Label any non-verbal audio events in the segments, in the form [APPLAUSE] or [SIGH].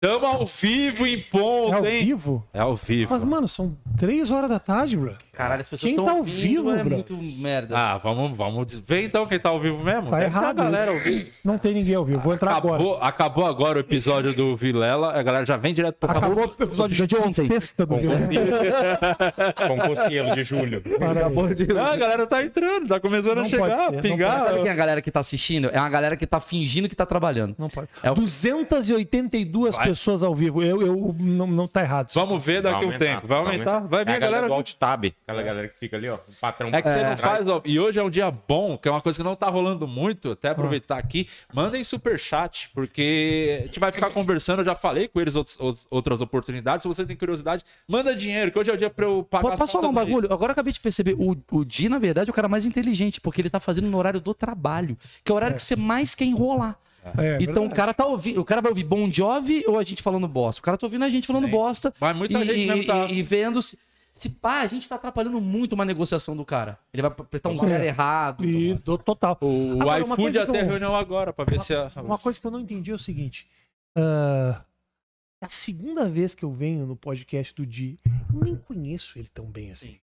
Tamo ao vivo em ponto, É ao hein? vivo? É ao vivo. Mas, mano, são três horas da tarde, bro. Caralho, as pessoas Quem estão tá ao vivo, é bro? muito merda. Ah, vamos, vamos. Vê então quem tá ao vivo mesmo. Tá Deve errado a galera ao vivo. Não tem ninguém ao vivo. Vou entrar agora. Acabou, acabou agora o episódio do Vilela. A galera já vem direto pro Acabou o episódio de ontem. Sexta do Vilela. [LAUGHS] Com Conselho de Julho. Não, a galera tá entrando, tá começando Não a chegar, pode ser, pingar. Sabe quem é a galera que tá assistindo? É uma galera que tá fingindo que tá trabalhando. Não pode. É o- 282 pessoas ao vivo. Eu, eu não, não tá errado. Vamos ver daqui a um tempo. Vai aumentar? Vai vir É a galera. do alt tab. Aquela galera que fica ali, ó. O patrão. É que você não atrás. faz, ó. E hoje é um dia bom, que é uma coisa que não tá rolando muito. Até aproveitar aqui. Mandem superchat, porque a gente vai ficar conversando. Eu já falei com eles outros- os- outras oportunidades. Se você tem curiosidade, manda dinheiro, que hoje é o dia pra eu pagar Pô, Posso falar um bagulho? Agora eu acabei de perceber. O, o Di, na verdade, é o cara mais inteligente, porque ele tá fazendo no horário do trabalho, que é o horário que você mais quer enrolar. É, então verdade. o cara tá ouvindo. O cara vai ouvir Bon Jovi ou a gente falando bosta? O cara tá ouvindo a gente falando Sim. bosta. Mas muita e, gente e- mesmo tá- e- e vendo se. Se pá, a gente tá atrapalhando muito uma negociação do cara. Ele vai apertar um zero errado. Isso, total. O Agora, uma iFood ter eu- reunião agora pra ver se a. Uma coisa que eu não entendi é o seguinte. ah, é a segunda vez que eu venho no podcast do Di. Eu nem conheço ele tão bem assim.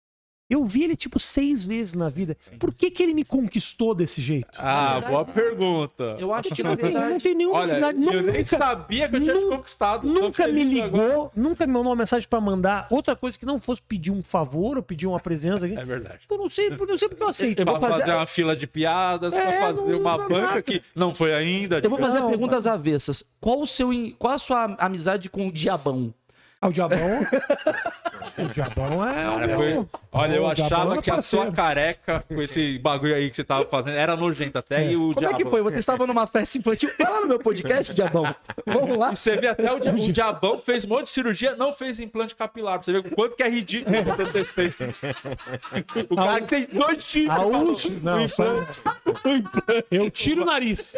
Eu vi ele tipo seis vezes na vida. Por que, que ele me conquistou desse jeito? Ah, verdade- boa pergunta. Eu acho que, na Não tem- não verdade. tem nenhuma Olha. Não, eu nem nunca, sabia que eu tinha te nunca- conquistado. Tô nunca me feliz agora. ligou, nunca me mandou uma mensagem pra mandar outra coisa que não fosse pedir um favor ou pedir uma presença aqui. É verdade. Eu não sei, eu não sei porque eu aceito. Eu vou Pra fazer- fazer uma fila de piadas, É, pra fazer não- uma não- banca nada. que não foi ainda. Eu vou fazer Não, perguntas avessas. Qual o seu, qual a sua amizade com o Diabão? Ah, o Diabão. [LAUGHS] o Diabão é. Cara, o foi- meu- Olha, eu o achava é que a sua careca, com esse bagulho aí que você tava fazendo, era nojento até. E o Como é que foi? Você estava numa festa infantil? Vai lá no meu podcast, Diabão. Vamos lá. E você vê até o, dia- o diabão fez um monte de cirurgia, não fez implante capilar. Pra você ver o quanto que é ridículo feito. O cara que tem dois chifres. A última. Não, sabe? Eu tiro o nariz.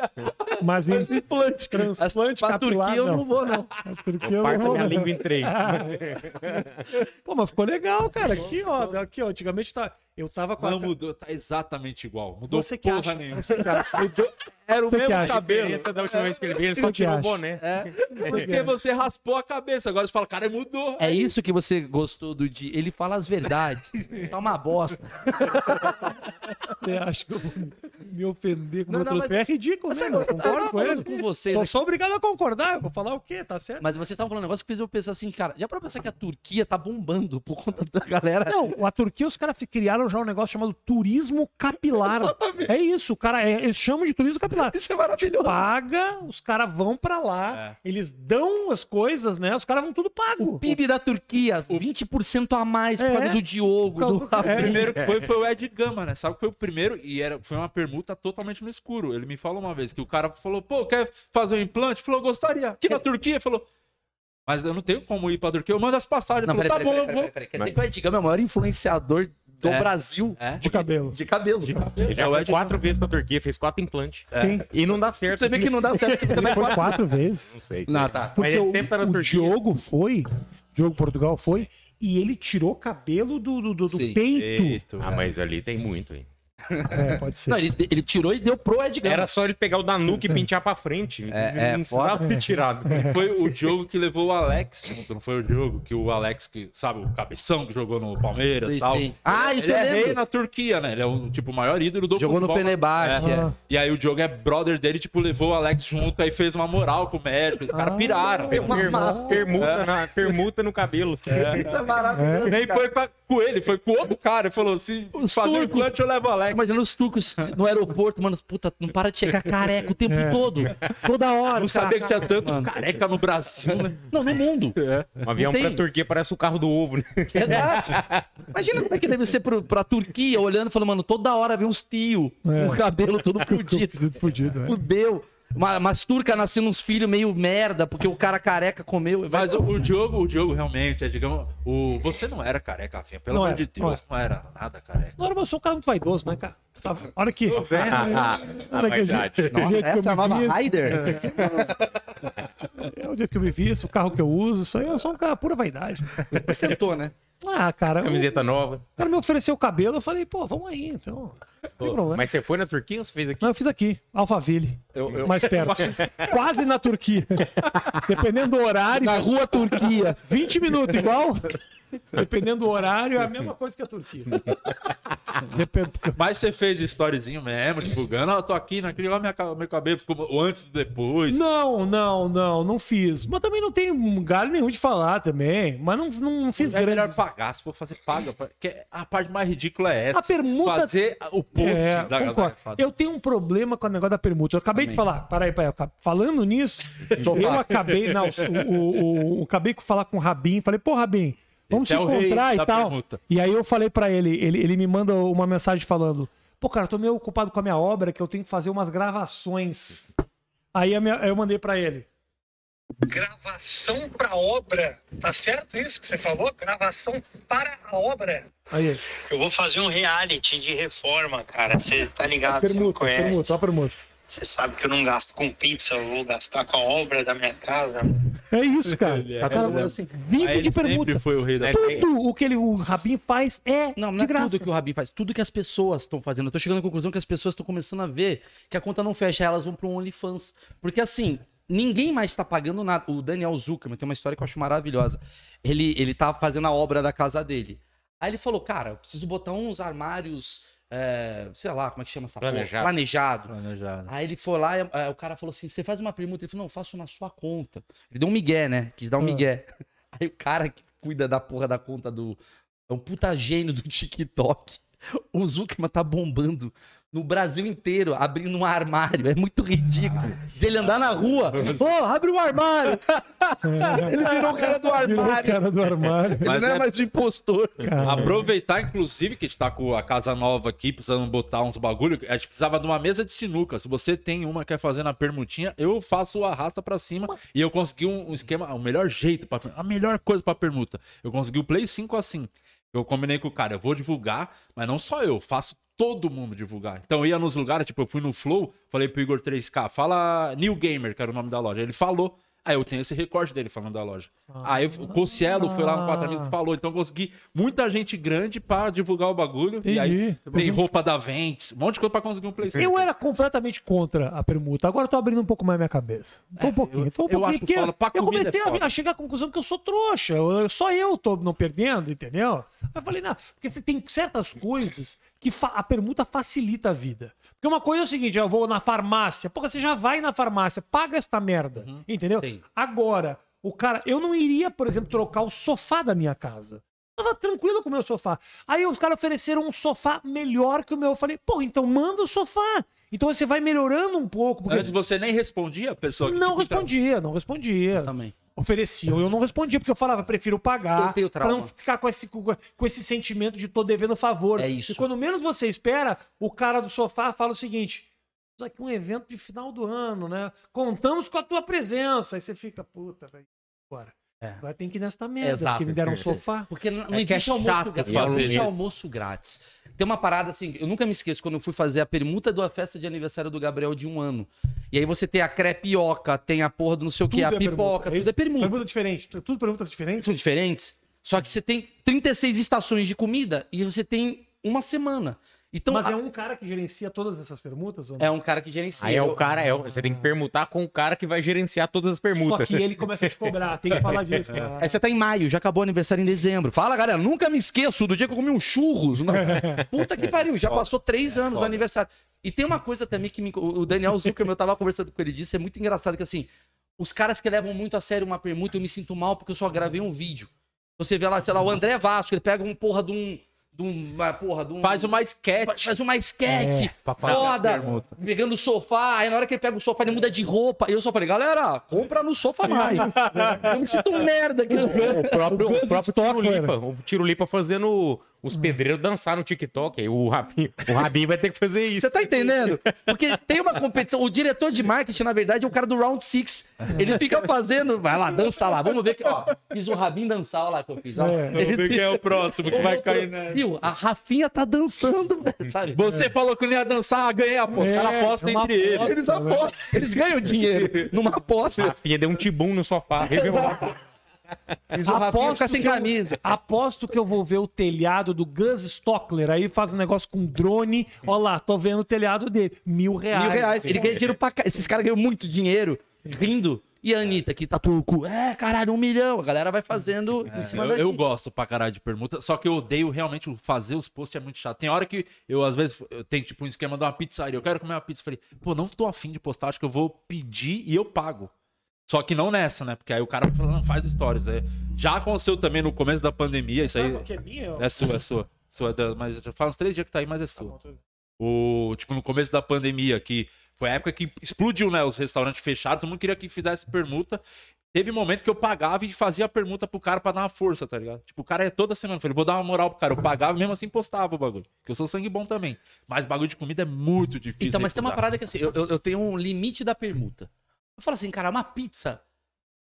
Mas em Implante. transplante Pra capilar, Turquia eu não vou, não. A Turquia eu Parta não vou. minha língua em três. [LAUGHS] Pô, mas ficou legal, cara. Aqui, ó. Aqui, ó. Antigamente tá, eu tava com a. Não mudou, tá exatamente igual. Mudou Você que porra acha? nenhuma. Você que acha? [LAUGHS] Era o Você mesmo cabelo. Essa da última vez que ele veio, ele só tirou o boné. [LAUGHS] Porque você raspou a cabeça. Agora você fala, cara, mudou. É isso que você gostou do Di. Ele fala as verdades. Tá uma bosta. Você acha que eu vou me ofender com Não, o não, outro? mas- É ridículo, Você né? não, Eu concordo com ele. com você. Só né? sou obrigado a concordar. Eu vou falar o quê? Tá certo? Mas você tava falando um negócio que fez eu pensar assim, cara, já pra pensar que a Turquia tá bombando por conta da galera. Não, a Turquia, os caras criaram já um negócio chamado turismo capilar. É isso, o cara, é- eles chamam de turismo capilar. Isso é maravilhoso. Paga, os caras vão pra lá, eles dão as coisas, né? Os caras vão tudo pago. O PIB da Turquia, 20% a mais por É. causa do Diogo, do É. O primeiro que foi foi o Ed Gama, né? Sabe que foi o primeiro e era, foi uma permuta totalmente no escuro. Ele me falou uma vez que o cara falou, pô, quer fazer um implante? Falou, gostaria. Aqui na Turquia, falou, mas eu não tenho como ir pra Turquia, eu mando as passagens. Não, Ele peraí, falou, peraí, tá peraí, bom, peraí, peraí. Quer dizer que o Ed Gama é o maior influenciador do É. Brasil É. De cabelo. de cabelo. vou. Ele já É foi quatro vezes pra Turquia, fez quatro implantes. Quem? E não dá certo. Você vê que não dá certo se você vai Foi quatro. quatro Não vezes. sei. Não, tá. Mas Porque ele sempre tá na o Turquia. Diogo foi, Diogo Portugal foi, e ele tirou cabelo do, do, do- do peito. Eito. Ah, mas ali tem muito, hein? É, pode ser. Não, ele, ele tirou e deu pro Ed Gama. Era só ele pegar o da nuca e pentear pra frente. É, é não precisava foda. ter tirado. Foi o Diogo que levou o Alex junto, não foi o Diogo? Que o Alex, que sabe, o cabeção que jogou no Palmeiras e tal. sim. Ah, isso ele é rei na Turquia, né? Ele é o tipo, o maior ídolo do Jogou no futebol. Fenerbahçe, é. E aí o Diogo é brother dele, tipo, levou o Alex junto, aí fez uma moral com o médico. Os caras piraram. Fez uma. Permuta, na, permuta no cabelo. Isso é maravilhoso. Nem foi com, a- com ele, foi com outro cara. Ele falou: se Os fazer o turcos. implante, eu levo o Alex. Imagina os turcos no aeroporto, mano, puta, não para de chegar careca o tempo todo. Toda hora. Não sabia que tinha tanto Mano. careca no Brasil, né? Não, no mundo. Um avião Não tem. pra Turquia parece o carro do ovo, né? Exato. Imagina como é que deve ser pro, pra Turquia, olhando e falando, mano, toda hora vem uns tio É. com o cabelo todo [LAUGHS] fudido. Tudo fudido, é. Fudeu. Uma, umas turcas nascendo uns filhos meio merda, porque o cara careca comeu. Mas o, o Diogo, o Diogo realmente, é, digamos, o, você não era careca, Rafinha, pelo Não amor era, de Deus, não era nada careca. Não, mas eu sou um cara muito vaidoso, né, cara? Tá- Olha aqui. Tô vendo, Olha aqui, [LAUGHS] Nossa, jeito que eu essa é a me nova visto, Raider? [LAUGHS] é o jeito que eu me visto, o carro que eu uso, isso aí eu sou um cara pura vaidade. Você tentou, né? Ah, cara, o Camiseta nova. cara me ofereceu o cabelo, eu falei, pô, vamos aí, então. Não tem problema. Mas você foi na Turquia ou você fez aqui? Não, eu fiz aqui, Alphaville. Eu- eu- Mais perto. [LAUGHS] Quase na Turquia. Dependendo do horário. Na rua Turquia. 20 minutos, igual. Dependendo do horário, é a mesma coisa que a Turquia. [LAUGHS] Mas você fez storyzinho mesmo, divulgando. Ó, tô aqui naquele lá, minha, meu cabelo ficou antes e depois. Não, não, não, não fiz. Mas também não tem galho nenhum de falar também. Mas não, não, não fiz é melhor grande. pagar, se for fazer, paga. Porque a parte mais ridícula é essa. A permuta- Fazer o post É, da, concordo. da- Eu tenho um problema com o negócio da permuta. Eu acabei de falar. Peraí, peraí. Falando nisso, eu acabei. Não, o, o, o- acabei de falar com o Rabin. Falei, pô, Rabin, vamos Esse se é o rei encontrar e tal. permuta. E aí eu falei pra ele, ele, ele me manda uma mensagem falando: pô, cara, eu tô meio ocupado com a minha obra que eu tenho que fazer umas gravações. Aí a minha- eu mandei pra ele. Gravação para obra. Tá certo isso que você falou? Gravação para a obra. Aí, Eu vou fazer um reality de reforma, cara. Você tá ligado? Permuta, permuta, ó, a permuta. Você sabe que eu não gasto com pizza, eu vou gastar com a obra da minha casa. É isso, cara. [LAUGHS] Tá todo mundo assim. Vive Aí de ele sempre permuta. foi o rei da É, Tudo o que ele, o Rabin faz é Não, não de é graça. tudo que o Rabin faz, tudo que as pessoas estão fazendo. Eu tô chegando à conclusão que as pessoas estão começando a ver que a conta não fecha, elas vão pro OnlyFans. Porque assim, ninguém mais tá pagando nada. O Daniel Zuckerman tem uma história que eu acho maravilhosa. Ele, ele tá fazendo a obra da casa dele. Aí ele falou, cara, eu preciso botar uns armários, é, sei lá, como é que chama essa porra? Planejado. Planejado. Planejado. Aí ele foi lá, e, é, o cara falou assim: você faz uma permuta? Ele falou: não, eu faço na sua conta. Ele deu um migué, né? Quis dar um migué. [LAUGHS] Aí o cara que cuida da porra da conta do. É um puta gênio do [LAUGHS] TikTok. O Zuckerman tá bombando no Brasil inteiro, abrindo um armário. É muito ridículo. De ele andar na rua. Ô, abre o armário! [LAUGHS] ele virou o cara do Virou o armário. cara do armário. Ele Mas não é, é- mais o impostor. Cara. Aproveitar, inclusive, que a gente tá com a casa nova aqui, precisando botar uns bagulho. A gente precisava de uma mesa de sinuca. Se você tem uma quer fazer na permutinha, eu faço o arrasta pra cima. E eu consegui um, um esquema, o melhor jeito, pra, a melhor coisa pra permuta. Eu consegui o Play 5 assim. Eu combinei com o cara, eu vou divulgar, mas não só eu, faço todo mundo divulgar. Então eu ia nos lugares, tipo, eu fui no Flow, falei pro Igor 3K, fala New Gamer, que era o nome da loja. Ele falou. Aí eu tenho esse recorte dele falando da loja. Aí o Cossielo foi lá no Quatro Amigos e falou. Então eu consegui muita gente grande pra divulgar o bagulho. E aí Entendi. tem roupa da Ventes, um monte de coisa pra conseguir um PlayStation. Eu era completamente contra a permuta. Agora eu tô abrindo um pouco mais minha cabeça. Tô um pouquinho, tô um É, eu pouquinho. acho porque foda. Pra eu é comecei a, foda. a chegar à conclusão que eu sou trouxa. Eu- só eu tô não perdendo, entendeu? Aí eu falei, não, porque você tem certas coisas que a permuta facilita a vida. Porque uma coisa é o seguinte, eu vou na farmácia. Porra, você já vai na farmácia, paga esta merda. Uhum. entendeu? Sim. Agora, o cara, eu não iria, por exemplo, trocar o sofá da minha casa. Tava tranquilo com o meu sofá. Aí os caras ofereceram um sofá melhor que o meu. Eu falei, porra, então manda o sofá. Então você vai melhorando um pouco. Porque Antes você nem respondia a pessoa que não tipo, entra- respondia, não respondia. Também. Ofereciam, eu não respondia, porque eu falava, prefiro pagar. Trauma. não ficar com esse, com esse sentimento de tô devendo favor. É isso. E quando menos você espera, o cara do sofá fala o seguinte: isso aqui é um evento de final do ano, né? Contamos com a tua presença. Aí você fica, puta, velho. Agora. É. Agora tem que ir nesta merda, Exato. porque me deram um sofá. Porque não É é existe almoço chato grátis. Não existe almoço grátis. Tem uma parada assim, eu nunca me esqueço quando eu fui fazer a permuta da festa de aniversário do Gabriel de um ano. E aí você tem a crepioca, tem a porra do não sei o que, a é pipoca, permuta, tudo é permuta. Permuta diferente. Tudo perguntas diferentes? São diferentes. Só que você tem 36 estações de comida e você tem uma semana. Então Mas a- é um cara que gerencia todas essas permutas? Ou não? é um cara que gerencia. Aí é o cara, é o- você tem que permutar com o cara que vai gerenciar todas as Só permutas. que ele começa a te cobrar, tem que falar disso, [LAUGHS] cara. Aí você tá em maio, já acabou o aniversário em dezembro. Fala, galera, nunca me esqueço do dia que eu comi um churros. Não. [LAUGHS] Puta que pariu, já passou três anos do aniversário. E tem uma coisa também que me- o Daniel Zuckerman, eu tava conversando com ele disso, é muito engraçado que assim, os caras que levam muito a sério uma permuta, eu me sinto mal porque eu só gravei um vídeo. Você vê lá, sei lá, o André Vasco, ele pega um porra de um. De um uma porra de um. Faz uma sketch. faz uma sketch pra a foda, pegando o sofá, aí na hora que ele pega o sofá, ele muda de roupa. E eu só falei, galera, compra no sofá mais. [LAUGHS] eu me sinto um merda aqui. O próprio, o próprio TikTok, Tirulipa, o Tirulipa fazendo os pedreiros dançar no TikTok. Aí o Rabin, o Rabin vai ter que fazer isso. Você tá entendendo? Porque tem uma competição. O diretor de marketing, na verdade, é o cara do Round Six. Ele fica fazendo. Vai lá, dança lá. Vamos ver que. Ó, fiz o Rabin dançar, olha lá que eu fiz. Ó. Ele- Vamos ver quem é o próximo que vai cair né? Viu? A Rafinha tá dançando, velho, [LAUGHS] sabe? Você falou que não ia dançar, ganhei a aposta. É, Os caras apostam é entre eles. aposta. Eles apostam, eles ganham dinheiro numa aposta. A filha deu um tibum no sofá. revelou. [LAUGHS] Fiz o ficar sem eu- camisa. aposto que eu vou ver o telhado do Gus Stockler. Aí faz um negócio com drone. Olha lá, tô vendo o telhado dele. Mil reais. Mil reais. Ele ganha dinheiro pra cá. Esses caras ganham muito dinheiro rindo. E a Anitta, que tá turco, é, caralho, um milhão. A galera vai fazendo em cima É, Eu, da eu gosto pra caralho de permuta, só que eu odeio realmente o fazer os posts, é muito chato. Tem hora que eu, às vezes, eu tenho tipo um esquema de uma pizzaria, eu quero comer uma pizza. Eu falei, pô, não tô afim de postar, acho que eu vou pedir e eu pago. Só que não nessa, né? Porque aí o cara vai falar, não, faz stories. É, já aconteceu também no começo da pandemia, isso aí. É minha? É sua, é sua. sua é mas já faz uns três dias que tá aí, mas é sua. O, tipo, no começo da pandemia, que foi a época que explodiu, né? Os restaurantes fechados, todo mundo queria que fizesse permuta. Teve momento que eu pagava e fazia a permuta pro cara pra dar uma força, tá ligado? Tipo, o cara é toda semana. Eu falei, vou dar uma moral pro cara. Eu pagava e mesmo assim postava o bagulho. Porque eu sou sangue bom também. Mas bagulho de comida é muito difícil. Então, mas tem uma recusar. parada que assim, eu, eu, eu tenho um limite da permuta. Eu falo assim, cara, uma pizza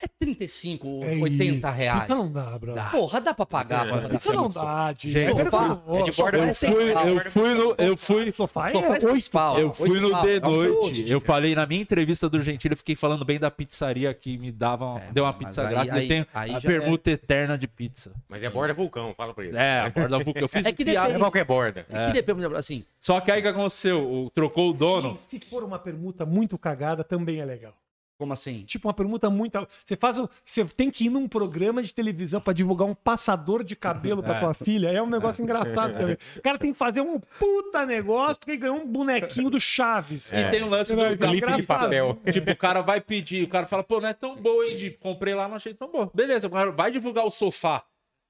é 35 ou É 80 isso. reais. Pizza não dá, bro. Porra, dá pra pagar, mano. Pizza não dá, Di. Gente, Eu quero sofá, que- é de borda Eu fui, eu fui no. Eu fui. Sofá Sofá é é seis pau. Eu fui no É um noite. Eu falei na minha entrevista do Gentili, eu fiquei falando bem da pizzaria que me dava, uma- É, deu uma pizza aí- grátis. aí- eu tenho aí a já permuta eterna de pizza. Mas é borda vulcão, fala pra ele. É, a borda vulca. Eu fiz É que piada. É qualquer borda. É que depende, por exemplo, assim, Só que aí o que aconteceu? Trocou o dono. Se for uma permuta muito cagada, também é legal. Como assim? Tipo, uma permuta muito. Você faz. um- Você tem que ir num programa de televisão pra divulgar um passador de cabelo pra [LAUGHS] É. tua filha. É um negócio engraçado também. O cara tem que fazer um puta negócio porque ganhou um bonequinho do Chaves. E tem um lance do. Não, então, Clipe de papel. Tipo, o cara vai pedir, o cara fala, pô, não é tão boa, hein, de comprei lá, não achei tão boa. Beleza, o cara vai divulgar o sofá.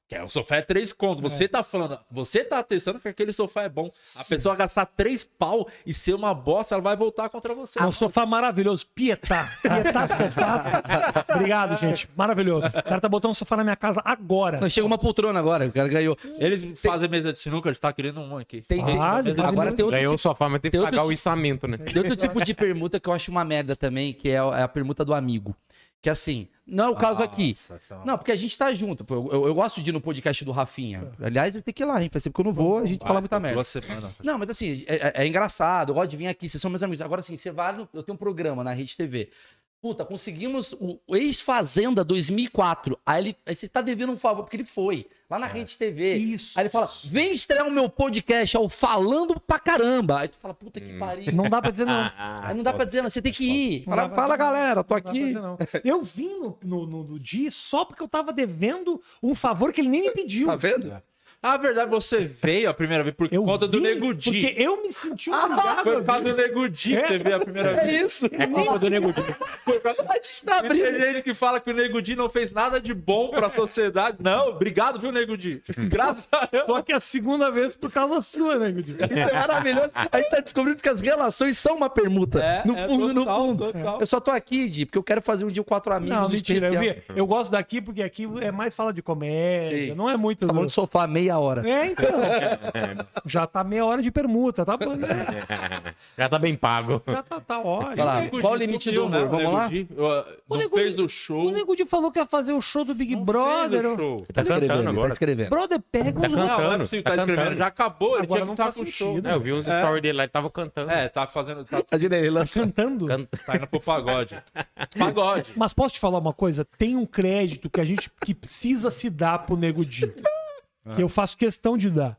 Que é, o sofá é três contos. Você tá falando, você tá testando que aquele sofá é bom. A pessoa gastar três pau e ser uma bosta, ela vai voltar contra você. É um sofá maravilhoso. Pietá. Pietá [LAUGHS] sofá. Obrigado, gente. Maravilhoso. O cara tá botando um sofá na minha casa agora. Não, chega uma poltrona agora, o cara ganhou. Eles fazem mesa de sinuca, a gente tá querendo um aqui. Tem, tem- Ah, agora tem outro, Ganhou o sofá, mas teve que Tem outro pagar o tipo- içamento, né? tem outro tipo de permuta que eu acho uma merda também, que é a é a permuta do amigo. Que assim, não é o caso aqui. Nossa, essa é uma- Não, porque a gente tá junto. Eu, eu- eu gosto de ir no podcast do Rafinha. Aliás, eu tenho que ir lá, hein? Faz tempo que eu não vou, a gente fala muita merda. Duas semanas. Não, mas assim, é, é- é engraçado, eu gosto de vir aqui, vocês são meus amigos. Agora, assim, você vai no, Eu tenho um programa na Rede TV. Puta, conseguimos o, ex-Fazenda 2004. Aí, ele, aí você tá devendo um favor, porque ele foi lá na Rede TV. Isso. Aí ele fala: vem estrear o meu podcast, ó, falando pra caramba. Aí tu fala: puta que pariu. Não dá pra dizer não. [LAUGHS] Aí não dá pra dizer, não, você tem que ir. Fala, fala galera, tô aqui. [LAUGHS] Eu vim no, no, no, no dia só porque eu tava devendo um favor que ele nem me pediu. Tá vendo? A verdade, você veio a primeira vez por Eu conta do vim Nego Di. Porque eu me senti obrigado. Foi a por causa do Nego Di que você veio a primeira É vez. isso. É culpa do Nego Di. A gente tá abrindo. Tem gente que fala que o Nego Di não fez nada de bom pra sociedade. Não, obrigado, viu, Nego Di? Graças a Deus. Tô aqui a segunda vez por causa sua, Guди? Isso é maravilhoso. A gente tá descobrindo que as relações são uma permuta. É, no é fundo, total, no fundo. total. Eu só tô aqui, Di, porque eu quero fazer um dia com quatro amigos. Não, mentira. Eu, vi, eu gosto daqui porque aqui é mais fala de comédia. Sim. Não é muito. Tá bom de sofá meia hora. É, então. [LAUGHS] Já tá meia hora de permuta, tá bom, né? [LAUGHS] Já tá bem pago. Já tá, tá ótimo. Vai lá. Nego qual Di o limite sumiu, do humor? né? O Vamos Nego lá? Di, não Nego fez Di- o show. O Nego Di falou que ia fazer o show do Big não Brother. fez o show. Tá escrevendo, cantando Tá agora. escrevendo. Brother, pega Tá uns... cantando. Não, não é possível, tá, tá escrevendo. cantando. Já acabou, ele Agora tinha que não estar faz com o sentido. show. É, eu vi uns É. stories dele lá, ele tava cantando. É, tá fazendo. Tá, [LAUGHS] Imagina ele lançando. Cantando. Can- tá indo pro pagode. Pagode. Mas posso te falar uma coisa? Tem um crédito que a gente que precisa se dar pro Nego Di. Que eu faço questão de dar.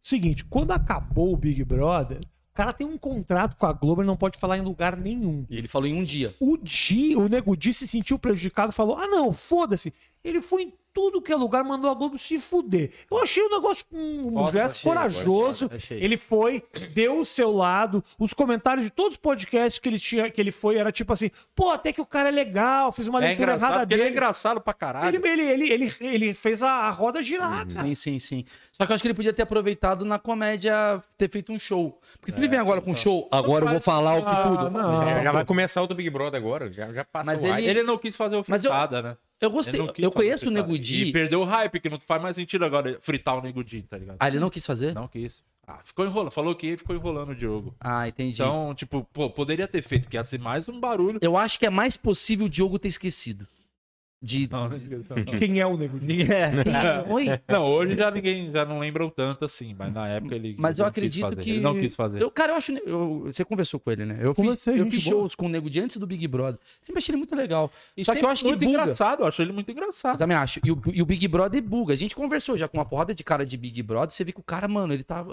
Seguinte, quando acabou o Big Brother, o cara tem um contrato com a Globo, ele não pode falar em lugar nenhum. E ele falou em um dia. O Di, o Nego Di se sentiu prejudicado, falou: ah, não, foda-se. Ele foi em tudo que é lugar, mandou a Globo se fuder. Eu achei o negócio com um Foda, gesto achei, corajoso. achei. Ele foi, deu o seu lado. Os comentários de todos os podcasts que ele, tinha, que ele foi era tipo assim: pô, até que o cara é legal, fiz uma É leitura errada porque ele é dele. engraçado pra caralho. Ele, ele, ele, ele, ele fez a, a roda girar, cara. Sim, sim, sim. Só que eu acho que ele podia ter aproveitado na comédia, ter feito um show. Porque se ele vem agora com um show, agora eu vou falar o que Ah, tudo. não. Já, já vai começar o do Big Brother agora. Já, já passa Mas o ele- Ele não quis fazer o Mas eu- né? Eu gostei. Eu conheço o. Nego E Di. perdeu o hype, que não faz mais sentido agora fritar o Nego Di, tá ligado? Ah, ele não quis fazer? Não quis. Ah, ficou enrolando. Falou que ficou enrolando o Diogo. Ah, entendi. Então, tipo, pô, poderia ter feito, que ia ser mais um barulho. Eu acho que é mais possível o Diogo ter esquecido. De. Não, não. [LAUGHS] Quem é o Nego Di? É. [LAUGHS] Oi? Não, hoje já ninguém já não lembram tanto assim, mas na época ele. Mas eu acredito que. Ele não quis fazer. Eu, cara, eu acho. eu- você conversou com ele, né? Eu fiz, Conversei, eu gente fiz boa. shows com o Nego de antes do Big Brother. Sempre achei ele muito legal. E Só que eu acho que muito buga. engraçado, eu acho ele muito Eu engraçado. também acho. E o, e o Big Brother buga. A gente conversou já com uma porrada de cara de Big Brother. Você vê que o cara, mano, ele tá.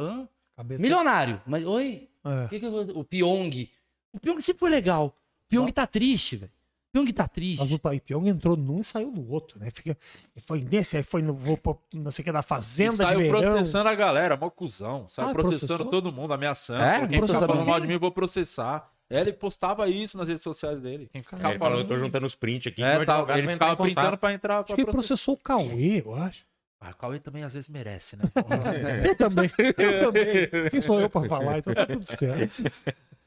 Milionário. Mas, oi? É. O, que que eu- o Pyong. O Pyong sempre foi legal. O Pyong tá triste, velho. Pyong tá triste. Mas o Pai Pyong entrou num e saiu no outro, né? Fica, foi nesse, aí foi no, vou, não sei o que, da E Fazenda de saiu Verão. processando a galera, mó cuzão. Saiu Ah, protestando processou? todo mundo, ameaçando. É? Quem Processou falando mal de mim, eu vou processar. É, Ele postava isso nas redes sociais dele. Quem ficava Ele falou, eu falando. tô juntando os prints aqui. É, tá, ele ficava printando pra entrar Acho pra que processar. processou o Cauê, eu acho. Ah, o Cauê também às vezes merece, né? [LAUGHS] Eu também, eu também. Quem sou eu pra falar? Então tá tudo certo.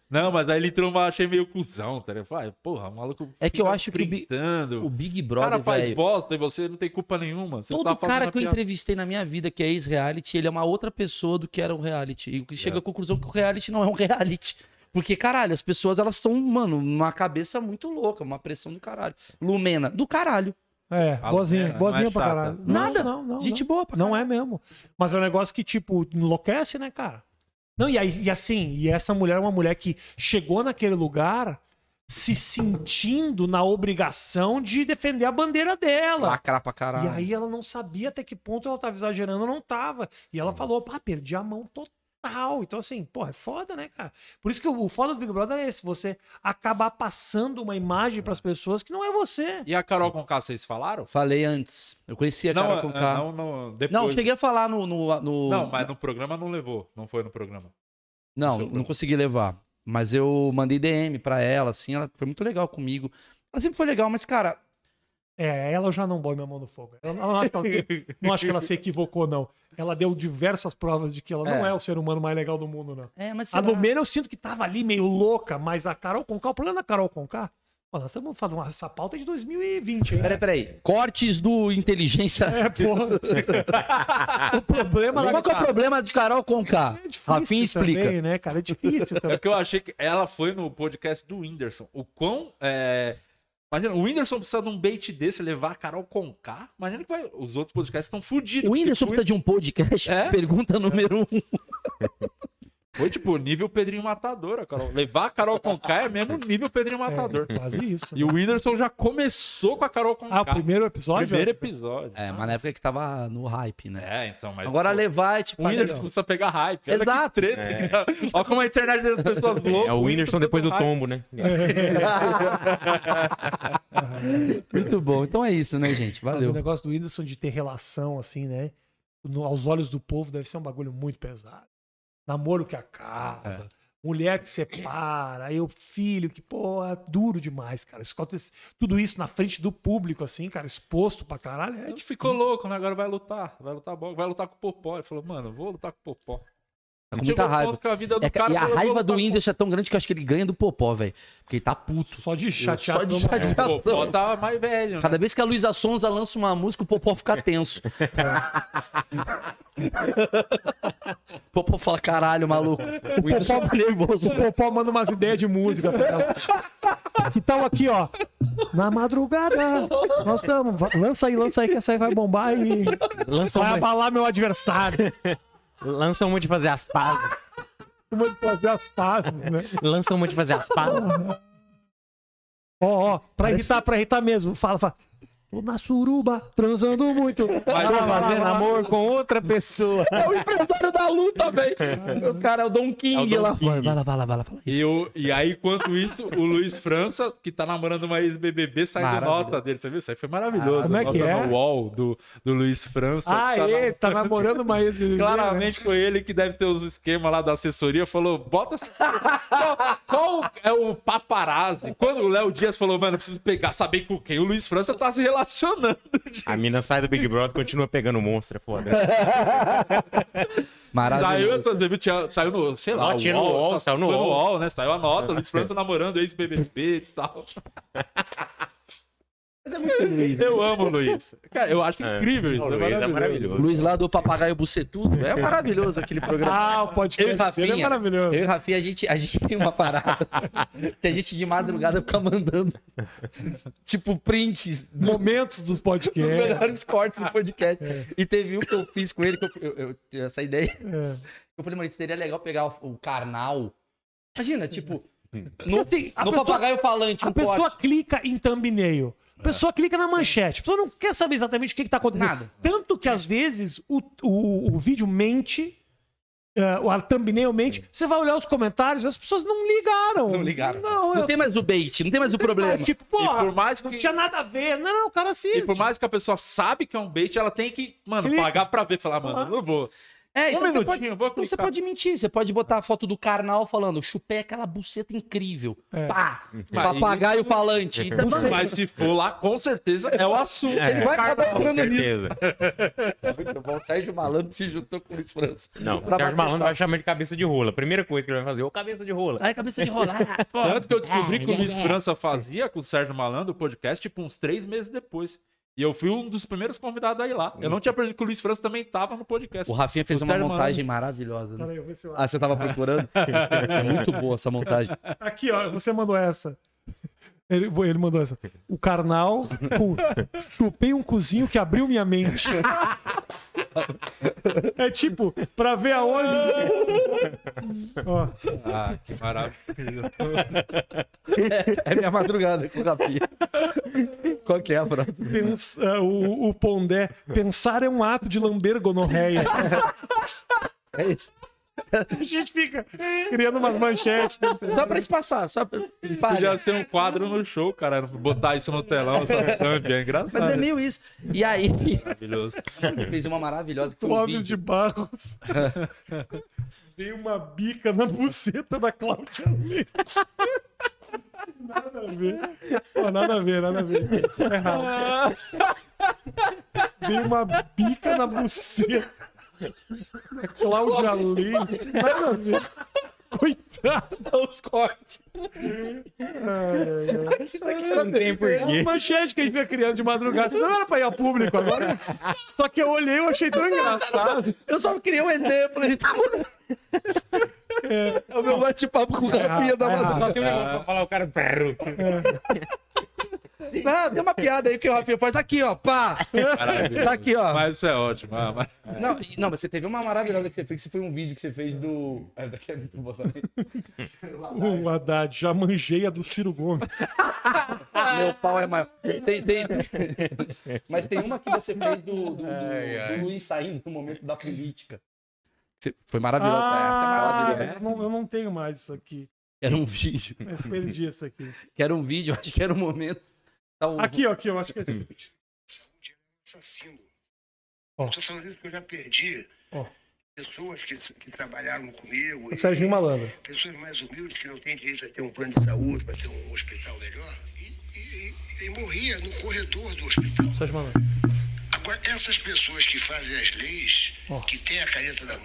Não, mas aí ele entrou, mas achei meio cuzão, tá ligado? Falei, porra, o maluco. É que eu acho que o Bi- printando. O Big O Brother, cara faz velho. bosta e você não tem culpa nenhuma. Você Todo tá cara que eu piada. entrevistei na minha vida que é ex-reality, ele é uma outra pessoa do que era o reality. E o que chega à conclusão que o reality não é um [LAUGHS] reality. Porque, caralho, as pessoas, elas são, mano, uma cabeça muito louca, uma pressão do caralho. Lumena, do caralho. É, A boazinha, Lumena, boazinha não é pra chata. caralho. Nada. Não, não, Gente não. boa pra Não caralho. é mesmo. Mas é um negócio que, tipo, enlouquece, né, cara? Não, e, aí, e assim, e essa mulher é uma mulher que chegou naquele lugar se sentindo na obrigação de defender a bandeira dela. Lacrar pra caralho. E aí ela não sabia até que ponto ela tava exagerando ou não tava. E ela falou, pá, perdi a mão total. Então, assim, pô, é foda, né, cara? Por isso que o, o foda do Big Brother é esse, você acabar passando uma imagem pras pessoas que não é você. E a Carol com K, vocês falaram? Falei antes. Eu conhecia a Não, Carol é, com K. não, não, depois. Não, cheguei a falar no. no, no- Não, mas no programa não levou. Não foi no programa. Não, não programa. consegui levar. Mas eu mandei DM pra ela, assim, ela foi muito legal comigo. Ela sempre foi legal, mas, cara, É, ela já não põe minha mão no fogo. Eu não, acho que ela, não acho que ela se equivocou, não. Ela deu diversas provas de que ela não É. é o ser humano mais legal do mundo, não. é, mas A? Lumena eu sinto que tava ali meio louca, mas a Carol Conká, o problema da Carol Conká, pô, nós estamos fazendo uma, essa pauta é de 2020, hein? Peraí, peraí. Cortes do inteligência. É, porra. [LAUGHS] o problema Qual que é o problema de Carol Conká? É difícil Rafinha explica. também, né, cara? É difícil [LAUGHS] É também. porque eu achei que ela foi no podcast do Whindersson. O quão. É... Imagina, o Whindersson precisa de um bait desse, levar a Carol com K. Imagina que vai... os outros podcasts estão fodidos. O Whindersson precisa de um podcast? É? Pergunta número um. [LAUGHS] Foi tipo nível Pedrinho Matador, a Carol. Levar a Carol com K é mesmo nível Pedrinho Matador. É, quase isso. E o Whindersson já começou com a Carol com Ah, o primeiro episódio? Primeiro episódio. É, mas na época que tava no hype, né? É, então, mas. Agora pô, levar é tipo. O Whindersson precisa pegar hype. Olha Exato. Que treta. que tá- Olha como a internet das pessoas loucas. É o Whindersson depois do tombo, né? [LAUGHS] Muito bom. Então é isso, né, gente? Mas Valeu. o negócio do Whindersson de ter relação, assim, né? no- aos olhos do povo deve ser um bagulho muito pesado. Namoro que acaba, É. mulher que separa, aí o filho que, pô, é duro demais, cara. Tudo isso na frente do público, assim, cara, exposto pra caralho. A É gente ficou louco, né? Agora vai lutar. Vai lutar. Vai lutar com o Popó. Ele falou, mano, vou lutar com o Popó. Tá com Chegou muita raiva. a vida do É, cara e a raiva do Whindersson é tão grande que eu acho que ele ganha do Popó, velho. Porque ele tá puto. só de chateado. Só de chateado. [LAUGHS] O Popó tá mais velho, né? Cada vez que a Luísa Sonza lança uma música, o Popó fica tenso. o [LAUGHS] Popó fala, caralho, maluco. O Whindersson tá nervoso. O Popó manda umas ideias de música pra ela. [LAUGHS] Que tal aqui, ó? Na madrugada, nós estamos. Lança aí, lança aí, que essa aí vai bombar e Lança vai uma, abalar meu adversário. Lança uma de fazer as pazes. Uma de fazer as pazes, né? Lança uma de fazer as pazes. Ó, ó, pra irritar, pra irritar mesmo. Fala, fala. Tô na suruba, transando muito. Vai lá, vai Fazendo amor com outra pessoa. É o empresário da luta, velho. O cara é o Don King É o Dom lá King. fora. Vai lá, vai lá, vai lá. Fala isso. E, o, e aí, enquanto isso, o Luiz França, que tá namorando uma ex-BBB, sai de Maravilhoso. nota dele. Você viu? Isso aí foi maravilhoso. Como é Nota que é? No wall do, do Luiz França. Ah, tá ele na- tá namorando uma ex Claramente foi ele que deve ter os esquemas lá da assessoria. Falou, bota. qual, qual é o paparazzi? Quando o Léo Dias falou, mano, eu preciso pegar, saber com quem o Luiz França tá se relacionando. [LAUGHS] A mina sai do Big Brother e continua pegando monstro, é foda. [LAUGHS] Saiu Maravilhoso. essa viu, tinha- saiu no, sei lá, tinha no UOL, saiu no foi UOL. né? Saiu a nota, o Luiz França [LAUGHS] namorando ex-BBB e tal. É muito Luiz. Eu amo o Luiz. Cara, eu acho incrível isso. O é Luiz é maravilhoso. maravilhoso. Luiz lá do Papagaio Bucetudo. É maravilhoso aquele programa. Ah, o Eu e podcast Rafinha, dele é maravilhoso. eu e Rafinha, a gente, a gente tem uma parada que a gente de madrugada fica mandando, tipo, prints dos Momentos dos podcasts. melhores cortes do podcast. E teve um que eu fiz com ele, que eu, eu, eu tive essa ideia. É. Eu falei, mano, seria legal pegar o, o carnal. Imagina, tipo, no, Assim, a no pessoa- papagaio falante, A um pessoa corte. clica em thumbnail. A pessoa clica na manchete. A pessoa não quer saber exatamente o que, está acontecendo. Nada. Tanto que, às vezes, o, o, o vídeo mente, o a thumbnail mente. Você vai olhar os comentários, as pessoas não ligaram. Não ligaram. Não, Não eu- tem mais o bait, não tem mais o problema. Mas, tipo, E por mais não que- tinha nada a ver. Não, não, o cara assiste. E por mais que a pessoa sabe que é um bait, ela tem que, mano, Clica. pagar pra ver. Falar, mano, eu não vou. É, Um então você minutinho, pode, eu vou então você pode mentir. Você pode botar a foto do carnal falando, chupei aquela buceta incrível. É. Pá! Mas Papagaio falante. Então, você- Mas se for lá, com certeza é o assunto. ele vai acabar entrando nisso. [LAUGHS] Muito bom. O Sérgio Malandro se juntou com o Luiz França. Não, o Pra Sérgio Malandro vai chamar de cabeça de rola. Primeira coisa que ele vai fazer, ô cabeça de rola. Aí, cabeça de rolar. [LAUGHS] pô. Tanto que eu descobri que o Luiz França fazia com o Sérgio Malandro o podcast, tipo, uns três meses depois. E eu fui um dos primeiros convidados a ir lá. Eu não tinha percebido que o Luiz França também tava no podcast. O Rafinha fez O uma Sérgio montagem maravilhosa. né? Peraí, eu vou ver se eu Ah, você tava procurando? [LAUGHS] É muito boa essa montagem. Aqui, ó, você mandou essa. Ele, ele mandou essa. O carnal com chupei um cozinho que abriu minha mente. [LAUGHS] É tipo, pra ver aonde. [LAUGHS] Ó, Ah, que maravilha. É minha madrugada com o Rafinha. Qual que é a próxima? pens- ah, o, o Pondé. Pensar é um ato de lamber gonorreia. É isso. [LAUGHS] A gente fica criando umas manchetes. Só pra espaçar, só pra... Podia ser um quadro no show, cara. Botar isso no telão, essa [LAUGHS] thumb, é engraçado. Mas é meio isso. E aí, Maravilhoso. fez uma maravilhosa que foi um vídeo. de Barros. [LAUGHS] Dei uma bica na buceta da Cláudia Leite. Nada a ver. Ó, nada a ver, nada a ver. Tá errado. Dei uma bica na buceta da [LAUGHS] Cláudia Leite. Nada a ver. Coitado. Os cortes. Isso daqui Não tem É porquê. manchete que a gente fica criando de madrugada. Isso não era pra ir ao público agora. Só que eu olhei e eu achei tão engraçado. Eu só criei um exemplo. Ele tá... É o meu bate-papo com o Rafinha da é errado. madrugada. Só tem um negócio pra falar, o cara. Não, tem uma piada aí que o Rafinha faz aqui, ó. Pá! Tá aqui, ó. Mas isso é ótimo. ah, mas- Não, e- não, mas você teve uma maravilhosa que você fez, que foi um vídeo que você fez do. Essa daqui é muito boa também. O Haddad, já manjei a do Ciro Gomes. [LAUGHS] Meu pau é maior. Tem, tem, Mas tem uma que você fez do, do, do- do Luiz saindo no momento da política. Você- Foi maravilhosa. essa é Ah, maravilhosa. eu não, eu não tenho mais isso aqui. Era um vídeo. Eu perdi isso aqui. Que era um vídeo, acho que era um momento. Tá o- Aqui, ó, aqui, eu acho que é esse. Saúde é um assassino. Ó. Tô falando isso que eu já perdi. Ó. Pessoas que, que trabalharam comigo. O Serginho Malandro. Pessoas mais humildes que não têm direito a ter um plano de saúde, para ter um hospital melhor. E, e- e- e morria no corredor do hospital. Sérgio Malandro. Agora, essas pessoas que fazem as leis, que têm a caneta na mão,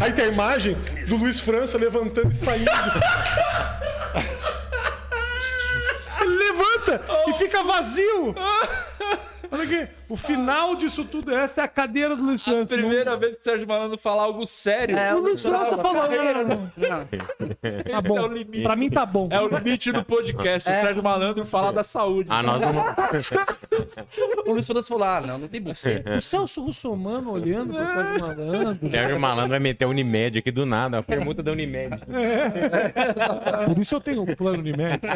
Aí tem a imagem do Luiz França levantando e saindo. [LAUGHS] Levanta e fica vazio. Olha aqui. O final disso tudo, essa é a cadeira do Luiz A França. primeira vez que o Sérgio Malandro fala algo sério. É, O Luiz França falou. Não, não, não. Não, Tá bom. É o limite. Pra mim tá bom. É o limite do podcast. O Sérgio Malandro falar da saúde. Ah, nós vamos. [LAUGHS] o Luiz França falou: ah, não, não tem buceta. O Celso Russomano olhando pro Sérgio Malandro. Sérgio Malandro vai meter a Unimed aqui do nada. A permuta da Unimed. Por isso eu tenho um plano médico.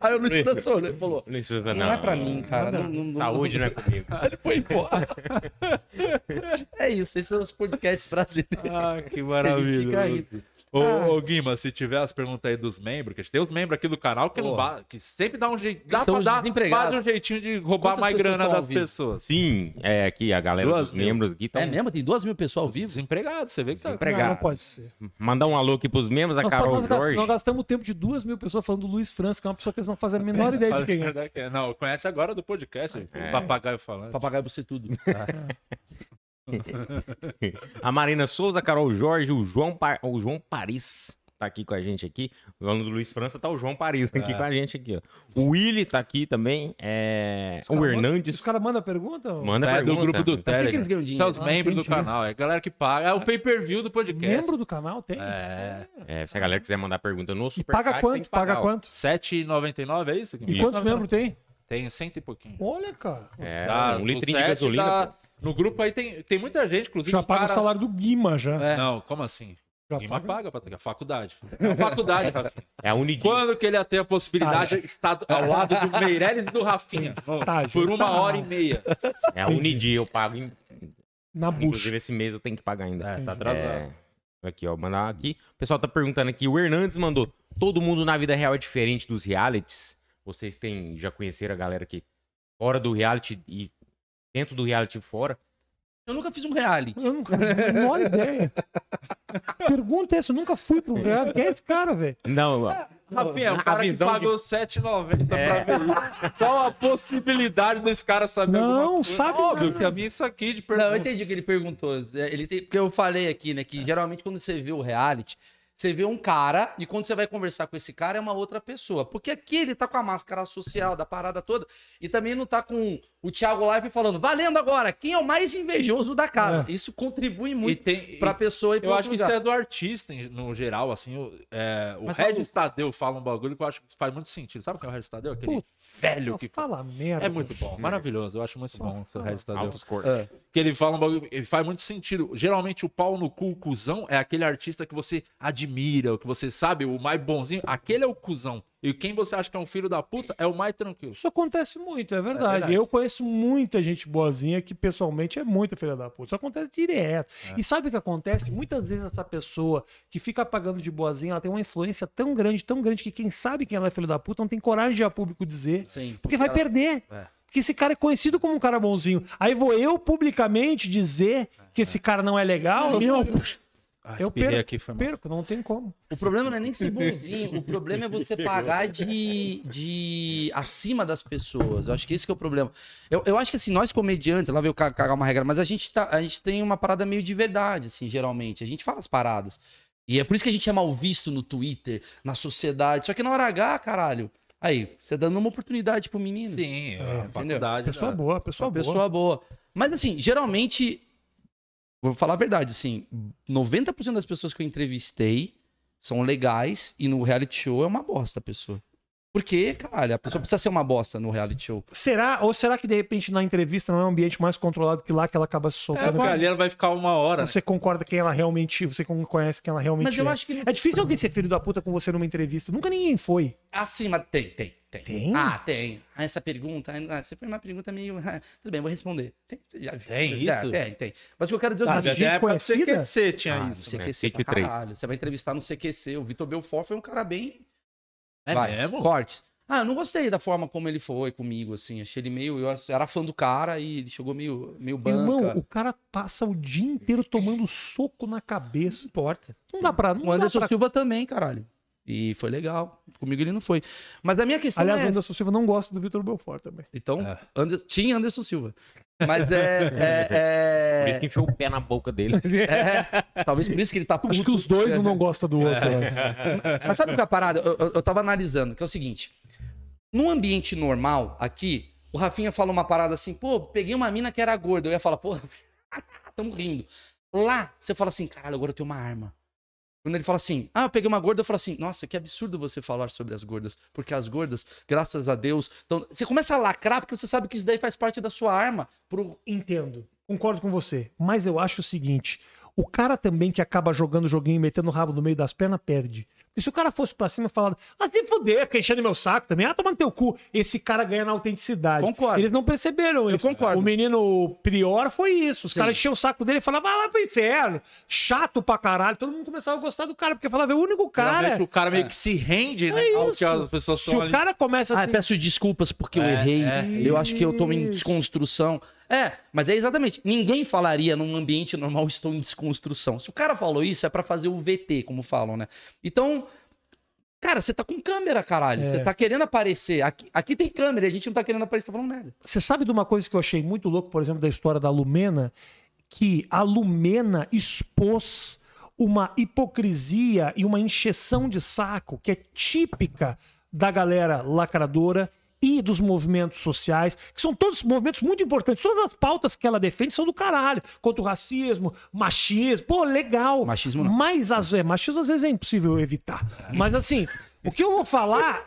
Aí o Luiz França olhou e falou: Não, isso não, é pra mim, cara. Não, não, não- Saúde não é comigo. [LAUGHS] Ele foi embora. é isso, esses são os podcasts brasileiros. Ah, que Fica maravilha. Ô, ô, Guima, se tiver as perguntas aí dos membros, que a gente tem os membros aqui do canal que, não ba- que sempre dá um jeito. Dá São pra dar quase um jeitinho de roubar Quantas mais grana das pessoas. Sim, é aqui a galera Duas dos mil. membros aqui estão. É mesmo? Tem duas mil pessoas ao vivo? Desempregado, você vê que tá. Não, Empregado. não pode ser. Mandar um alô aqui pros membros, a Nós, Carol nós- Jorge. nós gastamos o tempo de duas mil pessoas falando do Luiz França, que é uma pessoa que eles não fazem a menor [LAUGHS] ideia de quem é. Não, conhece agora do podcast, o papagaio falando. Papagaio você tudo. [LAUGHS] [LAUGHS] A Marina Souza, Carol Jorge, o João, Pa- o João Paris. tá aqui com a gente aqui. Falando do Luiz França, tá o João Paris aqui É. com a gente aqui, ó. O Willi tá aqui também. É... O Hernandes. Os caras mandam pergunta? ô? Manda É do pergunta. grupo do tem que Telegram. eles ganham São os Ah, membros do entendi. canal. É a galera que paga. É o pay-per-view do podcast. Membro do canal tem? É. É, se a galera quiser mandar pergunta no Superchat, paga quanto? que pagar, Paga quanto? 7,99 é isso? E quantos membros tem? Tem cento e pouquinho. Olha, cara. É, Tá, um litrinho de gasolina. tá- No grupo aí tem, tem muita gente, inclusive. Já paga cara... o salário do Guima já. É. Não, como assim? Já Guima paga? paga, Patrick. A faculdade. É a faculdade, [LAUGHS] Rafinha. É a Unidinho. Quando que ele ia ter a possibilidade de estar ao lado do Meirelles e do Rafinha? [LAUGHS] Estágio. Por uma Tá. hora e meia. É a Unidi, eu pago. em- Na bucha. Inclusive, esse mês eu tenho que pagar ainda. É, tá atrasado. É, Aqui, ó, mandar aqui. O pessoal tá perguntando aqui. O Hernandes mandou. Todo mundo na vida real é diferente dos realities. Vocês têm, já conheceram a galera que fora do reality e dentro do reality fora. Eu nunca fiz um reality. Eu nunca, menor ideia. [LAUGHS] Pergunta essa, eu nunca fui pro reality. Quem é esse cara, velho? Não, Rafinha, o cara que visão de- pagou 7,90 É. pra ver isso. Só a possibilidade desse cara saber Não, sabe Óbvio que a minha isso aqui de Não, eu pergunta. entendi o que ele perguntou. É, Ele tem, porque eu falei aqui, né, que geralmente quando você vê o reality, você vê um cara e quando você vai conversar com esse cara é uma outra pessoa. Porque aqui ele tá com a máscara social da parada toda e também não tá com o Thiago Live falando, valendo agora, quem é o mais invejoso da casa? Isso contribui muito tem, pra pessoa e pra Eu acho que isso lugar. é do artista, no geral, assim. O, é, o Mas Regis fala- Tadeu fala um bagulho que eu acho que faz muito sentido. Sabe o que é o Regis Tadeu? Aquele velho que. Fala merda. É muito bom, maravilhoso. Eu acho muito bom o Regis Tadeu. altos cortes. É. Que ele fala um bagulho, ele faz muito sentido. Geralmente o pau no cu, o cuzão, é aquele artista que você admira, o que você sabe, o mais bonzinho. Aquele é o cuzão. E quem você acha que é um filho da puta é o mais tranquilo. Isso acontece muito, é verdade. verdade. Eu conheço muita gente boazinha que pessoalmente é muito filha da puta. Isso acontece direto. É. E sabe o que acontece? Muitas vezes essa pessoa que fica pagando de boazinha, ela tem uma influência tão grande, tão grande, que quem sabe quem ela é filho da puta não tem coragem de ir a público dizer. Sim, Porque vai ela- perder. É. Porque esse cara é conhecido como um cara bonzinho. Aí vou eu publicamente dizer que esse cara não é legal. Não, eu, não, Ah, eu perco, aqui, foi mal. perco, não tem como. O problema não é nem ser bonzinho, o problema é você [LAUGHS] pagar de, de acima das pessoas. Eu acho que esse que é o problema. Eu, eu acho que assim, nós comediantes, lá veio ca- cagar uma regra, mas a gente, tá, a gente tem uma parada meio de verdade, assim, geralmente. A gente fala as paradas. E é por isso que a gente é mal visto no Twitter, na sociedade. Só que na hora H, caralho. Aí, você dando uma oportunidade pro menino. Sim, é, entendeu? faculdade. Pessoa né? boa, pessoa Uma boa. pessoa boa. Mas assim, geralmente, vou falar a verdade, assim, 90% das pessoas que eu entrevistei são legais e no reality show é uma bosta a pessoa. Porque, caralho, a pessoa precisa ser uma bosta no reality show. Será? Ou será que de repente na entrevista não é um ambiente mais controlado que lá que ela acaba se É, soltando? porque ali ela vai ficar uma hora. né? Você concorda quem ela realmente. Você conhece quem ela realmente Mas eu é. acho que. É difícil alguém ser filho da puta com você numa entrevista. Nunca ninguém foi. Assim, mas tem, tem, tem. Tem? Ah, tem. Ah, essa pergunta. Ah, você foi uma pergunta meio. [LAUGHS] tudo bem, vou responder. Tem, já, Tem já, isso? Tem, tem. Mas o que eu quero dizer é o Ah, seguinte. gente Na época do? CQC tinha Ah, isso. no né? CQC três. caralho. Você vai entrevistar no CQC. O Vitor Belfort foi um cara bem É Vai, mesmo? Cortes. Ah, eu não gostei da forma como ele foi comigo, assim. Achei ele meio. Eu era fã do cara e ele chegou meio, meio banca. Irmão, o cara passa o dia inteiro tomando soco na Não cabeça. importa. Não dá pra. Não O Anderson pra... Silva também, caralho. E foi legal. Comigo ele não foi. Mas a minha questão Aliás, é. o essa. Anderson Silva não gosta do Vitor Belfort também. Então, É. Ander- tinha Anderson Silva. Mas é. é- é- Por isso que enfiou o pé na boca dele. [LAUGHS] é, talvez por isso que ele tá puto. Acho que os dois um não gostam do outro. né? Mas sabe o que é a parada? Eu, eu, eu tava analisando, que é o seguinte. Num ambiente normal, aqui, o Rafinha fala uma parada assim, pô, peguei uma mina que era gorda. Eu ia falar, pô, Rafinha, [LAUGHS] tamo rindo. Lá, você fala assim, caralho, agora eu tenho uma arma. Quando ele fala assim, ah, eu peguei uma gorda, eu falo assim, nossa, que absurdo você falar sobre as gordas. Porque as gordas, graças a Deus. Então, você começa a lacrar porque você sabe que isso daí faz parte da sua arma. Pro... Entendo. Concordo com você. Mas eu acho o seguinte: o cara também que acaba jogando o joguinho e metendo o rabo no meio das pernas perde. Porque se o cara fosse pra cima e falar, ah, se fuder, fica enchendo meu saco também, ah, toma no teu cu. Esse cara ganha na autenticidade. Concordo. Eles não perceberam Eu isso. concordo. O menino Prior foi isso. Os Sim. caras enchiam o saco dele e falavam, ah, vai pro inferno. Chato pra caralho. Todo mundo começava a gostar do cara, porque falava, é o único cara. Geralmente o cara meio que se rende, né? É ao isso. que as pessoas Se o ali. cara começa Ah, assim. peço desculpas porque eu É, errei. é. eu acho que eu tô em desconstrução. É, mas é exatamente. Ninguém falaria num ambiente normal estou em desconstrução. Se o cara falou isso, é pra fazer o VT, como falam, né? Então, cara, você tá com câmera, caralho. É. Você tá querendo aparecer. Aqui, aqui tem câmera e a gente não tá querendo aparecer, tá falando merda. Você sabe de uma coisa que eu achei muito louco, por exemplo, da história da Lumena? Que a Lumena expôs uma hipocrisia e uma encheção de saco que é típica da galera lacradora e dos movimentos sociais, que são todos movimentos muito importantes. Todas as pautas que ela defende são do caralho. Contra o racismo, machismo. Pô, legal. Machismo não. Mas às vezes, machismo às vezes é impossível evitar. Mas assim, o que eu vou falar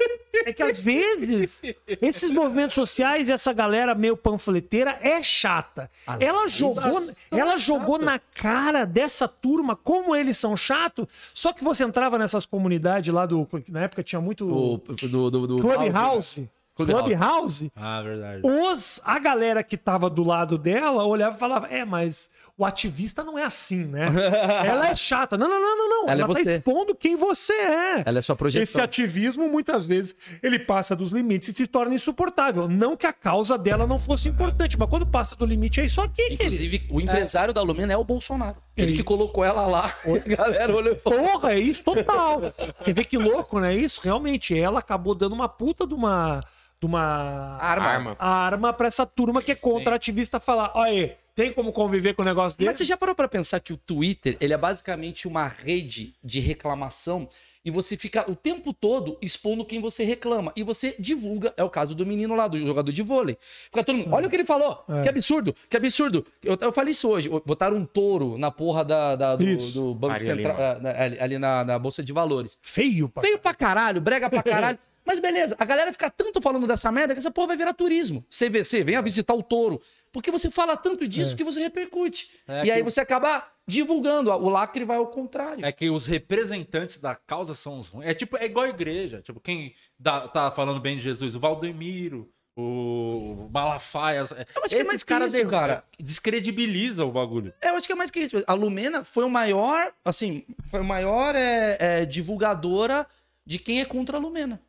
é que às vezes esses movimentos sociais e essa galera meio panfleteira é chata. Ela jogou, ela jogou na cara dessa turma como eles são chatos, só que você entrava nessas comunidades lá do. Na época tinha muito. O, do, do, do, Clubhouse. Clubhouse. Ah, verdade. Os, a galera que tava do lado dela olhava e falava: É, mas o ativista não é assim, né? [LAUGHS] Ela é chata. Não, não, não, não, não. Ela Ela, é tá você. expondo quem você é. Ela é sua Esse projeção. ativismo, muitas vezes, ele passa dos limites e se torna insuportável. Não que a causa dela não fosse importante, mas quando passa do limite é isso aqui, querido. Inclusive, o empresário da Lumena é o Bolsonaro. Ele que Isso. colocou ela lá. [LAUGHS] A galera olhou e falou. Porra, é isso total. Você vê que louco, né? Isso, realmente. Ela acabou dando uma puta de uma. De uma Arma. Arma. arma pra essa turma que é contra ativista falar: olha aí, tem como conviver com o negócio dele? Mas você já parou pra pensar que o Twitter, ele é basicamente uma rede de reclamação e você fica o tempo todo expondo quem você reclama e você divulga, é o caso do menino lá, do jogador de vôlei. Fica todo mundo, olha o que ele falou, É. que absurdo, que absurdo. Eu, eu falei isso hoje, botaram um touro na porra da, da- do, do Banco Central, na- ali, ali na, na Bolsa de Valores. Feio, pá. Feio pra caralho, brega pra [LAUGHS] caralho. Mas beleza, a galera fica tanto falando dessa merda que essa porra vai virar turismo. CVC, venha visitar o touro. Porque você fala tanto disso que você repercute. É e aí que- você acaba divulgando. O lacre vai ao contrário. É que os representantes da causa são os ruins. É tipo, é igual a igreja. Tipo, quem dá- tá falando bem de Jesus? O Valdemiro, o Malafaia. Eu acho que é mais que caras isso, cara. descredibiliza o bagulho. Eu acho que é mais que isso. A Lumena foi o maior, assim, foi a maior é, é, divulgadora de quem é contra a Lumena.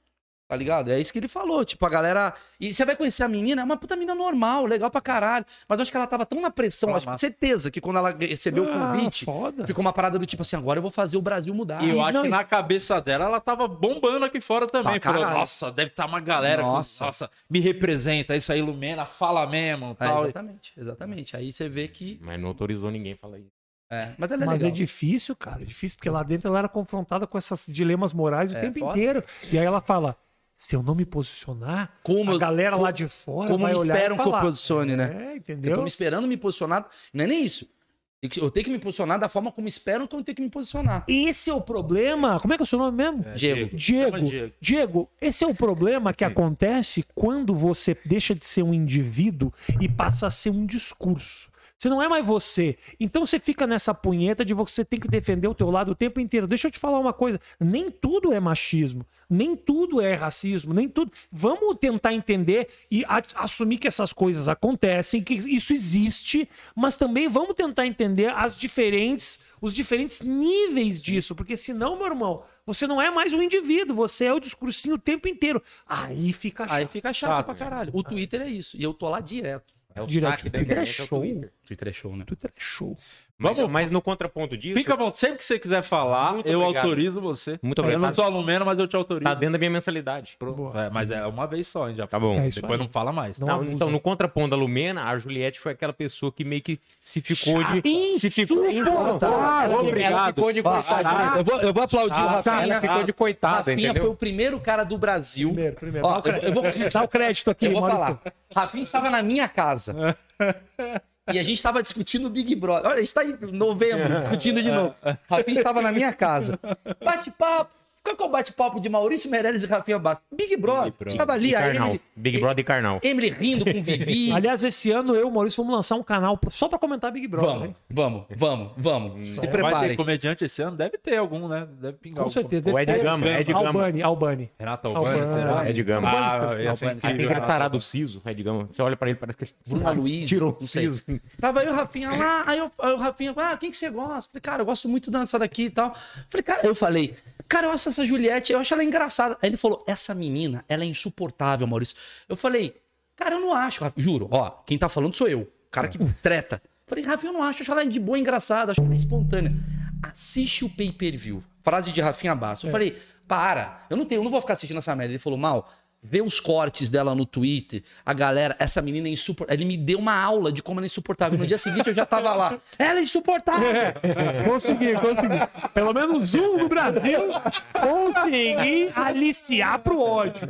Tá ligado? É isso que ele falou. Tipo, a galera. E você vai conhecer a menina, é uma puta menina normal, legal pra caralho. Mas eu acho que ela tava tão na pressão, acho com certeza que quando ela recebeu o Ah, convite, foda. ficou uma parada do tipo assim: agora eu vou fazer o Brasil mudar. E eu e acho não, que e- na cabeça dela, ela tava bombando aqui fora também. Pra Falou, nossa, deve estar uma galera. Nossa. Nossa. nossa, me representa. Isso aí, ilumina, fala mesmo. É, Tal. exatamente, exatamente. Aí você vê que. Mas não autorizou ninguém a falar isso. É, mas ela é Mas legal. é difícil, cara. É difícil, porque lá dentro ela era confrontada com esses dilemas morais o É, tempo foda. inteiro. E aí ela fala: se eu não me posicionar, Como a eu- galera como- lá de fora como vai me olhar esperam e que eu falar. posicione, né? É, Eu entendeu? tô me esperando me posicionar. Não é nem isso. Eu tenho que me posicionar da forma como esperam que eu tenho que me posicionar. Esse é o problema. Como é que é o seu nome mesmo? É, Diego. Diego, Diego. Diego, esse é o problema que acontece quando você deixa de ser um indivíduo e passa a ser um discurso. Você não é mais você. Então você fica nessa punheta de você tem que defender o teu lado o tempo inteiro. Deixa eu te falar uma coisa, nem tudo é machismo, nem tudo é racismo, nem tudo. Vamos tentar entender e a- assumir que essas coisas acontecem, que isso existe, mas também vamos tentar entender as diferentes, os diferentes níveis disso, porque senão, meu irmão, você não é mais um indivíduo, você é o discursinho o tempo inteiro. Aí fica chato. Aí fica chato, Chato. pra caralho. O Twitter é isso. E eu tô lá direto. É o Direto, saque da Twitter é internet, é o show. Twitter. É show, né? Twitter é show. Mas, Vamos- mas no contraponto disso, Fica bom, sempre que você quiser falar, Muito eu obrigado. autorizo você. Muito Eu obrigado. não sou alumeno, mas eu te autorizo. tá dentro da minha mensalidade. Pro- É, mas é uma vez só, hein? Já Tá bom. É Depois aí. não fala mais. Não Não, então, no contraponto da Lumena, a Juliette foi aquela pessoa que meio que se ficou de. Se ficou. Ela Obrigado. ficou de Ó, coitadinha. eu, vou, eu vou aplaudir o Rafinha. Ela ficou de coitada, Rafinha foi entendeu? o primeiro cara do Brasil. Primeiro, primeiro. Ó, eu, eu vou. Dá o crédito aqui, eu vou falar. Rafinha estava na minha casa. [LAUGHS] E a gente estava discutindo o Big Brother. Olha, a gente está em novembro discutindo de novo. Rafinha estava na minha casa. Bate-papo. Qual que é o bate-papo de Maurício Meirelles e Rafinha Bastos? Big Brother. Brother. Estava ali, a. Emily, Big Brother e Karnal. Emily rindo com Vivi. [LAUGHS] Aliás, esse ano eu e o Maurício vamos lançar um canal só pra comentar Big Brother. Vamos, hein? vamos, vamos, vamos. Se Vai ter preparem. comediante esse ano? Deve ter algum, né? Deve pingar Com algum. certeza. O Ed Deve Gama, Ed Gama. Albani, Albani. Renato Albani, Albani? Ed Gama. Ah, ia ser Albani. incrível. Aí sarado o siso, Ed Gama. Você olha pra ele, parece que ele Bruna Luiz, [LAUGHS] tirou o siso. Tava e o Rafinha lá, aí, aí o Rafinha, ah, quem que você gosta? Falei, cara, eu gosto muito dessa daqui e tal. Falei, cara, eu falei, cara, eu acho essa Juliette, eu acho ela engraçada. Aí ele falou, essa menina, ela é insuportável, Maurício. Eu falei, cara, eu não acho, juro, ó, quem tá falando sou eu, cara que treta. Falei, Rafinha, eu não acho, acho ela de boa, engraçada, acho ela é espontânea. Assiste o pay-per-view. Frase de Rafinha Basso. Eu falei, para, eu não tenho, eu não vou ficar assistindo essa merda. Ele falou, mal, ver os cortes dela no Twitter, a galera, essa menina é insuportável. Ele me deu uma aula de como ela é insuportável. No dia seguinte eu já tava lá. [LAUGHS] Ela é insuportável. Consegui, consegui. Pelo menos um no Brasil consegui aliciar pro ódio.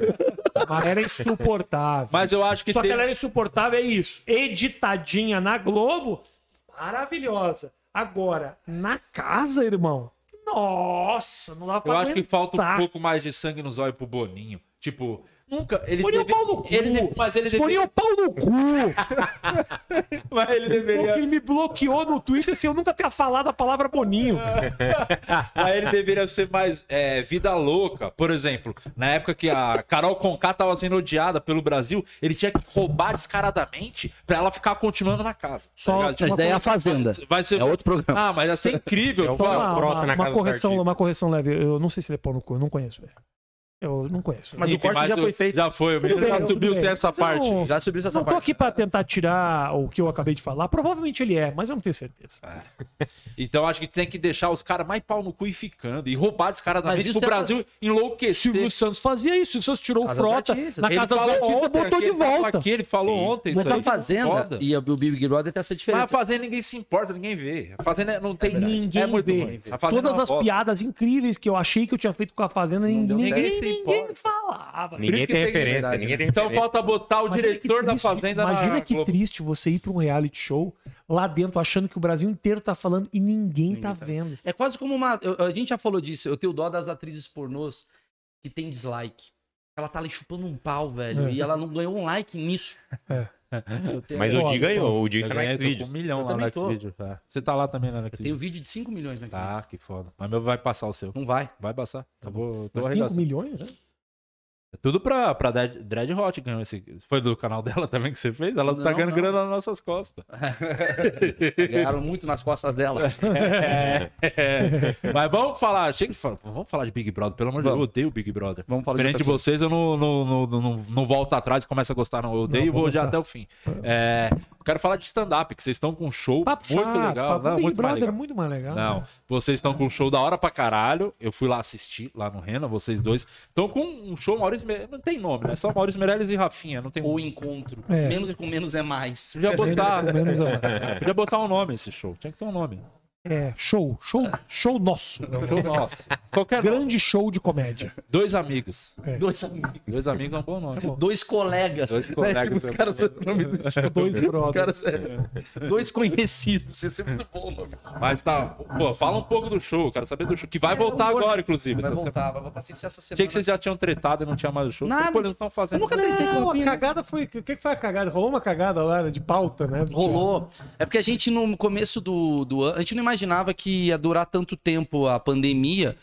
Mas era insuportável. Mas eu acho que Só tem- que ela era insuportável, é isso. Editadinha na Globo, maravilhosa. Agora, na casa, irmão, nossa, não dá pra Eu acho que falta um aguentar. pouco mais de sangue nos olhos pro Boninho. Tipo, nunca. Ele Põe o deve- pau no cu. ele deve- mas ele deveria, o pau no cu. [LAUGHS] mas ele Porque deveria, ele me bloqueou no Twitter sem eu nunca ter falado a palavra Boninho. [LAUGHS] mas ele deveria ser mais é, vida louca. Por exemplo, na época que a Carol Conká tava sendo odiada pelo Brasil, ele tinha que roubar descaradamente pra ela ficar continuando na casa. tá Só- ligado? Mas daí é a Fazenda. Vai ser É outro programa. Ah, mas ia ser incrível. É uma, correção, uma correção leve. Eu não sei se ele é pau no cu, eu não conheço ele. Eu não conheço. Mas o Enfim, corte já o- foi feito. Já foi, o menino bem, já subiu essa Mas eu parte. não- Já subiu essa Não tô parte. aqui pra tentar tirar o que eu acabei de falar. Provavelmente ele é, mas eu não tenho certeza. [LAUGHS] Então acho que tem que deixar os caras mais pau no cu e ficando. E roubar Mas descaradamente isso pro é- Brasil enlouquecer. Silvio Santos fazia isso. Silvio Santos tirou o Frota na casa e ontem, botou de volta. Aqui, ele falou ontem. Mas isso a aí, Fazenda e o Big Brother tem essa Mas a diferença. Fazenda ninguém se importa, ninguém vê. A Fazenda não tem. Ninguém é muito vê. ruim. A Fazenda é Todas as piadas incríveis que eu achei que eu tinha feito com a Fazenda, ninguém, ninguém, certo. ninguém Importa. falava. Ninguém tem tem referência, verdade, ninguém tem Então referência. falta botar o Imagina que diretor da triste- Fazenda Imagina na que Globo. triste você ir pra um reality show lá dentro achando que o Brasil inteiro tá falando e ninguém, tá vendo. É quase como uma. eu- a gente já falou disso. Eu tenho dó das atrizes pornôs que tem dislike. Ela tá ali chupando um pau, velho. É. E ela não ganhou um like nisso. É. Eu [LAUGHS] tenho, Mas o Di ganhou, o Di tá no ganhei, tô com um milhão Eu lá no também tô. Xvideos. é. Você tá lá também lá no tenho Xvideos. vídeo de 5 milhões aqui. Ah, que foda. Mas meu vai passar o seu. Não vai. Vai passar. Eu vou, tô 5 arregaçando. milhões, né? É Tudo pra, pra Dread, Hot ganhou esse. Foi do canal [LAUGHS] dela também que você fez? Ela tá Não, ganhando não. grana nas nossas costas. [LAUGHS] Ganharam muito nas costas dela. É. Mas vamos falar, chega de vamos falar de Big Brother, pelo amor de Deus, eu odeio o Big Brother. Vamos falar Diferente de vocês, eu não, não, não, não, volto atrás e começo a gostar, não. Eu odeio e vou odiar até o fim. É, quero falar de stand-up, que vocês estão com um show Papo muito chato, legal. papo Não, Big muito Brother é legal. muito mais legal. Não, vocês estão com um show da hora pra caralho. Eu fui lá assistir, lá no Rena, vocês dois. Estão com um show Maurício Meirelles. Não tem nome, né? Só Maurício Meirelles e Rafinha. Não tem Ou encontro. É. Menos com menos é mais. Podia botar, Menos- menos- podia botar um nome esse show. Tinha que ter um nome. É, show, show, show nosso. [LAUGHS] Show nosso. Qualquer nome. Grande show de comédia. Dois amigos. Dois amigos. Dois amigos é um bom nome. Dois colegas. Dois Né? colegas. Tipo, [LAUGHS] Os caras o nome do show. Dois brothers. é, dois conhecidos. Esse é muito bom o nome. Mas tá. Pô, fala um pouco do show. Quero saber do show. Que vai voltar eu vou- agora, inclusive. Vai voltar, vai voltar sem ser essa semana. Achei que vocês já tinham tretado e não tinha mais o show. Nada. Pô, eles não estão fazendo. Eu nunca tretei com a cagada foi. O que, que foi a cagada? Rolou uma cagada lá né, de pauta, né? Rolou. É porque a gente, no começo do, do ano, a gente não imaginava que ia durar tanto tempo a pandemia.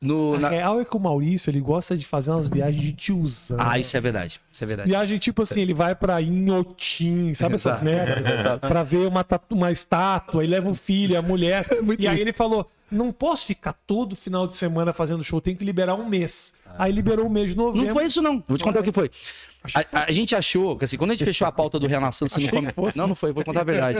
No, A na- real é que o Maurício, ele gosta de fazer umas viagens de tiozão. Ah, isso é verdade. Isso é verdade. Viagem tipo assim, ele vai pra Inhotim, sabe essas Exato. merda? Pra ver uma, tatu- uma estátua, e leva o filho, a mulher. [LAUGHS] e aí ele falou: não posso ficar todo final de semana fazendo show, tem que liberar um mês. Aí liberou o mês de novembro. Não foi isso, não. Vou te contar o que foi. A, a gente achou, que assim, quando a gente fechou a pauta do Renaissance no começo. Não, não foi, vou contar a verdade.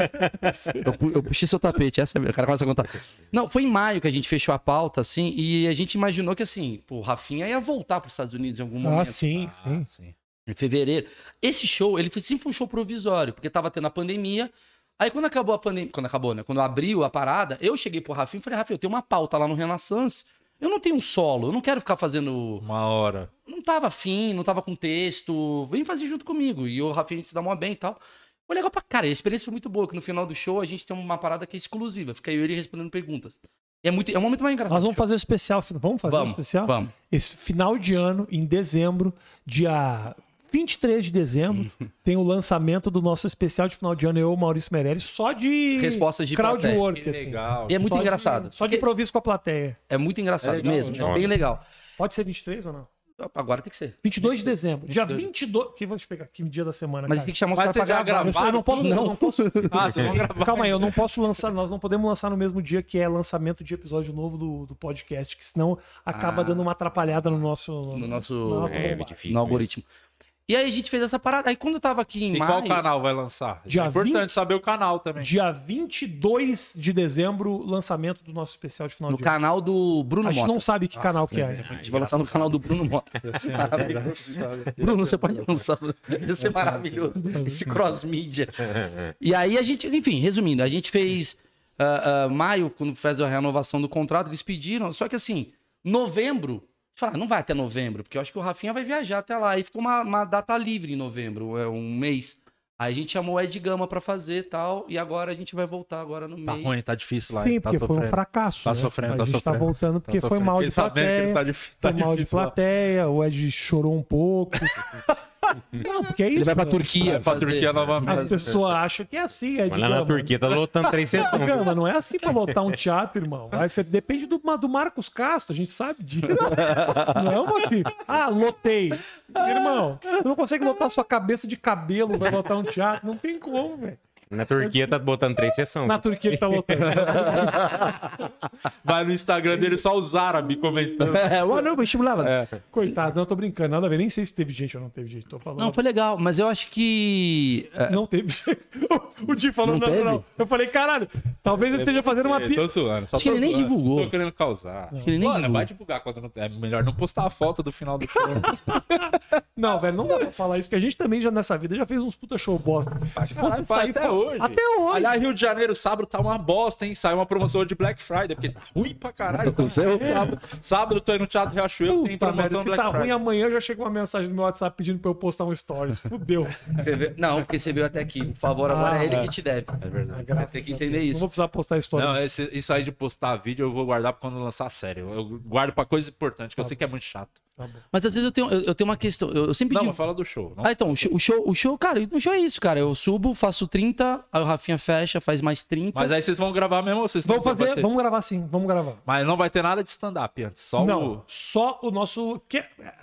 Eu, eu puxei seu tapete, essa é o cara começa a contar. Não, foi em maio que a gente fechou a pauta, assim, e a gente imaginou que assim, pô, o Rafinha ia voltar para os Estados Unidos em algum momento. Ah, sim, sim. sim. em fevereiro. Esse show, ele sempre foi um show provisório, porque tava tendo a pandemia. Aí quando acabou a pandemia, quando acabou, né? Quando abriu a parada, eu cheguei pro Rafinha e falei, Rafinha, eu tenho uma pauta lá no Renaissance. Eu não tenho um solo, eu não quero ficar fazendo. Uma hora. Não tava afim, não tava com texto. Vem fazer junto comigo. E o Rafinha a gente se dá mó bem e tal. Foi legal pra cara. A experiência foi muito boa, que no final do show a gente tem uma parada que é exclusiva. Fica eu e ele respondendo perguntas. É, muito, é um momento mais engraçado. Nós vamos fazer o especial. Vamos fazer o Vamos, especial? vamos. Esse final de ano, em dezembro, dia 23 de dezembro, [LAUGHS] tem o lançamento do nosso especial de final de ano, eu e Maurício Meirelles, só de Respostas de crowdwork. Que assim. legal. E é muito Só de- engraçado. Só de improviso com a plateia. É muito engraçado É legal, mesmo. É bem legal. Pode ser 23 ou não? Agora tem que ser. 22 de dezembro. Dia 22. Que vou te pegar aqui dia da semana. Mas cara. tem que chamar os caras pra já gravar. Eu só- eu não posso, não, não posso. [LAUGHS] Ah, vocês vão gravar. Calma aí, eu não posso lançar, nós não podemos lançar no mesmo dia que é lançamento de episódio novo do, do podcast, que senão acaba Ah. dando uma atrapalhada no nosso. No nosso- na nossa É, é difícil. no algoritmo. E aí a gente fez essa parada. Aí quando eu tava aqui em E maio. qual canal vai lançar? Dia é importante 20 saber o canal também. Dia 22 de dezembro, lançamento do nosso especial de final No de ano. canal do Bruno A gente Mota. não sabe que canal que é. A gente vai lançar no canal do Bruno Mota. [LAUGHS] Bruno, você pode lançar. Ia ser maravilhoso. Esse cross-mídia. E aí a gente, enfim, resumindo, a gente fez ah, ah, maio, quando fez a renovação do contrato, eles pediram. Só que assim, novembro. Falaram, não vai até novembro, porque eu acho que o Rafinha vai viajar até lá. Aí ficou uma, uma data livre em novembro, é um mês. Aí a gente chamou o Ed Gama pra fazer e tal. E agora a gente vai voltar agora no Tá meio. ruim, tá difícil lá. Sim, tá porque foi um sofrendo. fracasso. Tá né? sofrendo, A tá gente sofrendo. tá voltando porque Tá foi sofrendo. mal de plateia. ele tá tá Foi mal de difícil lá. plateia, o Ed chorou um pouco. [LAUGHS] Não, porque é isso. Ele vai pra né? Turquia. Vai pra fazer- Turquia novamente. As pessoas acham que é assim, Ed Mas lá na. Turquia tá lotando três sessões. Gama, não é assim pra lotar um teatro, irmão. Vai ser- depende do, do Marcos Castro, a gente sabe disso. Não é uma que. Ah, lotei. Irmão, você não consegue lotar sua cabeça de cabelo pra lotar um teatro. Não tem como, velho. Na Turquia tá botando três sessões. Na Turquia que tá lotando. Vai no Instagram dele só os árabes comentando. [LAUGHS] É, o não, vestibular. É. Coitado, não, tô brincando. Nada a ver. Nem sei se teve gente ou não teve gente. Tô falando. Não, foi legal, mas eu acho que. é, Não teve. [LAUGHS] o Di falou, Não não, não. Eu falei, caralho, talvez eu esteja fazendo uma É, piada. tô zoando. Só Acho que tô ele nem divulgou. Tô querendo causar. que ele nem Mano, divulgou. vai divulgar quando não... É melhor não postar a foto do final do show. [LAUGHS] Não, velho, não dá pra falar isso, que a gente também já nessa vida já fez uns puta show bosta. Se Caralho, vai até hoje. Até hoje. Aliás, Rio de Janeiro, sábado tá uma bosta, hein? Saiu uma promoção de Black Friday, porque tá ruim pra caralho. [LAUGHS] Tá sábado, sábado tô aí no Teatro Riachuelo, tem Puta merda, promoção se Black tá ruim Friday. amanhã já chega uma mensagem no meu WhatsApp pedindo pra eu postar um stories. Fudeu. [LAUGHS] Você vê- Não, porque você veio até aqui. Por favor, agora Ah, é ele é. que te deve. É verdade. Graças tem que entender isso. Não vou precisar postar stories. Não, esse- isso aí de postar vídeo eu vou guardar pra quando lançar a série. Eu, eu guardo pra coisa importante, que eu sei que é muito chato. Tá. Mas às vezes eu tenho, eu, eu tenho uma questão. Eu, eu sempre Não, digo. mas fala do show. Não Ah, então, o show, o show, o show, cara, o show é isso, cara. Eu subo, faço 30, aí o Rafinha fecha, faz mais 30. Mas aí vocês vão gravar mesmo ou vocês Vamos fazer, ter? vamos gravar sim, vamos gravar. Mas não vai ter nada de stand-up antes. Só Não, o. só o nosso. Que,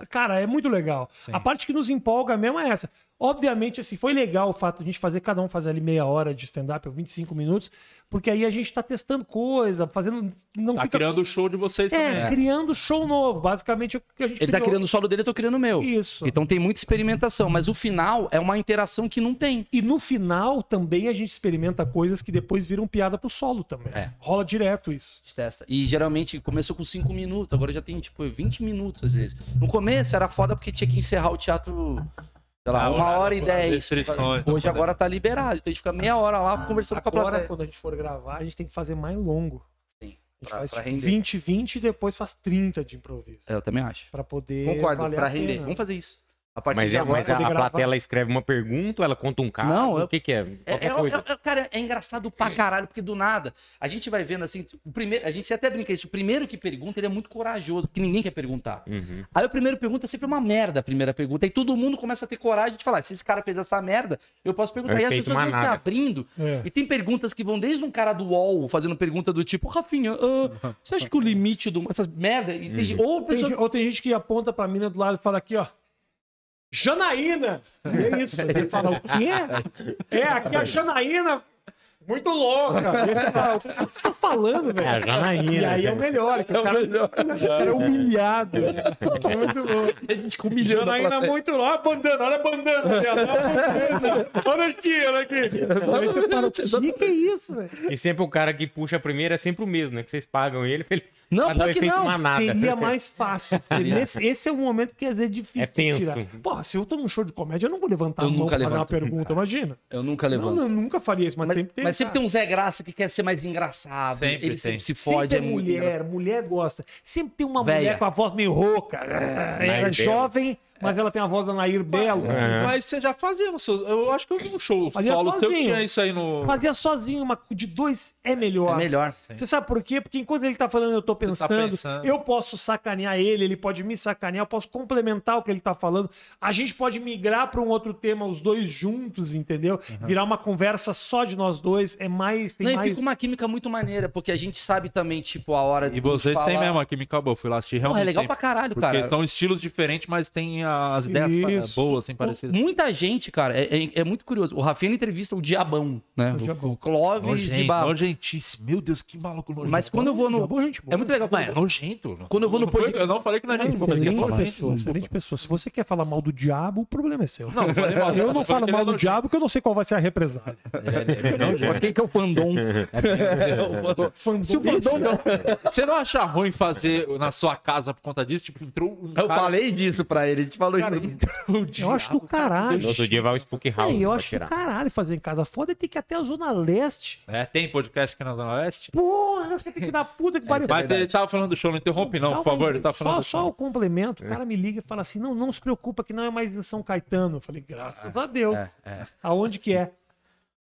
cara, é muito legal. A parte que nos empolga mesmo é essa. Obviamente, assim, foi legal o fato de a gente fazer, cada um fazer ali meia hora de stand-up, ou 25 minutos, porque aí a gente tá testando coisa, fazendo. Não Tá fica. criando o show de vocês É, também. criando show novo. Basicamente, o que a gente Ele tá criou. criando o solo dele, eu tô criando o meu. Isso. Então tem muita experimentação, mas o final é uma interação que não tem. E no final também a gente experimenta coisas que depois viram piada pro solo também. É. Rola direto isso. A gente testa. E geralmente começou com 5 minutos, agora já tem tipo 20 minutos às vezes. No começo era foda porque tinha que encerrar o teatro, sei lá, Ah, uma hora e dez. Hoje agora tá liberado, então a gente fica meia hora lá conversando com a Agora, plateia. quando a gente for gravar, a gente tem que fazer mais longo. Sim, A gente pra, faz pra tipo, render. 20, 20 e depois faz 30 de improviso. É, eu também acho. Pra poder. Concordo, valer pra render. Vamos fazer isso. A partir Mas, de é, agora. mas a, a plateia ela escreve uma pergunta, ela conta um caso. Não, eu- O que, que é? É, Qualquer é- coisa. é- é- cara, é engraçado pra caralho, porque do nada a gente vai vendo assim. O primeiro, a gente até brinca isso. O primeiro que pergunta, ele é muito corajoso, porque ninguém quer perguntar. Uhum. Aí o primeiro pergunta é sempre uma merda, a primeira pergunta. Aí todo mundo começa a ter coragem de falar: se esse cara fez essa merda, eu posso perguntar. É e as pessoas vão manada. abrindo. É. E tem perguntas que vão desde um cara do UOL fazendo pergunta do tipo: Rafinha, ah, você acha que o limite do. Essas merda. E tem, Ou a Tem, pessoa. gente- ou tem gente que aponta pra mina do lado e fala aqui, ó. Janaína! E é isso. Você fala, o quê? É, aqui a Janaína. Muito louca! Fala, O que você tá falando, velho? É a Janaína. E aí é o melhor, que o cara, o cara é humilhado. É muito louco. A gente com humilhando a Janaína muito louca. Olha a bandana, olha a bandana dela. Olha a bandana. Olha aqui, olha aqui. Aí fala, que que é isso, velho? E sempre o cara que puxa a primeira é sempre o mesmo, né? Que vocês pagam ele pra ele Não, fazer o pior que efeito não. manada. Seria mais fácil. [LAUGHS] porque nesse- esse é um momento que às vezes é difícil É tenso. de tirar. Porra, se eu tô num show de comédia, eu não vou levantar Eu a mão nunca pra fazer uma levanto. pergunta, imagina. Eu nunca Não, levanto. não, nunca faria isso, mas, Mas, sempre tem. mas sempre cara. tem um Zé Graça que quer ser mais engraçado. Sempre ele tem. sempre se fode, Sempre é muito mulher, mulher gosta. Sempre tem uma Véia. mulher com a voz meio rouca. Ela é Belo. jovem, mas ela tem a voz da Nair Belo. É. Mas você já fazia no seu. Eu acho que eu vi um show Fazia solo teu que sozinho. tinha isso aí no. Fazia sozinho, uma de dois é melhor. É melhor. Você sabe por quê? Porque enquanto ele tá falando, eu tô tá pensando, pensando. eu posso sacanear ele, ele pode me sacanear, eu posso complementar o que ele tá falando. A gente pode migrar para um outro tema, os dois juntos, entendeu? Virar uma conversa só de nós dois, é mais tem Não, e mais fica uma química muito maneira, porque a gente sabe também, tipo, a hora E vocês falar... têm mesmo a Química Boa. Fui lá assistir Porra, realmente. é legal tem. pra caralho, Porque cara. são estilos diferentes, mas tem a, as ideias Isso. boas, assim, parecidas. Muita gente, cara, é, é- é muito curioso. O Rafinha entrevista o Diabão, né? O, Diabão. o Clóvis de Barro. nojentíssimo. Meu Deus, que maluco nojento. Mas quando eu vou no. Diabão é gente boa. É muito legal. Mas é Quando, nojento. quando eu vou no podcast. Eu não falei que não é É gente boa, mas que é excelente nojento. pessoa, excelente pessoa. Se você quer falar mal do diabo, o problema é seu. Não, não falei mal. Eu não falo mal é do diabo porque eu não sei qual vai ser a represália. Quem que é o [LAUGHS] fandom? Se o fandom não. Você não acha ruim fazer na sua casa por conta disso? Tipo, entrou um Eu falei disso pra ele, a gente falou Cara, isso. entrou o Eu acho do caralho. No outro dia vai o Spook House É, eu acho do tirar. caralho fazer em casa. Foda é ter que ir até a Zona Leste. É, tem podcast aqui na Zona Leste? Porra, você tem que dar puta que pariu. Mas ele tava falando do show, não interrompe não, por favor. Ele tava só, falando do só show. o complemento. O cara me liga e fala assim: não, não se preocupa que não é mais em São Caetano. Eu falei, graças a Deus. É, é. Aonde que é?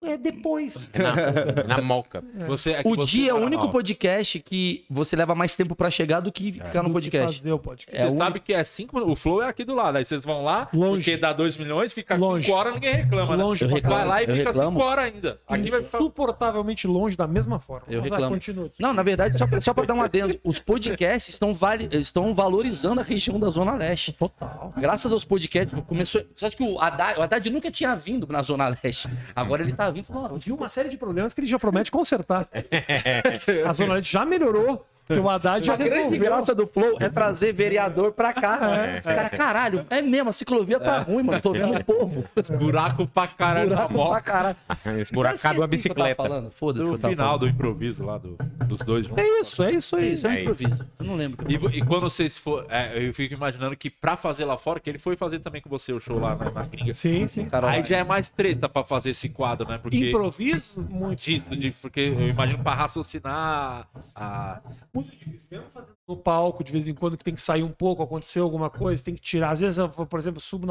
É depois. [LAUGHS] Na, na moca. Você, é que O você dia é o único podcast que você leva mais tempo pra chegar do que ficar no podcast. Fazer o podcast. É Você o sabe que é cinco. O Flow é aqui do lado. Aí vocês vão lá, Longe. porque dá 2 milhões, fica Longe. 5 horas, ninguém reclama, né? Longe reclamo. Vai lá e Eu fica reclamo. 5 horas ainda. Aqui vai ficar. Insuportavelmente longe da mesma forma. Eu Mas reclamo. continua. Não, na verdade, só pra, só pra dar um adendo, os podcasts estão, vali- estão valorizando a região da Zona Leste. Total. Graças aos podcasts, começou. Você acha que o Haddad, o Haddad nunca tinha vindo na Zona Leste? Agora ele tá vindo e falou: "Ó, Viu uma série de problemas que ele já promete consertar. [LAUGHS] a Zona Leste já melhorou, porque o Haddad [LAUGHS] já A grande resolveu. graça do Flow é trazer vereador pra cá. É. Os caras, caralho, é mesmo, a ciclovia tá ruim, mano. Tô vendo o [LAUGHS] povo. Buraco pra caralho na Buraco pra moto. caralho. [LAUGHS] Esse buraco cabe uma Eu esqueci o que eu tava bicicleta. falando. Foda-se o que eu tava final falando. do improviso lá, do- dos dois juntos. É isso, é isso É aí. isso, é um É isso. improviso. Eu não lembro. E, vo- e quando vocês for, é, eu fico imaginando que pra fazer lá fora, que ele foi fazer também com você o show lá na, na gringa. Sim, sim. Aí já é mais treta pra fazer esse quadro, né? Porque Improviso? Muito disso, disso, porque eu imagino pra raciocinar a, muito difícil. Mesmo fazendo no palco, de vez em quando, que tem que sair um pouco, aconteceu alguma coisa, tem que tirar. Às vezes, eu, por exemplo, subo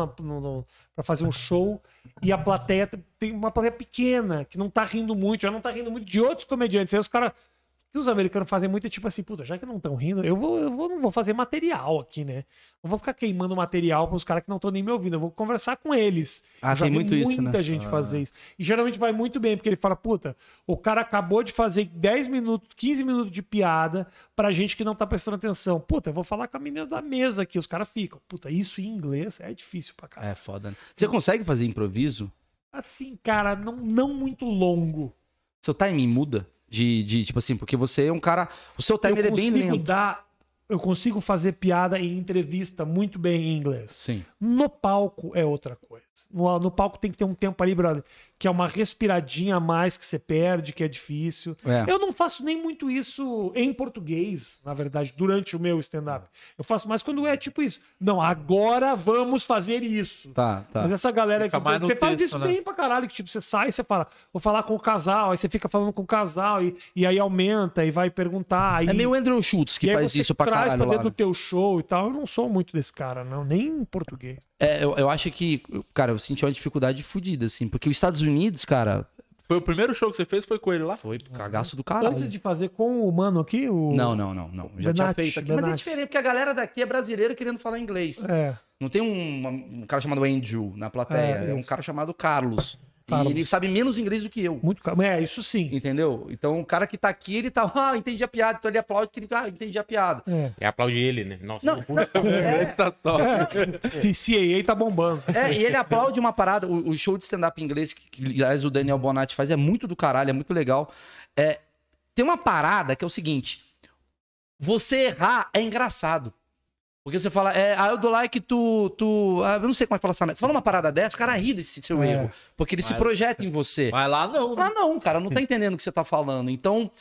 pra fazer um show e a plateia tem uma plateia pequena, que não tá rindo muito, já não tá rindo muito de outros comediantes. Aí os caras. Que os americanos fazem muito é tipo assim, puta, já que não estão rindo, eu vou, eu vou, não vou fazer material aqui, né? Não vou ficar queimando material pros caras que não estão nem me ouvindo, eu vou conversar com eles. Ah, já tem muito isso, muita né? gente fazer isso. E geralmente vai muito bem, porque ele fala, puta, o cara acabou de fazer 10 minutos, 15 minutos de piada pra gente que não tá prestando atenção. Puta, eu vou falar com a menina da mesa aqui, os caras ficam. Puta, isso em inglês é difícil pra caralho. É foda. né? Você consegue fazer improviso? Assim, cara, não, não muito longo. Seu timing muda? De, de, tipo assim, porque você é um cara. O seu ele é bem consigo lento. dar. Eu consigo fazer piada em entrevista muito bem em inglês. Sim. No palco é outra coisa. No, no palco tem que ter um tempo ali, brother, que é uma respiradinha a mais que você perde, que é difícil. É. Eu não faço nem muito isso em português, na verdade, durante o meu stand-up. Eu faço mais quando é tipo isso. Não, agora vamos fazer isso. Tá, tá. Mas essa galera Fica que mais você faz texto, isso né? bem pra caralho, que tipo, você sai e você fala, vou falar com o casal, aí você fica falando com o casal e, e aí aumenta e vai perguntar. Aí, É meio Andrew Schultz que e aí faz você isso pra traz caralho pra lá. dentro do né? teu show e tal. Eu não sou muito desse cara, não, nem em português. É, eu, eu acho que, cara, eu senti uma dificuldade fodida, assim, porque os Estados Unidos, cara, Foi o primeiro show que você fez, foi com ele lá? foi cagaço do caralho. Antes de fazer com o mano aqui, o. Não, não, não, não. Já tinha Benatti, feito aqui. Mas é Benatti. diferente, porque a galera daqui é brasileira querendo falar inglês. É. Não tem um, um cara chamado Andrew na plateia. É, É, um cara chamado Carlos. Carlos. E ele sabe menos inglês do que eu. Muito. É, isso sim. Entendeu? Então o cara que tá aqui, ele tá, ah, entendi a piada. Então ele aplaude que ele, ah, entendi a piada. É. É aplaudir ele, né? Nossa, Não, É. [LAUGHS] Tá top. C- CAA tá bombando. É, e ele aplaude uma parada. O, o show de stand-up inglês, que, que aliás o Daniel Bonatti faz, é muito do caralho, é muito legal. É, tem uma parada que é o seguinte: você errar é engraçado. Porque você fala, é, I would like to. to ah, eu não sei como é que fala essa merda. Você fala uma parada dessa, o cara ri desse seu É. erro. Porque ele se Mas- projeta em você. Mas lá não, né? Ah, não, cara, não tá entendendo o que você tá falando. Então,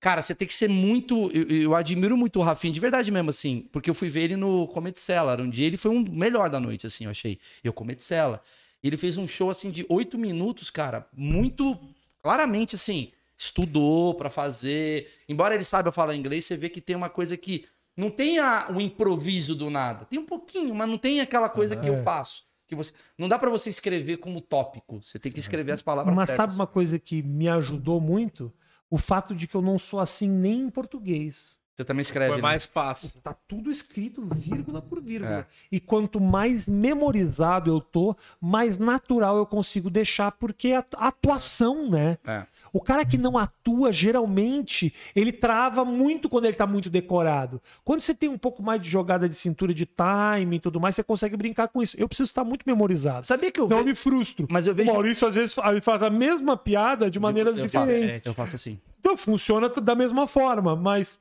cara, você tem que ser muito. Eu, eu admiro muito o Rafinha, de verdade mesmo, assim. Porque eu fui ver ele no Comedy Cellar. Um dia ele foi um melhor da noite, assim, eu achei. Eu, Comedy Cellar. Ele fez um show, assim, de oito minutos, cara, muito claramente, assim, estudou pra fazer. Embora ele saiba falar inglês, você vê que tem uma coisa que. Não tem a- o improviso do nada. Tem um pouquinho, mas não tem aquela coisa que eu É. faço. Que você, não dá pra você escrever como tópico. Você tem que escrever as palavras Mas certas. sabe uma coisa que me ajudou muito? O fato de que eu não sou assim nem em português. Você também escreve. Foi né? mais fácil. Tá tudo escrito vírgula por vírgula. É. E quanto mais memorizado eu tô, mais natural eu consigo deixar, porque a a atuação, né? É. O cara que não atua, geralmente, ele trava muito quando ele tá muito decorado. Quando você tem um pouco mais de jogada de cintura, de time e tudo mais, você consegue brincar com isso. Eu preciso estar muito memorizado. Sabia que eu eu ve- me frustro. Mas eu vejo- O Maurício, às vezes, fa- faz a mesma piada de maneiras eu faço, diferentes. é, eu faço assim. Então funciona da mesma forma, mas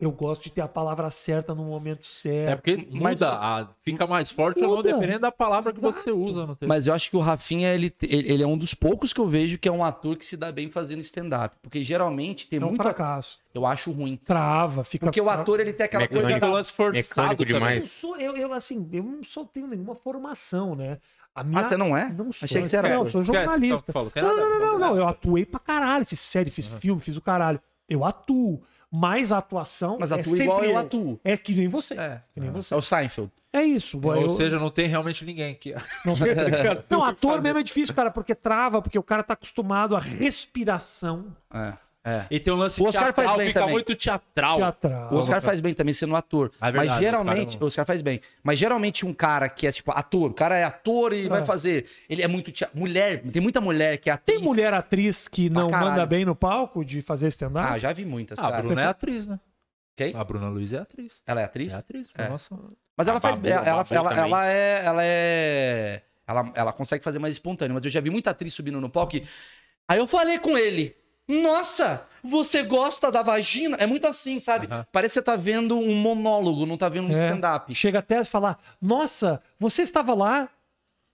eu gosto de ter a palavra certa no momento certo. É porque Mas- muda, a- fica mais forte ou não, Muda. dependendo da palavra que você Exato. usa no texto. Mas eu acho que o Rafinha, ele, ele é um dos poucos que eu vejo que é um ator que se dá bem fazendo stand-up. Porque geralmente tem é um muito. fracasso. Eu acho ruim. Trava, fica. Porque o ator, ele tem aquela Mecânico. coisa. Da... forçado Mecânico também. Eu, demais. sou, eu, eu, assim, eu não sou, tenho nenhuma formação, né? A minha... Ah, você não é? Não sou. Achei que você era Não, ator. sou Esquece, jornalista. então, Não, nada, não, não, não, não. Eu atuei pra caralho. Fiz série, fiz filme, fiz o caralho. Eu atuo. Mas a atuação. Mas é atua igual sempre eu atuo. É que nem você. É. Que nem você. É o Seinfeld. É isso. Ou eu- seja, não tem realmente ninguém aqui. [LAUGHS] Não, [LAUGHS] não ator mesmo é difícil, cara, porque trava, porque o cara tá acostumado à respiração É. É. E tem um lance O Oscar teatral, faz bem fica também. muito teatral. teatral. O Oscar faz bem também sendo ator. É verdade, mas geralmente, o cara o Oscar faz bem. Mas geralmente um cara que é tipo ator, o cara é ator e vai fazer. Ele é muito tea- mulher, tem muita mulher que é atriz. Tem mulher atriz que não caralho. manda bem no palco de fazer stand-up? Ah, já vi muitas, Ah, a. Bruna é atriz, né? Quem? A Bruna Luiz é atriz. Ela é atriz? É atriz. É. Nossa. Mas ela A faz Babu- ela, ela, ela, é ela é ela, ela consegue fazer mais espontâneo, mas eu já vi muita atriz subindo no palco. e- Aí eu falei com ele: "Nossa, você gosta da vagina?" É muito assim, sabe? Parece que você tá vendo um monólogo, não tá vendo um É. stand-up. Chega até a falar: Nossa, você estava lá?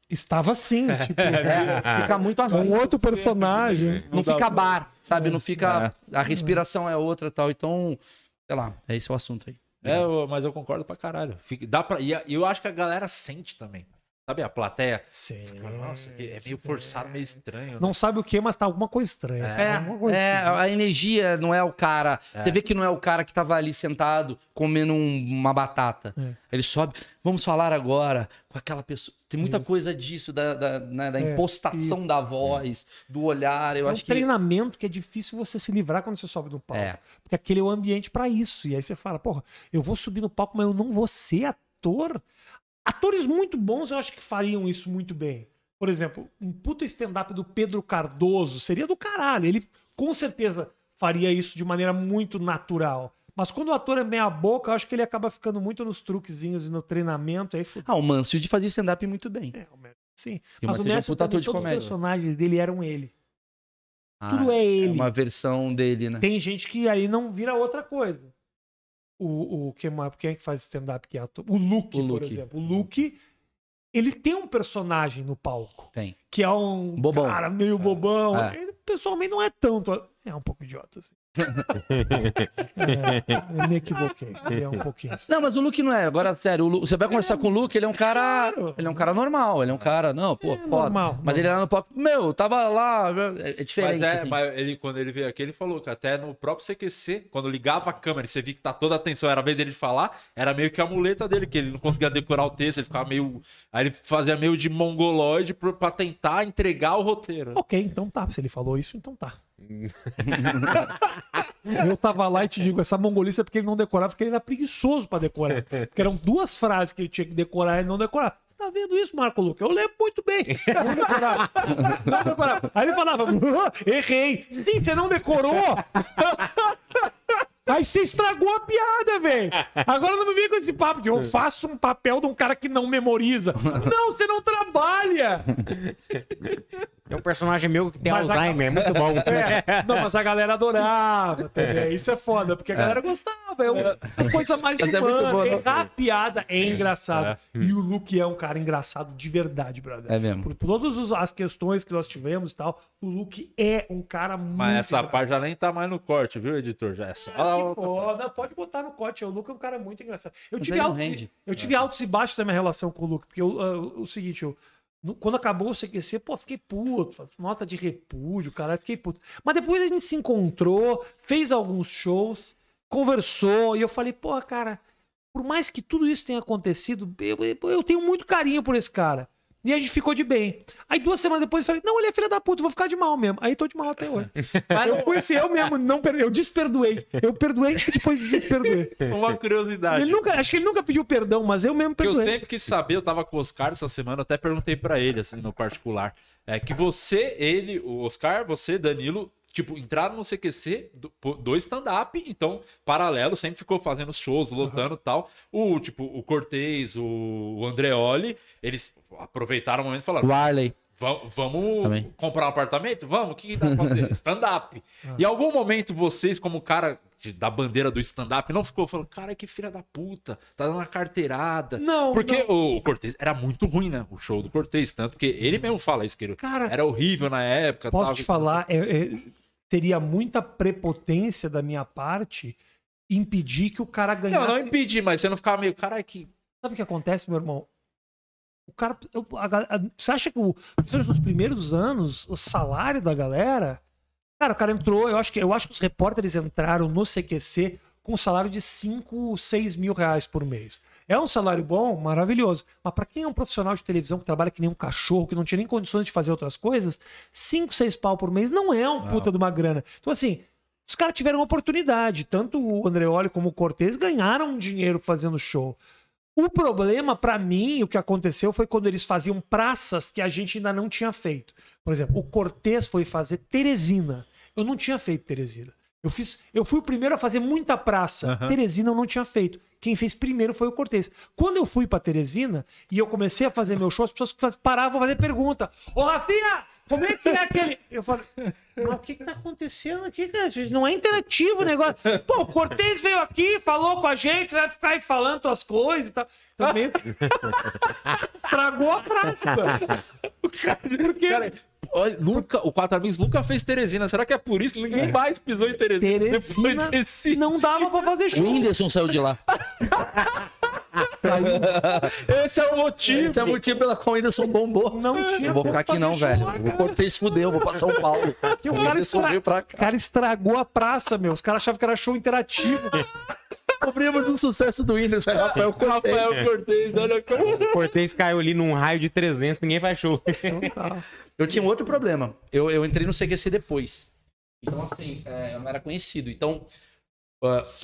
Estava sim. Tipo, É, fica muito é assim. um outro personagem. Não fica bar, sabe? Não fica. É. A respiração é outra e tal. Então, sei lá, é esse o assunto aí. É, eu- mas eu concordo pra caralho. Fica, dá pra, e eu acho que a galera sente também. Sabe, a plateia. Sim. Fica, Nossa, que é meio forçado, meio estranho. né? Não sabe o que, mas tá alguma coisa estranha. É, Alguma coisa é, a energia não é o cara. Você vê que não é o cara que tava ali sentado comendo um- uma batata. É. Ele sobe. Vamos falar agora com aquela pessoa. Tem muita coisa disso, da, da, né, da É, impostação da voz, do olhar. Eu É um acho que. treinamento que é difícil você se livrar quando você sobe no palco. É. Porque aquele é o ambiente pra isso. E aí você fala, porra, eu vou subir no palco, mas eu não vou ser ator. Atores muito bons eu acho que fariam isso muito bem. Por exemplo, um puta stand-up do Pedro Cardoso seria do caralho. Ele com certeza faria isso de maneira muito natural. Mas quando o ator é meia boca, eu acho que ele acaba ficando muito nos truquezinhos e no treinamento. Aí fudeu. Ah, o Mancio de fazer stand-up muito bem. É, o sim. E Mas Mancio o é um todos os personagens dele eram ele. Ah, Tudo é ele. uma versão dele, né? Tem gente que aí não vira outra coisa. O, o quem, mais- quem é que faz stand-up que é ator? O Luke, O por Luke. exemplo. O Luke, ele tem um personagem no palco, Tem. que é um Bobão. cara meio bobão. É. Ele pessoalmente não é tanto. É um pouco idiota, assim. É, eu me equivoquei. Ele é um pouquinho. assim. Não, mas o Luke não é. Agora, sério, o Lu- você vai conversar com o Luke, ele é um cara. Claro. Ele é um cara normal, ele é um cara. Não, pô, foda. normal, Mas ele lá no palco. Meu, tava lá. É é diferente. Mas, é, assim. mas ele, quando ele veio aqui, ele falou que até no próprio CQC, quando ligava a câmera e você via que tá toda a atenção, era a vez dele falar, era meio que a muleta dele, que ele não conseguia decorar o texto, ele ficava meio. Aí ele fazia meio de mongoloide pro- pra tentar entregar o roteiro. Ok, então tá. Se ele falou isso, então tá. [LAUGHS] eu tava lá e te digo, essa mongolista é porque ele não decorava, porque ele era preguiçoso pra decorar. Porque eram duas frases que ele tinha que decorar e não decorava. Você tá vendo isso, Marco Luca? Eu lembro muito bem. [LAUGHS] Não decorava. Não decorava. Aí ele falava, "Ah, errei. Sim, você não decorou? [LAUGHS] Aí você estragou a piada, velho. Agora não me vem com esse papo de eu faço um papel de um cara que não memoriza. Não, você não trabalha. Tem um personagem meu que tem Mas a- Alzheimer, é muito bom. [LAUGHS] É, não, mas a galera adorava também. Isso é foda, porque a galera gostava. É uma uma coisa mais Mas é muito humana. bom, não? Errar a piada é engraçado. E o Luke é um cara engraçado de verdade, brother. É mesmo. Por todas as questões que nós tivemos e tal, o Luke é um cara muito Mas essa engraçado. parte já nem tá mais no corte, viu, editor? Já é só. Ah, que foda. Pode botar no corte. O Luke é um cara muito engraçado. Eu Mas tive, altos, e- rende. eu tive altos e baixos da minha relação com o Luke. Porque eu, ah, o seguinte, eu, quando acabou o CQC, pô, fiquei puto. Nota de repúdio, cara, fiquei puto. Mas depois a gente se encontrou, fez alguns shows, conversou. E eu falei, pô, cara, por mais que tudo isso tenha acontecido, eu- eu tenho muito carinho por esse cara. E a gente ficou de bem. Aí duas semanas depois eu falei, não, ele é filha da puta, vou ficar de mal mesmo. Aí tô de mal até hoje. [LAUGHS] Mas eu fui assim, eu mesmo, não per... eu desperdoei. Eu perdoei e depois desperdoei. Uma curiosidade. Ele nunca, acho que ele nunca pediu perdão, mas eu mesmo que eu perdoei. sempre quis saber, eu tava com o Oscar essa semana, até perguntei pra ele, assim, no particular. É que você, ele, o Oscar, você, Danilo, tipo, entraram no CQC do, do stand-up, então, paralelo, sempre ficou fazendo shows, lotando e tal. O, tipo, o Cortez, o, o Andreoli, eles aproveitaram o momento e falaram. O Arley. "Va- Vamos comprar um apartamento? Vamos, o que, que dá pra fazer? [LAUGHS] Stand-up. Em algum momento, vocês, como cara da bandeira do stand-up, não ficou falando, cara, que filha da puta, tá dando uma carteirada. Não, Porque o Cortez era muito ruim, né? O show do Cortez. Tanto que ele mesmo fala isso, que ele Cara, era horrível na época. Posso tal, te falar, é- é- teria muita prepotência da minha parte impedir que o cara ganhasse. Não, não impedir, mas você não ficava meio, caralho, que. Sabe o que acontece, meu irmão? O cara. eu- a a- você acha que o, principalmente nos primeiros anos, o salário da galera. Cara, o cara entrou, eu acho que, eu acho que os repórteres entraram no CQC com um salário de 5, 6 mil reais por mês. É um salário bom, maravilhoso. Mas para quem é um profissional de televisão que trabalha que nem um cachorro, que não tinha nem condições de fazer outras coisas, 5, 6 pau por mês não é um puta de uma grana. Então, assim, os caras tiveram oportunidade. Tanto o Andreoli como o Cortez ganharam dinheiro fazendo show. O problema, pra mim, o que aconteceu foi quando eles faziam praças que a gente ainda não tinha feito. Por exemplo, o Cortez foi fazer Teresina. Eu não tinha feito Teresina. Eu, fiz, eu fui o primeiro a fazer muita praça. Teresina eu não tinha feito. Quem fez primeiro foi o Cortez. Quando eu fui pra Teresina e eu comecei a fazer meu show, as pessoas faz- paravam pra fazer pergunta. Ô, Rafinha, como é que é aquele. Eu falei, mas o que, que tá acontecendo aqui, cara? Não é interativo o negócio. Pô, o Cortez veio aqui, falou com a gente, vai ficar aí falando tuas coisas e tal. Então meio que [LAUGHS] estragou a praça. Porque Cara, olha, nunca, o Quatro Amigos nunca fez Teresina. Será que é por isso que ninguém mais pisou em Teresina? Teresina desse- não dava pra fazer O show. Whindersson saiu de lá. [LAUGHS] Esse é o motivo. Esse é o motivo pela qual o Whindersson bombou. Não tinha Não vou ficar aqui não, velho. lá, Vou esse fudeu, vou pra São Paulo. O o cara, estra... veio pra o cá. cara estragou a praça, meu. Os caras achavam que era show interativo. Cobrimos o sucesso do Whindersson, é Rafael Cortez. Rafael Cortez, olha como. O Cortez caiu ali num raio de 300, ninguém faz show. Eu tinha um outro problema. Eu, eu entrei no CQC depois. Então, assim, é, eu não era conhecido. Então,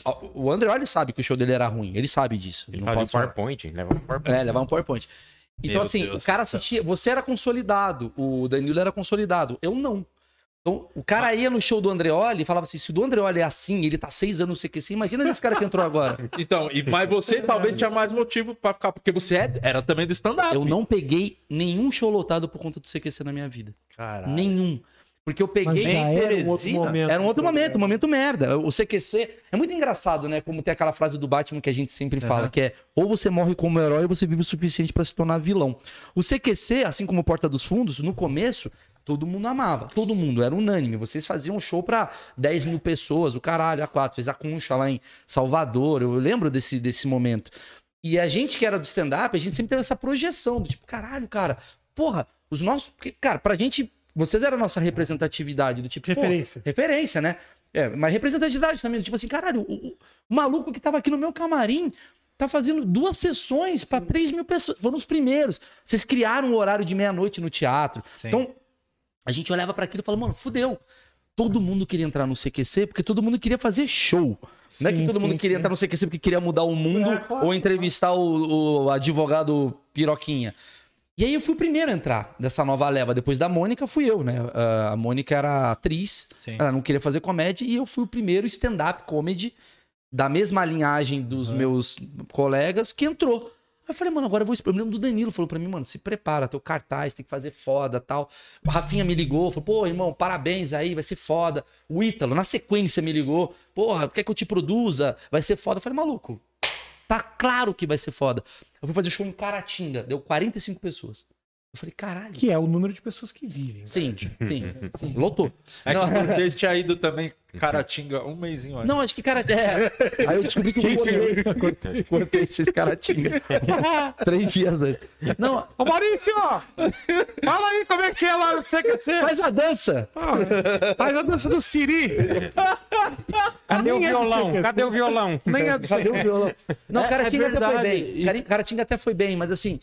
ah, o André ele sabe que o show dele era ruim. Ele sabe disso. Ele Não fazia um pode falar. PowerPoint, leva um PowerPoint. É, levar um PowerPoint. Então, Meu assim, Deus o cara assistia. Você era consolidado, o Danilo era consolidado. Eu não. Então, o cara ia no show do Andreoli e falava assim: se o do Andreoli é assim, ele tá seis anos no CQC, imagina esse cara que entrou agora. [LAUGHS] Então, e, mas você talvez tinha mais motivo pra ficar, porque você é- era também do stand-up. Eu não peguei nenhum show lotado por conta do CQC na minha vida. Caralho. Nenhum. Porque eu Mas peguei. já era um outro momento. Era um outro momento, um momento merda. O CQC é muito engraçado, né? Como tem aquela frase do Batman que a gente sempre fala, que é ou você morre como herói ou você vive o suficiente pra se tornar vilão. O CQC, assim como o Porta dos Fundos, no começo, todo mundo amava. Todo mundo, era unânime. Vocês faziam um show pra 10 mil pessoas, o caralho, a quatro. Fez a concha lá em Salvador. Eu lembro desse, desse momento. E a gente que era do stand-up, a gente sempre teve essa projeção do tipo, caralho, cara, porra, os nossos. porque, Cara, pra gente. Vocês eram a nossa representatividade, do tipo. Referência. referência, né? É, mas representatividade também, do tipo assim, caralho, o, o- o maluco que tava aqui no meu camarim tá fazendo duas sessões pra 3 mil pessoas. Foram os primeiros. Vocês criaram um horário de meia-noite no teatro. Então, a gente olhava pra aquilo e falava, mano, fudeu. Todo mundo queria entrar no CQC porque todo mundo queria fazer show. não é que Sim, todo mundo sim, queria sim. entrar no CQC porque queria mudar o mundo É, claro, ou entrevistar o, o advogado Piroquinha. E aí eu fui o primeiro a entrar dessa nova leva. Depois da Mônica, fui eu, né? Ah, A Mônica era atriz, Sim. ela não queria fazer comédia, e eu fui o primeiro stand-up comedy da mesma linhagem dos meus colegas que entrou. Eu falei, mano, agora eu vou. Eu me lembro do Danilo, falou pra mim, mano, se prepara, teu cartaz tem que fazer foda tal. O Rafinha me ligou, falou, pô, irmão, parabéns aí, vai ser foda. O Ítalo, na sequência, me ligou, porra, quer que eu te produza? Vai ser foda. Eu falei, maluco, tá claro que vai ser foda. Eu fui fazer show em Caratinga, deu 45 pessoas. Eu falei, caralho. Que é o número de pessoas que vivem. Sim, sim, [LAUGHS] sim. Lotou. É que Não, o Cortez tinha ido também Caratinga um mêsinho antes. Não, acho que cara. É. [LAUGHS] Aí eu descobri que o Cortez, Cortez fez Caratinga. Três dias antes. Não, Ô Maurício! Fala aí como é que é lá no CQC. faz a dança. Faz a dança do Siri. Cadê o é violão? Cadê o violão? Nem é do Cadê o violão? Não, É- Caratinga é até foi bem. Caratinga até foi bem, mas assim.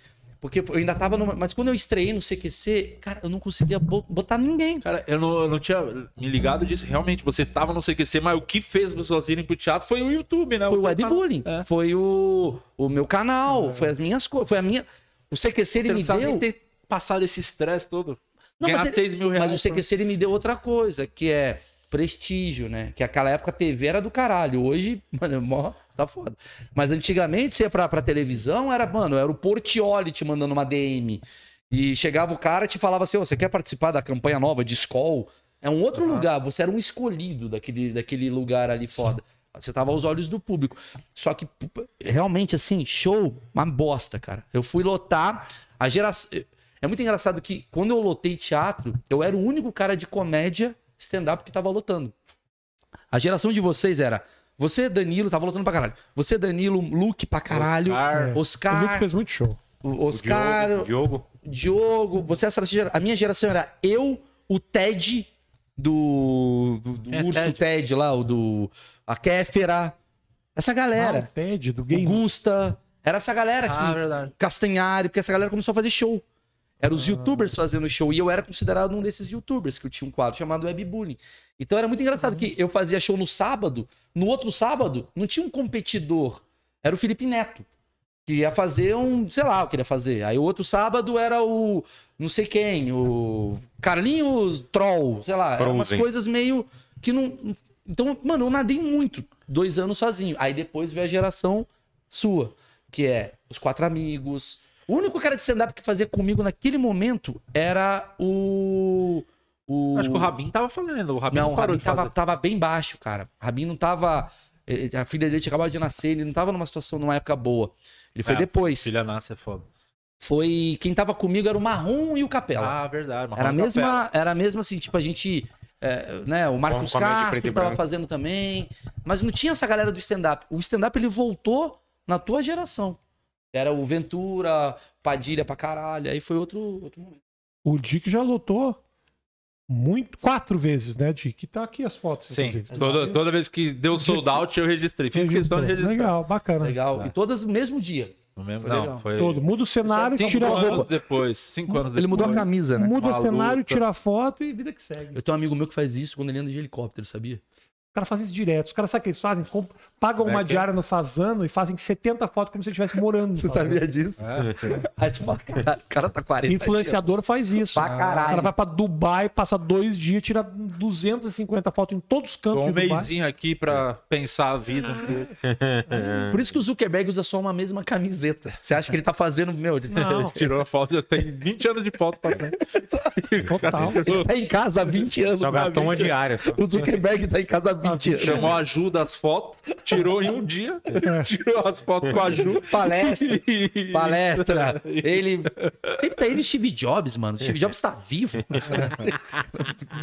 Porque eu ainda tava numa. Mas quando eu estreiei no CQC, cara, eu não conseguia bo- botar ninguém. Cara, eu não, eu não tinha me ligado disso. Realmente, você tava no CQC, mas o que fez as pessoas irem pro teatro foi o YouTube, né? Foi o webbullying. É. Foi o, o meu canal. Foi as minhas coisas. Foi a minha. O CQC Você ele me deu. nem ter passado esse estresse todo. Não, Ganhar mas ele- 6 mil reais. Mas o CQC ele me deu outra coisa, que é prestígio, né? Que aquela época a TV era do caralho. Hoje, mano, é mó, tá foda. Mas antigamente, você ia pra, pra televisão, era, mano, era o Portioli te mandando uma DM. E chegava o cara e te falava assim: "Ô, você quer participar da campanha nova de Skol? É um outro lugar, você era um escolhido daquele, daquele lugar ali foda. Você tava aos olhos do público. Só que, realmente, assim, show, uma bosta, cara. Eu fui lotar. A geração. É muito engraçado que quando eu lotei teatro, eu era o único cara de comédia stand-up que tava lotando. A geração de vocês era. Você, Danilo, tava lotando pra caralho. Você, Danilo, Luke pra caralho. Oscar. O Oscar. Luke fez muito show. o Oscar. Diogo, Diogo. Diogo, você essa gera- a minha geração era eu, o Ted do, do, do É, urso Ted. Ted. lá, o do a Kéfera. Essa Ah, o galera, Ted, do o game. Gusta, era essa galera Ah, que verdade. Castanhari, porque essa galera começou a fazer show. Eram os youtubers fazendo show e eu era considerado um desses youtubers que eu tinha um quadro chamado Webbullying. Então era muito engraçado que eu fazia show no sábado, no outro sábado não tinha um competidor, era o Felipe Neto que ia fazer um, sei lá, o que ele ia fazer. Aí o outro sábado era o não sei quem, o Carlinhos Troll, sei lá, eram umas coisas meio que não. Então, mano, eu nadei muito, dois anos sozinho. Aí depois veio a geração sua, que é os quatro amigos. O único cara de stand-up que fazia comigo naquele momento era o. o... Acho que o Rabin tava fazendo. O Rabin Não, não, o parou Rabin de fazer. tava, tava bem baixo, cara. O Rabin não tava. eh, A filha dele tinha acabado de nascer, ele não tava numa situação, numa época boa. Ele foi É, depois. Filha nasce é foda. Foi. Quem tava comigo era o Marrom e o Capela. Ah, verdade. era, a Marrom mesma, Capela. era a mesma, assim, tipo, a gente. é, né, o Marcos Bom, Castro tava branco. fazendo também. Mas não tinha essa galera do stand-up. O stand-up ele voltou na tua geração. Era o Ventura, Padilha pra caralho. Aí foi outro, outro momento. O Dick já lotou muito, quatro vezes, né, Dick? Tá aqui as fotos, Sim, inclusive. toda, toda vez que deu sold out, eu registrei. Fiz questão de registrar. Legal, bacana. Legal. Tá. E todas no mesmo dia. No mesmo, Foi não, foi Todo. Muda o cenário, cinco tira a anos roupa. depois. Cinco anos depois. Ele mudou a camisa, né? Muda o Uma cenário, luta. tira a foto e vida que segue. Eu tenho um amigo meu que faz isso quando ele anda de helicóptero, sabia? Os caras fazem isso direto. Os caras, sabe o que eles fazem? Comp- Pagam uma É que- diária no Fazano e fazem 70 fotos como se ele estivesse morando. no Fazano. disso? É. [LAUGHS] Aí tu fala, caralho, o cara tá 40 Influenciador faz isso. Pra caralho. O cara vai pra Dubai, passa dois dias, tira 250 fotos em todos os cantos Tô um de Dubai. mêsinho aqui pra pensar a vida. pouco. [LAUGHS] Por isso que o Zuckerberg usa só uma mesma camiseta. Você acha que ele tá fazendo, meu, ele Não, [LAUGHS] Tirou a foto, já tem 20 anos de foto pra frente. total. tá em casa há 20 anos. Só gastou uma diária. Só. O Zuckerberg tá em casa há 20 anos. Chamou a Ju das fotos, tirou em um dia, [LAUGHS] tirou as fotos com a Ju. Palestra. [LAUGHS] Palestra. Ele. Sempre tá ele Steve Jobs, mano. Steve Jobs tá vivo. [LAUGHS]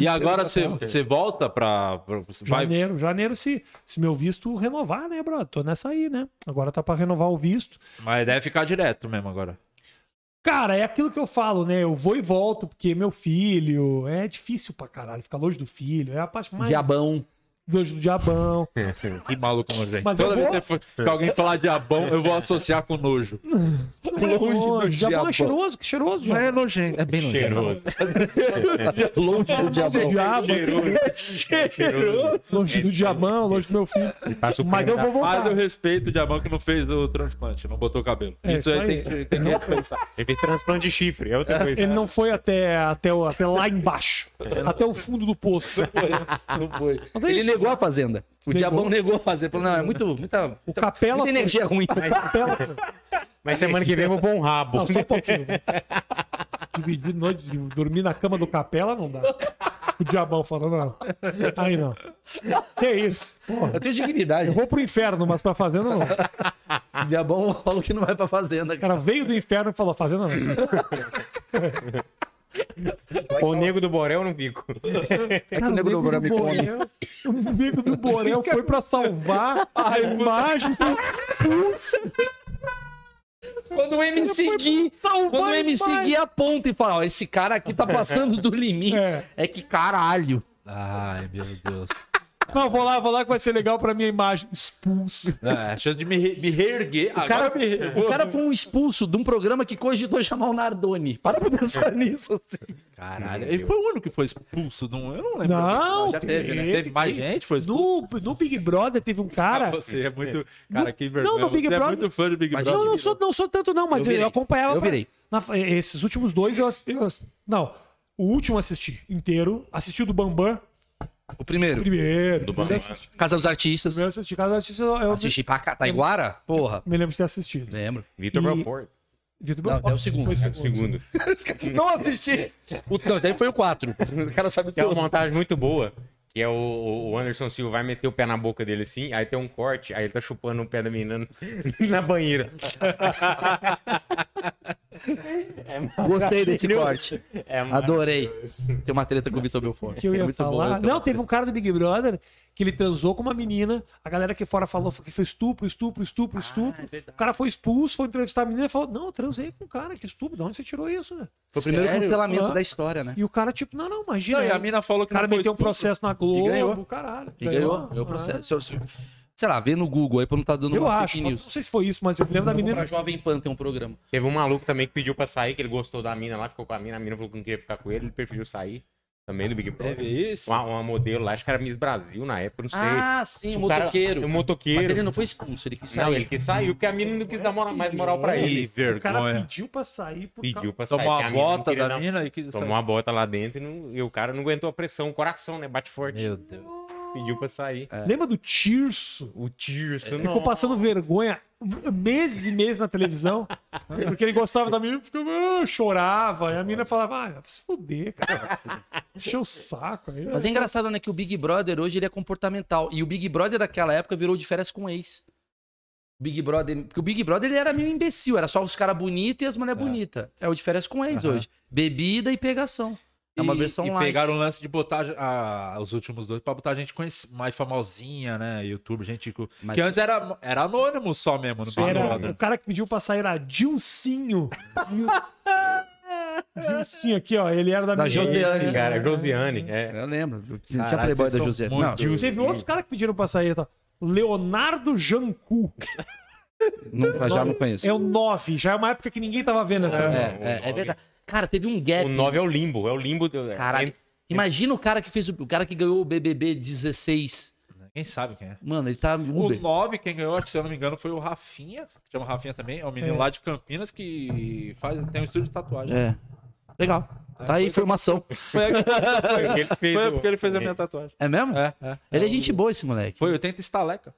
E agora você você volta pra. pra- vai, Janeiro, janeiro, se, se meu visto renovar, né, brother? Tô nessa aí, né? Agora tá pra renovar o visto. mas deve ficar direto mesmo agora. Cara, é aquilo que eu falo, né? Eu vou e volto, porque meu filho. É difícil pra caralho ficar longe do filho. É a parte mais. Diabão. Longe do diabão. [LAUGHS] Que maluco nojento. Mas Toda vez vou- que for- que alguém falar diabão, eu vou associar com nojo. [LAUGHS] Longe do diabão diabão. é cheiroso, que cheiroso, Mas diabão. é nojento, é bem nojento. Cheiroso. [LAUGHS] Longe do diabão. Diabo, Cheiroso. longe do diabão, longe do meu filho. O Mas eu vou Mas voltar. eu respeito o diabão que não fez o transplante, não botou cabelo. É, isso isso aí aí. tem que, tem que respeitar. da- Ele fez transplante de chifre. É outra coisa. Ele não foi até, até, o- até lá embaixo. Até o fundo do poço. Não foi. Mas é Ele. Negou a fazenda. O Negou. diabão negou a fazenda. Falou, não, é muito, muita, muita, Capela muita foi- energia ruim. Capela. Mas semana que vem eu vou pôr um rabo. Não, só um pouquinho. Dividir noite, de dormir na cama do capela não dá. O diabão falando, não. Aí não. Que isso? Porra, Eu tenho dignidade. eu vou pro inferno, mas pra fazenda não. [LAUGHS] O diabão falou que não vai pra fazenda. O cara veio do inferno e falou, fazenda não. [LAUGHS] O nego do Borel eu não fico. É que o nego do Borel me come. O nego do Borel foi pra salvar a imagem do Quando o MC Gui, quando o a MC. Gui aponta e fala, ó, esse cara aqui tá passando do [LAUGHS] limite. É. É, que caralho. Ai, meu Deus. Não, vou lá, vou lá que vai ser legal pra minha imagem. Expulso. É, a chance de me, re- me reerguer. O cara, Agora me reerguer. o cara foi um expulso de um programa que cogitou chamar o Nardoni. Para pra pensar nisso. assim. Caralho. Ele foi o único que foi expulso. Não, eu não lembro. Não, Já teve, né? Teve mais gente? que Foi expulso. No, no Big Brother teve um cara. Você é muito. Cara, que vergonha. no Big Você é Brother- muito fã de Big Imagina- Brother. Não, não sou, não sou tanto, não, mas Eu eu, virei. acompanhava. Eu virei. na- esses últimos dois eu, ass- eu ass- Não, o último eu assisti inteiro. Assisti o do Bambam. O primeiro. Primeiro. Do Bambam. Primeiro assisti, Casa dos Artistas. primeiro assisti. Cada artista eu, eu Assisti pra cá. Taiguara? Porra. me lembro de ter assistido. Lembro. Vitor E- Belfort. Vitor Não, Belfort. é o segundo. Foi É O segundo. [LAUGHS] Não assisti. O, não, daí foi o 4. O cara sabe Tem uma tudo. montagem muito boa. Que é o, o Anderson Silva vai meter o pé na boca dele assim, aí tem um corte, aí ele tá chupando o pé da menina [LAUGHS] na banheira. [LAUGHS] [LAUGHS] Gostei desse corte. É Adorei. Tem uma treta com o Vitor Belfort. que eu ia Muito bom, falar. eu tenho não, teve um cara do Big Brother que ele transou com uma menina. A galera aqui fora falou que foi estupro, estupro, estupro, estupro. é verdade. o cara foi expulso, foi entrevistar a menina e falou: Não, eu transei com um cara, que estupro. De onde você tirou isso? né? Foi o primeiro Sério? cancelamento Aham. da história, né? E o cara, tipo, não, não, imagina. Não, e a mina falou O que cara não foi meteu um estupro. processo na Globo, ganhou. caralho. E ganhou, ganhou o processo. Se- Sei lá, vê no Google aí pra não tá dando Eu uma acho, fake não news. sei se foi isso, mas eu lembro da menina. pra Jovem Pan tem um programa. Teve um maluco também que pediu pra sair, que ele gostou da mina lá, ficou com a mina, a mina falou que não queria ficar com ele, ele preferiu sair. Também do Big Brother. Teve isso? Uma, uma modelo lá, acho que era Miss Brasil na época, não sei. Ah, sim, o O cara- motoqueiro. o motoqueiro. Mas ele não foi expulso, ele quis sair. Não, ele que saiu, porque a mina não quis dar moral- mais moral pra ele. Que O cara vergonha. pediu pra sair por Pediu pra sair. Tomou a mina não bota da dar- mina e quis Tomou sair. uma bota lá dentro e, não- e o cara não aguentou a pressão, o coração, né? Bate forte. Meu Deus. Pediu pra sair. Lembra do Tirso? O Tirso, Ficou não. passando vergonha meses e meses na televisão. [LAUGHS] porque ele gostava da menina, ficava, ah, chorava. E a menina falava, ah, vai se fuder, cara. Encheu o saco. Aí, Mas é engraçado, né, que o Big Brother hoje ele é comportamental. E o Big Brother daquela época virou de férias com ex. O Big Brother. Porque o Big Brother ele era meio imbecil, era só os caras bonitos e as mulheres bonitas. É o de férias com ex Aham. hoje. Bebida e pegação. É uma E- versão e light. pegaram o lance de botar a- os últimos dois pra botar gente conheci- mais famosinha, né? YouTube, gente. co- Mas- Que antes era, era anônimo só mesmo no Big Brother. o cara que pediu pra sair era Dilcinho. [LAUGHS] Dilcinho aqui, ó. Ele era da, Da. Josiane. Cara, Josiane. É. Eu lembro. Tinha Playboy da Josiane. Não. Teve outros caras que pediram pra sair, tá? Leonardo Jancu. nunca, já não conheço. É o 9. Já é uma época que ninguém tava vendo essa. É, é, é verdade. Cara, teve um gap. O 9 é o limbo, é o limbo. Do... Caralho. Imagina o cara que fez o, o cara que ganhou o BBB 16. Quem sabe quem é? Mano, ele tá no O Uber. 9, quem ganhou, acho que se eu não me engano, foi o Rafinha, que chama Rafinha também, é um menino É. lá de Campinas que faz, tem um estúdio de tatuagem. É. Legal. Tá aí, informação. Foi, Foi ele fez foi o- porque ele fez a minha tatuagem. É mesmo? É, é. Ele é gente boa, esse moleque. Foi 80 estaleca.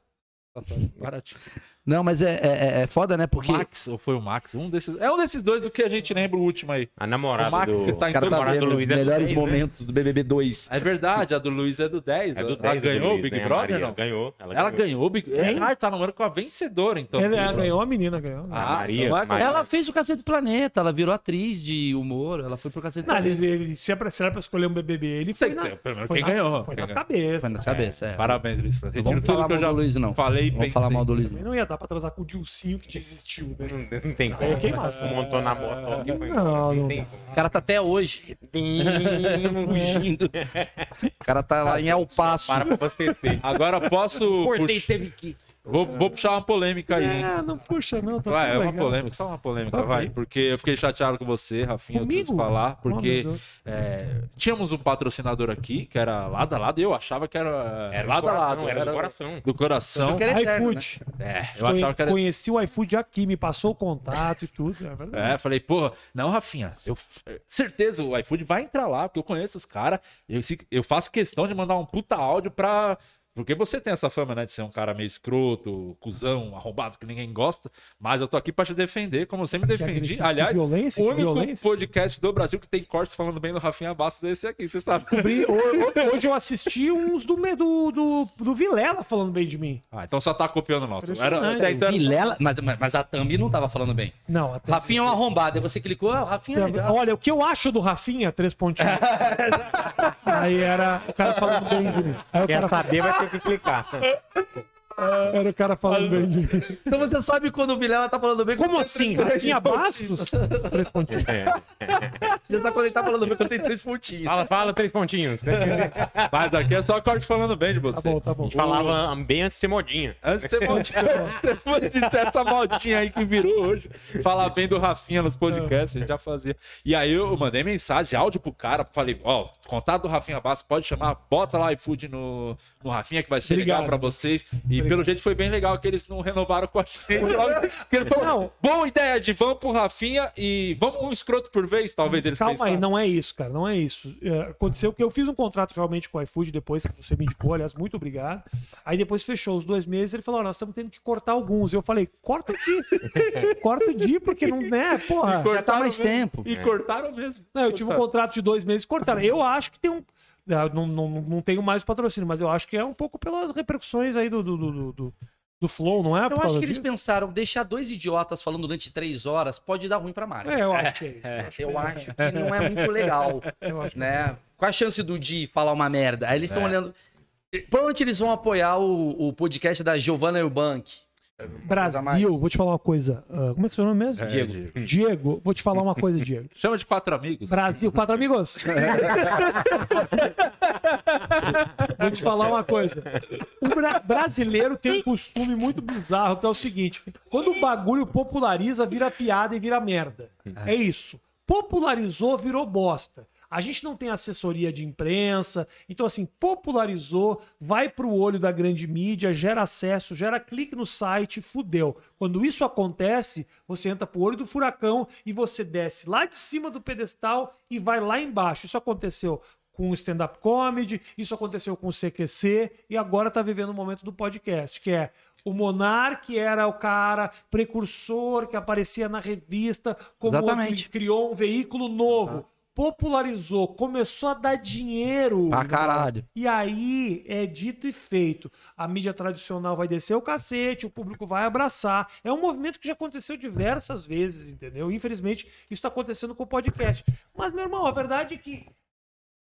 Tatuagem, baratinho. Não, mas é, é, é foda, né? Porque. Max, ou foi o Max? Um desses. É um desses dois do que a gente lembra o último aí. A O namorada Max, do... que tá O em cara tá vendo do Luiz é do melhores 10, né? momentos do BBB 2. É verdade, a do Luiz é do 10. É do ela 10 do ganhou o Big né, a Brother, não? Ganhou. Ela ganhou o Big Quem? Ah, tá namorando com a vencedora, então. Ele ela ganhou, a menina ganhou. Ah, Maria, então Maria. Ela fez o Cacete do Planeta, ela virou atriz de humor, ela foi pro Cacete do Não, Planeta. ele, ele, se, é pra, se era pra escolher um BBB, ele foi, Tem na, ser, pelo menos foi quem ganhou, Foi nas cabeças. Foi na cabeça, é. Parabéns, Luiz Francisco. Não vamos falar mal do Luiz, não. Falei Vamos falar mal do Luiz. Não ia dar pra transar com o Dilcinho que desistiu, né? Não tem como. É queimação. Montou na moto. que foi- Não, não tem dá. como. O cara tá até hoje [LAUGHS] fugindo. O cara tá lá em El Paso. Para pra abastecer. Agora posso. Cortez pux- teve que. Vou, vou puxar uma polêmica aí, hein? É, não puxa, não. Tá Vai, é tudo uma legal. polêmica, só uma polêmica, Ok. vai. Porque eu fiquei chateado com você, Rafinha, eu preciso Comigo? falar. Oh, Porque Deus. é, tínhamos um patrocinador aqui, que era lado a lado, eu achava que era, Era do lado a coração, lado. era do coração. Do coração. Era eterno, iFood. É, eu achava que era. Conheci o iFood aqui, me passou o contato e tudo. É verdade. É, falei, porra, não, Rafinha, eu f- certeza o iFood vai entrar lá, porque eu conheço os caras. Eu, se- eu faço questão de mandar um puta áudio pra. Porque você tem essa fama, né, de ser um cara meio escroto, cuzão, arrombado, que ninguém gosta. Mas eu tô aqui pra te defender, como eu sempre defendi. agressivo, Aliás, que violência, o que único violência. podcast do Brasil que tem cortes falando bem do Rafinha Bastos é esse aqui, você sabe. Descobri- ho- ho- Hoje eu assisti uns do, do, do, do Vilela falando bem de mim. Ah, então só tá copiando o nosso. Era, então- Vilela, mas, mas a Thumb não tava falando bem. Não, até. Rafinha é um arrombado. Aí você clicou, ah, Rafinha é legal. Olha, o que eu acho do Rafinha, três pontinhos. [LAUGHS] Aí era o cara falando bem de mim. Aí o Quer cara saber, vai ter que clicar. Era o cara falando bem de mim. Então você sabe quando o Vilela tá falando bem. Como assim? pontinhos. Bastos? Três pontinhos. Você sabe quando ele tá falando bem quando tem três pontinhos. Fala, fala, três pontinhos. A [LAUGHS] Mas aqui é só corte falando bem de você. Tá bom, tá bom. gente falava bem antes de ser modinha. [LAUGHS] Antes de ser modinha, antes de ser essa modinha aí que virou hoje. Falar bem do Rafinha nos podcasts, a gente já fazia. E aí eu mandei mensagem, áudio pro cara, falei, ó, contato do Rafinha Bastos, pode chamar, bota lá iFood no, no Rafinha, que vai ser Obrigado. legal pra vocês. E pelo jeito foi bem legal que eles não renovaram com a gente. Porque ele falou, Não. boa ideia de vamos pro Rafinha e vamos um escroto por vez, talvez eles Calma aí, pensaram. não é isso, cara, não é isso. É, aconteceu que eu fiz um contrato realmente com o iFood depois que você me indicou, aliás, muito obrigado. Aí depois fechou os dois meses, ele falou: ó, nós estamos tendo que cortar alguns. Eu falei: corta o dia. [LAUGHS] corta o dia, porque não, né, porra. Já tá mais mesmo. tempo. E cortaram mesmo. Não, eu tive um contrato de dois meses, cortaram. Eu acho que tem um. Ah, Não, não, não tenho mais patrocínio, mas eu acho que é um pouco pelas repercussões aí do, do, do, do, do- Flow, não é? Eu acho que eles disso? pensaram, deixar dois idiotas falando durante três horas pode dar ruim pra marca. É, eu acho que é isso. eu [LAUGHS] acho que Eu é. acho que não é muito legal, [LAUGHS] Eu acho que né? Qual a chance do Di falar uma merda? Aí eles É. estão olhando... Provavelmente eles vão apoiar o, o podcast da Giovanna Eubank. Brasil, vou te falar uma coisa. ah, como é que é o seu nome mesmo? Diego. Diego, vou te falar uma coisa, Diego. [LAUGHS] Chama de quatro amigos. Brasil, quatro amigos. [LAUGHS] Vou te falar uma coisa. O bra- brasileiro tem um costume muito bizarro, que é o seguinte: quando o bagulho populariza, vira piada e vira merda. É isso. Popularizou, virou bosta. A gente não tem assessoria de imprensa, então assim, popularizou, vai pro olho da grande mídia, gera acesso, gera clique no site, fudeu. Quando isso acontece, você entra pro olho do furacão e você desce lá de cima do pedestal e vai lá embaixo. Isso aconteceu com o stand-up comedy, isso aconteceu com o CQC e agora tá vivendo o momento do podcast, que é o Monark era o cara precursor que aparecia na revista como Exatamente. que criou um veículo novo. Popularizou, começou a dar dinheiro. Pra caralho. E aí é dito e feito. A mídia tradicional vai descer o cacete, o público vai abraçar. É um movimento que já aconteceu diversas vezes, entendeu? Infelizmente, isso está acontecendo com o podcast. Mas, meu irmão, a verdade é que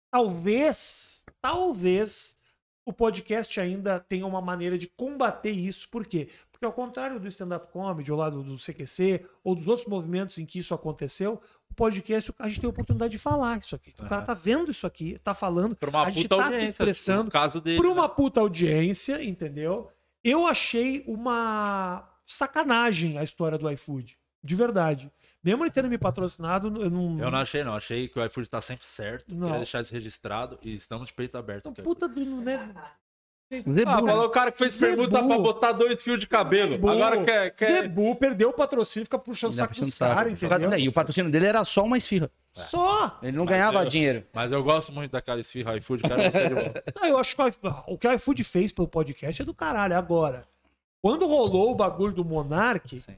talvez, talvez o podcast ainda tenha uma maneira de combater isso. Por quê? Porque ao contrário do stand-up comedy, ou lá do, do CQC, ou dos outros movimentos em que isso aconteceu, o podcast a gente tem a oportunidade de falar isso aqui. O cara tá vendo isso aqui, tá falando, Pra uma a gente puta tá audiência. expressando tipo, no caso dele. por uma né? puta audiência, entendeu? Eu achei uma sacanagem a história do iFood. De verdade. Mesmo ele tendo me patrocinado, eu não. Eu não achei, não. Achei que o iFood tá sempre certo. Não. Queria deixar isso registrado e estamos de peito aberto. Então, puta do. Né? [LAUGHS] Zebu. Ah, falou o cara que fez Zebu. permuta pra botar dois fios de cabelo. Zebu. Agora quer. quer... Zebu perdeu o patrocínio, fica puxando o tá saco puxando dos caras, causa- entendeu? E o patrocínio dele era só uma esfirra. Só! Ele não Mas ganhava eu- dinheiro. Mas eu gosto muito daquela esfirra iFood, cara. [LAUGHS] Não, eu acho que o que o iFood fez pelo podcast é do caralho. Agora, quando rolou o bagulho do Monark, Sim.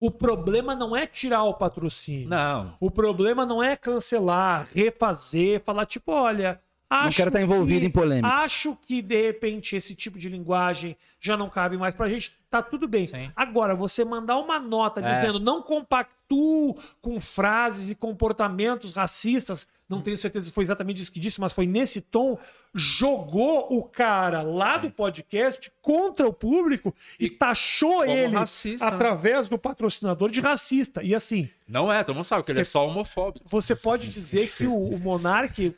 o problema não é tirar o patrocínio. Não. O problema não é cancelar, refazer, falar tipo, olha, acho quero estar envolvido que- em polêmica. Acho que de repente esse tipo de linguagem já não cabe mais pra gente, tá tudo bem. Sim. Agora, você mandar uma nota É. dizendo não compactuo com frases e comportamentos racistas, não tenho certeza se foi exatamente isso que disse, mas foi nesse tom, jogou o cara lá do podcast contra o público e, taxou como ele racista, né? através do patrocinador de racista. E assim, Não é, todo mundo sabe que ele é só homofóbico. você pode dizer que o, o Monark,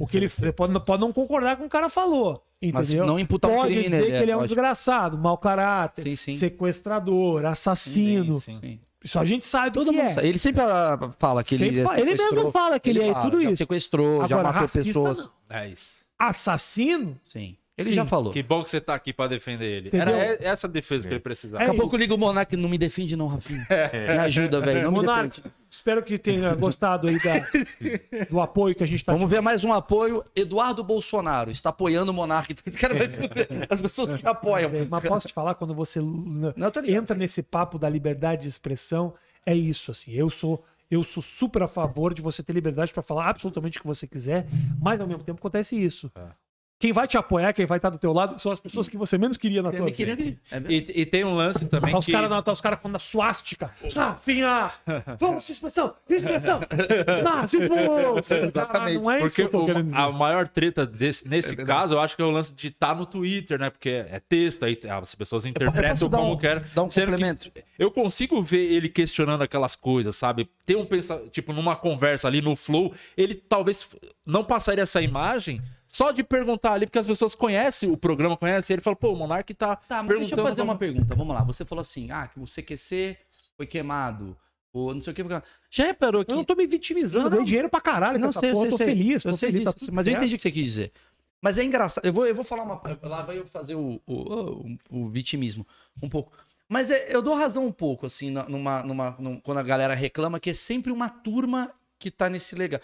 o que ele você pode, pode não concordar com o cara falou. Mas Entendeu? não imputar um pode crime dizer nele, que ele é um desgraçado, mau caráter, Sim, sim. sequestrador, assassino. Sim, sim. Sim. Isso a gente sabe Todo que mundo é. sabe. Ele sempre ah, fala que ele. Sempre fala- ele mesmo sequestrou. fala que ele é fala, tudo já isso. sequestrou, já Agora, matou racista, pessoas. não. É isso. Assassino? Sim. Ele Sim. já falou. Que bom que você tá aqui pra defender ele. Entendeu? Era e- essa defesa que ele precisava. É Daqui a pouco liga o Monark, não me defende, não, Rafinha. Me ajuda, velho. Não me Monark, espero que tenha gostado aí da- do apoio que a gente tá Vamos ver mais um apoio. Eduardo Bolsonaro está apoiando o Monark. [LAUGHS] O cara vai fuder as pessoas que apoiam. Mas posso te falar, quando você Não, entra nesse papo da liberdade de expressão, é isso, assim. Eu sou, eu sou super a favor de você ter liberdade para falar absolutamente o que você quiser, mas ao mesmo tempo acontece isso. Quem vai te apoiar, quem vai estar do teu lado, são as pessoas que você menos queria na tua vida. queria que- é. E, e tem um lance também Tá os que... caras tá os cara com a suástica. Rafinha! Vamos, expressão! Expressão! [LAUGHS] Nazismo! Exatamente. Não é isso que Porque eu tô o- querendo dizer. a maior treta desse, nesse caso, eu acho que é o lance de estar no Twitter, né? Porque é texto, aí as pessoas interpretam como um- querem. dar um sendo que complemento? eu consigo ver ele questionando aquelas coisas, sabe? Ter um pensamento, tipo, numa conversa ali no flow, ele talvez não passaria essa imagem só de perguntar ali, porque as pessoas conhecem o programa, conhecem ele, fala, pô, o Monark tá, Tá, mas perguntando. deixa eu fazer uma pergunta. Vamos lá. Você falou assim: ah, que o CQC foi queimado. Ou não sei o que. Já reparou que. Eu não tô me vitimizando, Não, eu ganhei não. dinheiro pra caralho Não sei, eu porra, sei, tô sei. feliz, eu tô sei feliz, tá mas eu entendi o que você quis dizer. Mas é engraçado. Eu vou, eu vou falar uma. Lá vai eu fazer o, o, o, o vitimismo um pouco. Mas é- eu dou razão um pouco, assim, numa, numa, num- quando a galera reclama que é sempre uma turma que tá nesse legal.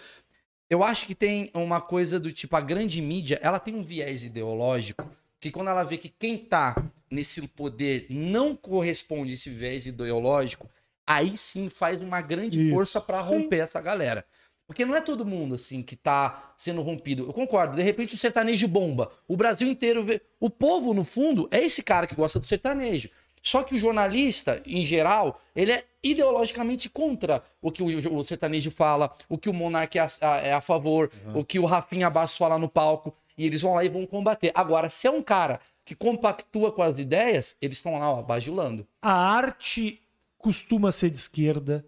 Eu acho que tem uma coisa do tipo, a grande mídia, ela tem um viés ideológico que quando ela vê que quem tá nesse poder não corresponde a esse viés ideológico, aí sim faz uma grande Isso. força pra romper essa galera. Porque não é todo mundo, assim, que tá sendo rompido. Eu concordo, de repente o sertanejo bomba. O Brasil inteiro vê. O povo, no fundo, é esse cara que gosta do sertanejo. Só que o jornalista, em geral, ele é ideologicamente contra o que o, o sertanejo fala, o que o Monark é a, a- é a favor, o que o Rafinha Bastos fala no palco. E eles vão lá e vão combater. Agora, se é um cara que compactua com as ideias, eles estão lá, ó, bajulando. A arte costuma ser de esquerda,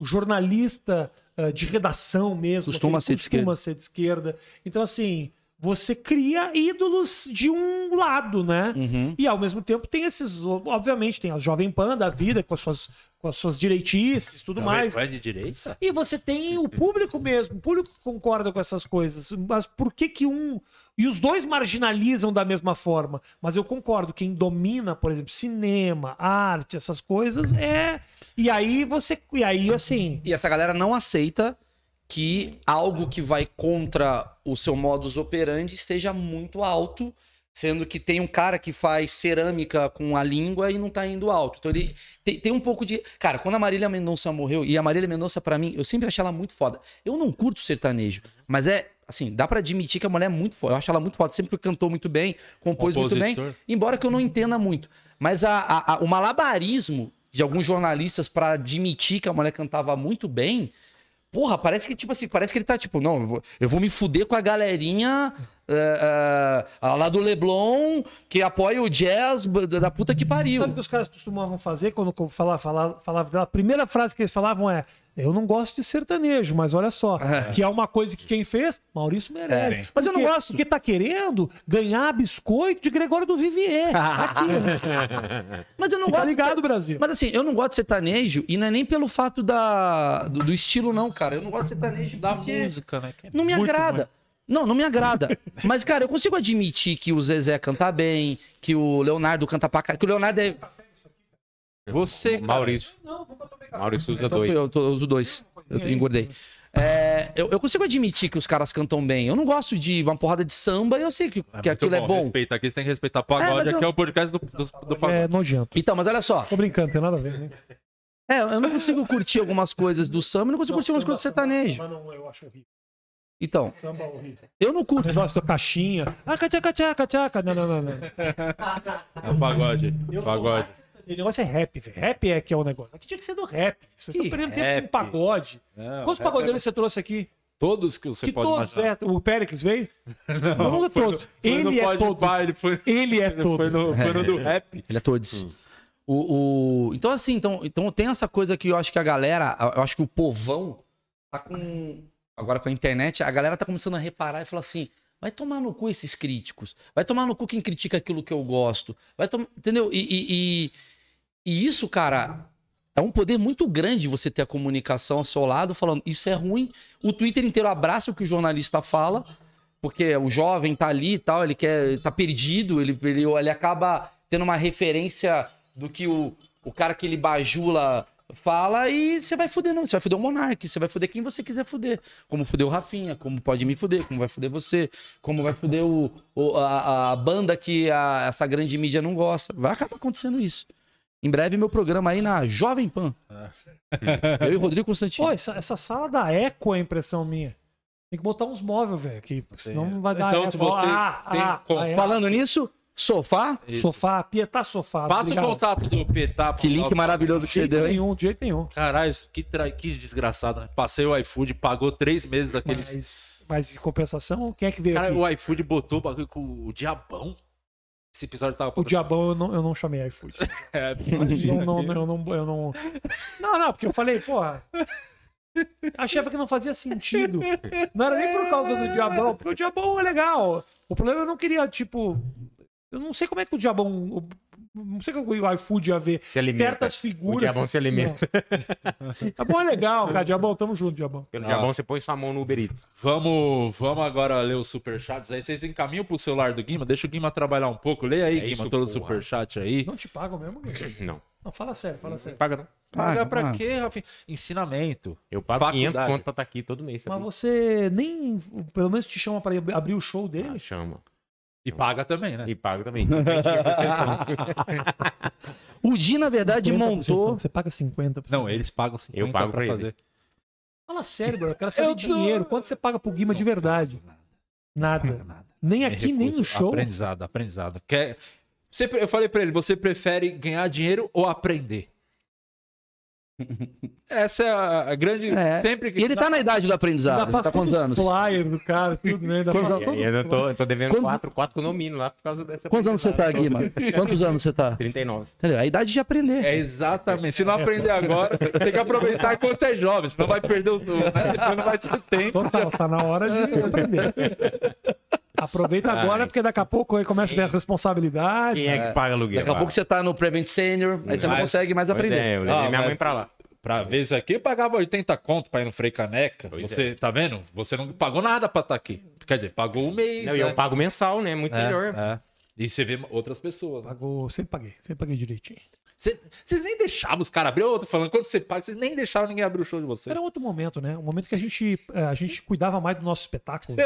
o jornalista ah, de redação mesmo Costuma ser de esquerda. ser de esquerda. Então, assim, você cria ídolos de um lado, né? Uhum. E ao mesmo tempo tem esses, obviamente, tem a Jovem Pan da vida com as suas, com as suas direitices e tudo mais. Vai de direita? E você tem o público mesmo, o público que concorda com essas coisas. Mas por que que um. E os dois marginalizam da mesma forma. Mas eu concordo, quem domina, por exemplo, cinema, arte, essas coisas, é. E aí você. E aí, assim. E essa galera não aceita que algo que vai contra o seu modus operandi esteja muito alto, sendo que tem um cara que faz cerâmica com a língua e não tá indo alto. Então ele tem, tem um pouco de. Cara, quando a Marília Mendonça morreu, e a Marília Mendonça, pra mim, eu sempre achei ela muito foda. Eu não curto sertanejo, mas é. Assim, dá pra admitir que a mulher é muito foda. Eu acho ela muito foda. Sempre cantou muito bem, compôs muito bem. Embora que eu não entenda muito. Mas a- a- a- o malabarismo de alguns jornalistas pra admitir que a mulher cantava muito bem. Porra, parece que, tipo assim, parece que ele tá, tipo, não, eu vou, eu vou me fuder com a galerinha eh, eh, lá do Leblon que apoia o jazz da puta que pariu. Sabe o que os caras costumavam fazer quando falava, falava? A primeira frase que eles falavam é. Eu não gosto de sertanejo, mas olha só. Que é uma coisa que quem fez, Maurício Meirelles. É. Mas eu não gosto. Porque tá querendo ganhar biscoito de Gregório do Vivier. [LAUGHS] Aqui. Mas eu não Fica gosto. ligado, Brasil. Mas assim, eu não gosto de sertanejo e não é nem pelo fato da, do, do estilo, não, cara. Eu não gosto de sertanejo Da porque música, né? que é não me muito agrada. Não, não me agrada. [LAUGHS] Mas, cara, eu consigo admitir que o Zezé canta bem, que o Leonardo canta pra cá. Que o Leonardo é. Você, cara, Maurício. Maurício usa Então dois. eu, tô- eu uso dois. Eu engordei. É, eu, eu consigo admitir que os caras cantam bem. Eu não gosto de uma porrada de samba e eu sei que, que muito aquilo é bom. Respeita aqui, você tem que respeitar É, pagode. aqui eu- é o podcast do, do, do pagode. É nojento. Então, mas olha só. Tô brincando, tem nada a ver, né? É, eu não consigo curtir algumas coisas do samba, eu não consigo curtir algumas coisas do sertanejo. Mas não, eu acho horrível. Então, Samba é horrível. eu não O curto. negócio da caixinha. Ah, tchaca, tchaca, tchaca. Não, não, não, não. É o pagode. Eu Pagode. O negócio é rap, velho. Rap é que é o negócio. Aqui tinha que ser do rap. Vocês estão perdendo tempo com pagode. Não, Quantos pagodeiros você trouxe aqui? Todos que você que pode todos, imaginar. é. O Péricles veio? Não, não, foi todos. no- foi no Ele é todos. Pá, ele foi, Ele é ele [LAUGHS] foi todos. foi no do rap. Ele é todos. O, o- Então, assim, então, então tem essa coisa que eu acho que a galera, eu acho que o povão tá com. Agora com a internet, a galera tá começando a reparar e falar assim: vai tomar no cu esses críticos. Vai tomar no cu quem critica aquilo que eu gosto. Vai tomar. Entendeu? E, e, e- e isso, cara. É um poder muito grande você ter a comunicação ao seu lado, falando isso é ruim. O Twitter inteiro abraça o que o jornalista fala, porque o jovem tá ali e tal, ele quer, tá perdido, ele, ele, ele acaba tendo uma referência do que o, o cara que ele bajula fala e você vai fuder, não. Você vai fuder o Monark, você vai fuder quem você quiser fuder. Como fuder o Rafinha, como pode me fuder, como vai fuder você, como vai fuder o, o- a, a banda que a- essa grande mídia não gosta. Vai acabar acontecendo isso. Em breve, meu programa aí na Jovem Pan. Eu e o Rodrigo Constantino. Pô, essa, essa sala da eco é impressão minha. Tem que botar uns móveis, velho, que senão não vai dar. Então, é, se você tem com- ah, é. Falando nisso, sofá, Isso. Sofá, Pietá Sofá. Passa obrigado. o contato do Petá. que link maravilhoso que você deu, hein? nenhum, de jeito nenhum. Caralho, que, tra... que desgraçado, né? Passei o iFood, pagou três meses daqueles. Mas, mas em compensação, quem é que veio Cara, aqui? o iFood botou o bagulho com o diabão. Esse episódio tava O Diabão eu não, eu não chamei iFood. [LAUGHS] É, Não, imagina. não, não, eu não, eu não. Não, não, porque eu falei, porra. Achava que não fazia sentido. Não era nem por causa do Diabão, porque o Diabão é legal. O problema é eu não queria, tipo. Eu não sei como é que o Diabão. Não sei como o iFood ia ver Se alimenta. certas figuras. O diabão se alimenta. Diabão é legal, cara. Diabão, tamo junto, Diabão. Pelo Ah. diabão você põe sua mão no Uber Eats. Vamos, vamos agora ler os superchats. Aí vocês encaminham pro celular do Guima. Deixa o Guima trabalhar um pouco. Leia aí, É Guima, isso, todo o superchat aí. Não te pagam mesmo, Guilherme? [CLEARS THROAT] Não. Não, fala sério, fala Não sério. paga não. Pagar Ah, pra quê, Rafinha? Ensinamento. Eu pago Faculdade. 500 conto pra estar aqui todo mês. Mas sabia? você nem. Pelo menos te chama pra ir abrir o show dele? Ah, chama. E paga também, né? E pago também. [LAUGHS] O Di, na verdade, 50 pra vocês, montou. Você paga 50 pra Não, vocês. eles pagam 50 Eu pago pra pra ele. fazer. Fala sério, bro. Eu quero saber Eu de tô- dinheiro. Quanto você paga pro Guima de verdade? Nada. nada. Nem É aqui, nem no show. Aprendizado, aprendizado. Quer... Você, eu falei pra ele, você prefere ganhar dinheiro ou aprender? Essa é a, grande... É. Sempre que... E ele tá na idade do aprendizado. Ele faz tá quantos anos? flyer do cara, tudo, né? Ainda faz todo eu tô, eu tô devendo Quantos- 4, 4 condomínio lá por causa dessa. Quantos anos você tá, aprendizagem. Guima? Quantos anos você tá? 39. Entendeu? A idade de aprender. É exatamente. Se não aprender agora, tem que aproveitar enquanto é jovem, senão vai perder o... Né? Depois não vai ter tempo. Total, tá na hora de [LAUGHS] aprender. Aproveita agora, porque daqui a pouco aí começa a ter as responsabilidades. Quem é que paga aluguel? Daqui a lá? pouco você tá no Prevent Senior, aí você não consegue mais Pois aprender. é, eu levei Ah, minha mas- mãe pra lá. Pra ver isso aqui, eu pagava 80 conto pra ir no Frei Caneca. Pois Você, tá vendo? Você não pagou nada pra estar aqui. Quer dizer, pagou um mês, Não, né? e eu pago mensal, né? Muito É, melhor. é. E você vê outras pessoas. né? Pagou, sempre paguei, sempre paguei direitinho. Cê- Vocês nem deixavam os caras abrir. Eu tô falando, quando você paga, vocês nem deixavam ninguém abrir o show de vocês. Era outro momento, né? Um momento que a gente, eh, a gente cuidava mais do nosso espetáculo.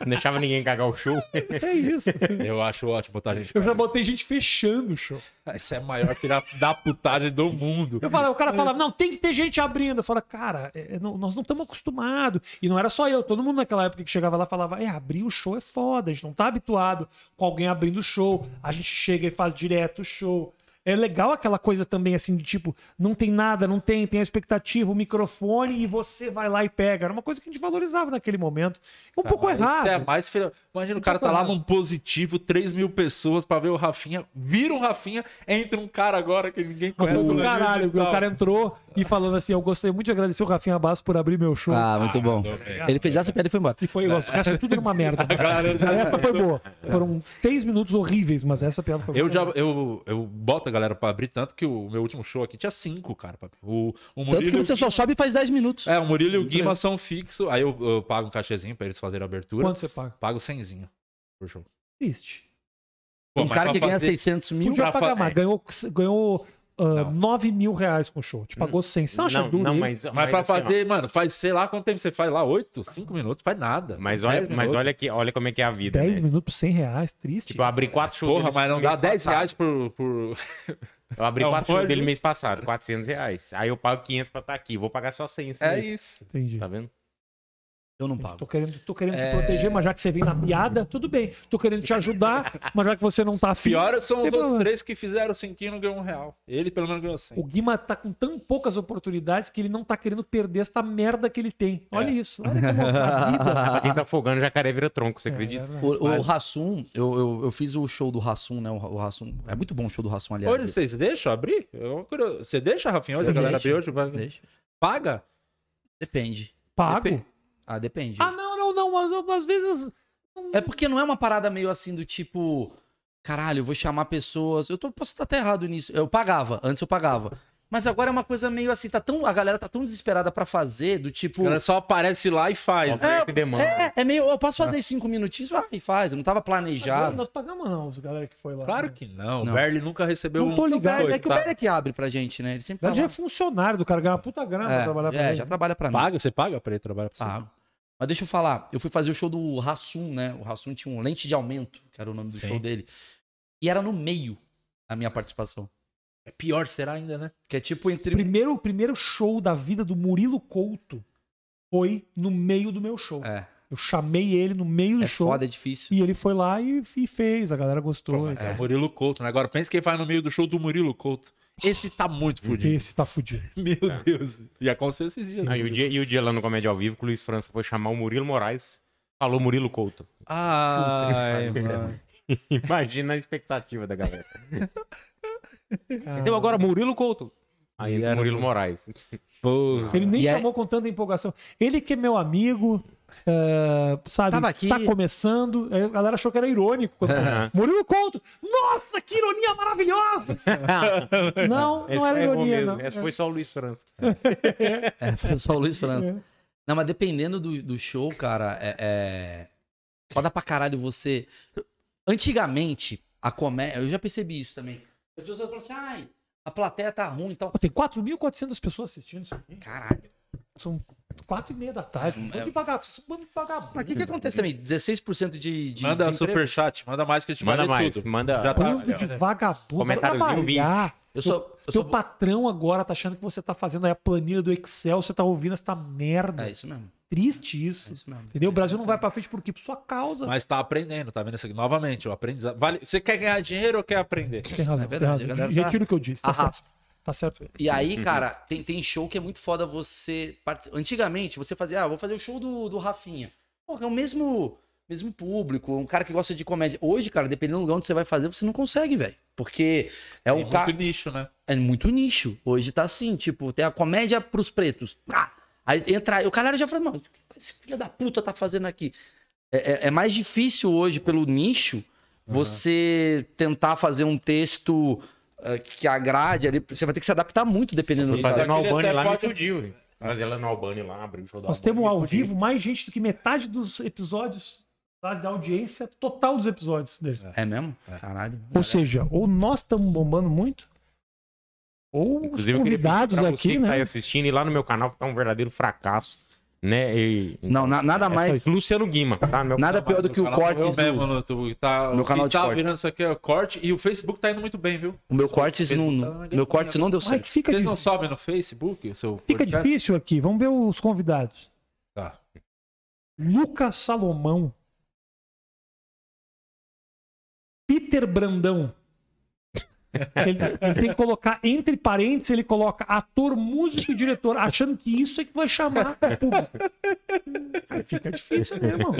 Não deixava ninguém cagar o show. é isso. Eu acho ótimo botar gente. Eu já botei gente fechando o show. Essa é a maior filha da putagem do mundo. Eu falava, o cara falava, não, tem que ter gente abrindo. Eu falava, cara, é, não- nós não estamos acostumados. E não era só eu, todo mundo naquela época que chegava lá falava, é, abrir o show é foda, a gente não tá habituado com alguém abrindo o show. A gente chega e faz direto o show. É legal aquela coisa também, assim, de tipo, não tem nada, não tem, tem a expectativa, o microfone e você vai lá e pega. Era uma coisa que a gente valorizava naquele momento. Um pouco Isso errado. É mais filha... Imagina o cara pouco tá lá errado. num positivo, 3 mil pessoas pra ver o Rafinha. Vira um Rafinha, entra um cara agora que ninguém conhece. do no caralho, o cara entrou e falando assim, eu gostei muito de agradecer o Rafinha Basso por abrir meu show. Ah, muito bom. mandou bem. Ele fez essa piada e foi embora. E foi, o resto tudo era uma merda. [LAUGHS] Mas essa foi boa. Foram seis minutos horríveis, mas essa piada foi Eu boa. já eu, eu boto a galera pra abrir, tanto que o meu último show aqui tinha cinco, cara. pra abrir. O, o Tanto que Murilo, você só sobe e faz 10 minutos. É, o Murilo e o Guima são fixos. Aí eu, eu pago um cachezinho pra eles fazerem a abertura. Quanto você paga? Pago cenzinho por show. Triste. Pô, um cara que ganha fazer- 600 mil. Pagar fa- mais. é. Ganhou, ganhou ah, Não. 9 mil reais com o show. Te pagou 100. Você não acha Não, duro? não, isso? mas, Mas pra assim, ó, fazer, mano, faz sei lá quanto tempo você faz lá? Oito? Cinco minutos? Faz nada. Mas olha, mas minutos. olha, aqui, olha como é que é a vida. 10 né? minutos por 100 reais. Triste. Tipo, eu abri quatro shows Porra, mas não dá 10 passado. reais por. por... [LAUGHS] Eu abri Não, quatro shows dele mês passado, 400 reais. Aí eu pago 500 pra estar aqui. Vou pagar só 100 esse É mês. isso. Entendi. Tá vendo? Eu não pago. Tô querendo, tô querendo É. te proteger, mas já que você vem na piada, tudo bem. Tô querendo te ajudar, [LAUGHS] mas já que você não tá afim. Pior são os outros três que fizeram cinquinho e não ganhou um real. Ele pelo menos ganhou 100. O Guima tá com tão poucas oportunidades que ele não tá querendo perder essa merda que ele tem. Olha É. isso. Olha como a [LAUGHS] vida. Pra quem tá afogando, jacaré vira tronco, você acredita? É, verdade. O, o Mas- Rassum, eu, eu, eu fiz o show do Rassum, né? O, o Rassum. É muito bom o show do Rassum, aliás. Hoje vocês deixam abrir? Eu, você deixa, Rafinha? Hoje Eu a galera abrir hoje? Vai... Deixa. Paga? Depende. Pago? Ah, depende. Ah, não, não, não. Mas, às vezes. É porque não é uma parada meio assim do tipo. Caralho, eu vou chamar pessoas. Eu tô, posso estar até errado nisso. Eu pagava, antes eu pagava. Mas agora é uma coisa meio assim, tá tão, a galera tá tão desesperada pra fazer, do tipo. O cara só aparece lá e faz. né? E demanda. É, é meio. Eu posso fazer em cinco minutinhos? Vai, faz. Eu não tava planejado. Nós pagamos, não, os galera que foi lá. Claro que não. Não. O Berli nunca recebeu Não tô um. ligado. É que o. Berry é que abre pra gente, né? Ele sempre Na tá é funcionário do cara, ganha uma puta grana pra trabalhar pra É, ele. já trabalha pra mim. Paga? Você paga pra ele trabalhar pra você? Pago. Mas deixa eu falar, eu fui fazer o show do Rassum, né? O Rassum tinha um lente de aumento, que era o nome do Sim. show dele. E era no meio a minha participação. É pior será ainda, né? Que é tipo entre. Primeiro, o primeiro show da vida do Murilo Couto foi no meio do meu show. É, Eu chamei ele no meio do é show. foda, é difícil. E ele foi lá e, e fez, a galera gostou. Pô, é o Murilo Couto, né? Agora pensa quem vai no meio do show do Murilo Couto. Esse tá muito fudido. Esse tá fudido. [LAUGHS] Meu Deus. E aconteceu esses dias. Ah, e, o dia, e o dia lá no Comédia ao Vivo que o Luiz França foi chamar o Murilo Moraes. Falou Murilo Couto. Ai, mano. [LAUGHS] Imagina a expectativa da galera. [LAUGHS] Cara, Então agora Murilo Couto. Aí entra era Murilo Moraes. Pô. Ele nem E chamou com tanta empolgação. Ele que é meu amigo, é, sabe, Tava aqui. tá começando. A galera achou que era irônico. Quando... [LAUGHS] [LAUGHS] Murilo Couto! Nossa, que ironia maravilhosa! [LAUGHS] não, não era errou ironia, mesmo. não. Esse foi só o Luiz França. É, foi só o Luiz França. Não, mas dependendo do, do show, cara, é, é. Foda pra caralho você. Antigamente, a comédia. Eu já percebi isso também. As pessoas falam assim, ai, a plateia tá ruim e tal. Pô, Tem 4.400 pessoas assistindo isso aqui. Caralho. São 4 e meia da tarde. É. bando de vagabundo. Vocês são um bando de vagabundo. Mas o que, que acontece também? 16% de, de. Manda de emprego? superchat, manda mais que a gente Manda mais. tudo. Manda. Já tá. Bando de vagabundo. Comentáriozinho trabalhar. Eu sou. Eu Teu sou... patrão agora tá achando que você tá fazendo aí a planilha do Excel, você tá ouvindo essa merda. É isso mesmo. Triste isso. É isso mesmo. Entendeu? O Brasil não vai pra frente por quê? Por sua causa. Mas tá aprendendo, tá vendo isso aqui? Novamente, o aprendizado. Vale... Você quer ganhar dinheiro ou quer aprender? Tem razão, É verdade, tem razão. galera tá- Retiro o que eu disse. Tá certo. Tá certo. E aí, cara, tem, tem show que é muito foda você. Antigamente, você fazia, ah, vou fazer o show do, do Rafinha. Porra, é o mesmo, mesmo público, um cara que gosta de comédia. Hoje, cara, dependendo do lugar onde você vai fazer, você não consegue, velho. Porque é um cara. muito nicho, né? É muito nicho. Hoje tá assim, tipo, tem a comédia pros pretos. Pá! Aí entra. O cara já fala, mano, o que esse filho da puta tá fazendo aqui? É, é- é mais difícil hoje, pelo nicho, você tentar fazer um texto eh, que agrade ali. Você vai ter que se adaptar muito dependendo do Fazer caso. no Albani lá me fudiu. [LAUGHS] Fazer lá no Albani lá, abrir o show do Nós temos ao vivo mais gente do que metade dos episódios tá, da audiência total dos episódios dele. É mesmo? Caralho. Ou seja, ou nós estamos bombando muito, ou Inclusive, os eu queria convidados pra você aqui, que tá aí né? assistindo e lá no meu canal, que tá um verdadeiro fracasso, né? E- Não, na- nada mais. Luciano Guima, tá? Meu Nada canal. pior do que o corte. morreu do- mesmo no YouTube. Tá, Meu canal de tá corte. virando isso aqui é o corte. E o Facebook tá indo muito bem, viu? O meu corte não, tá- meu corte não deu Ai, certo. que fica, Vocês não sobem no Facebook seu fica podcast? difícil aqui. Vamos ver os convidados. Tá. Lucas Salomão. Peter Brandão. Ele, ele tem que colocar entre parênteses, ele coloca ator, músico e diretor, achando que isso é que vai chamar o público. Aí fica difícil, né, irmão?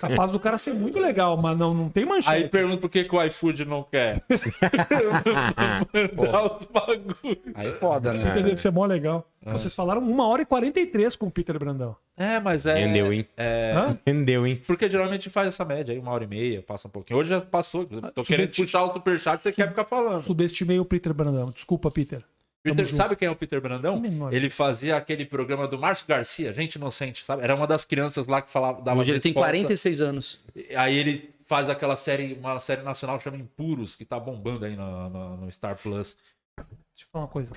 Capaz do cara ser muito legal, mas não, não tem manchete. Aí pergunta por que, que o iFood não quer. [LAUGHS] Mandar os bagulho. Aí é foda, né? Deve ser mó legal. Vocês falaram uma hora e 43 com o Peter Brandão. É, mas é. Rendeu, hein? Hã? Rendeu, hein? Porque geralmente faz essa média aí, uma hora e meia, passa um pouquinho. Hoje já passou. Tô Ah, querendo puxar o superchat, você quer ficar falando. Subestimei o Peter Brandão. Desculpa, Peter. Peter, sabe quem é o Peter Brandão? Menor. Ele fazia aquele programa do Márcio Garcia, Gente Inocente, sabe? Era uma das crianças lá que falava. Dava Hoje ele tem resposta. 46 anos. Aí ele faz aquela série, uma série nacional que chama Impuros, que tá bombando aí no, no- no Star Plus. Deixa eu falar uma coisa.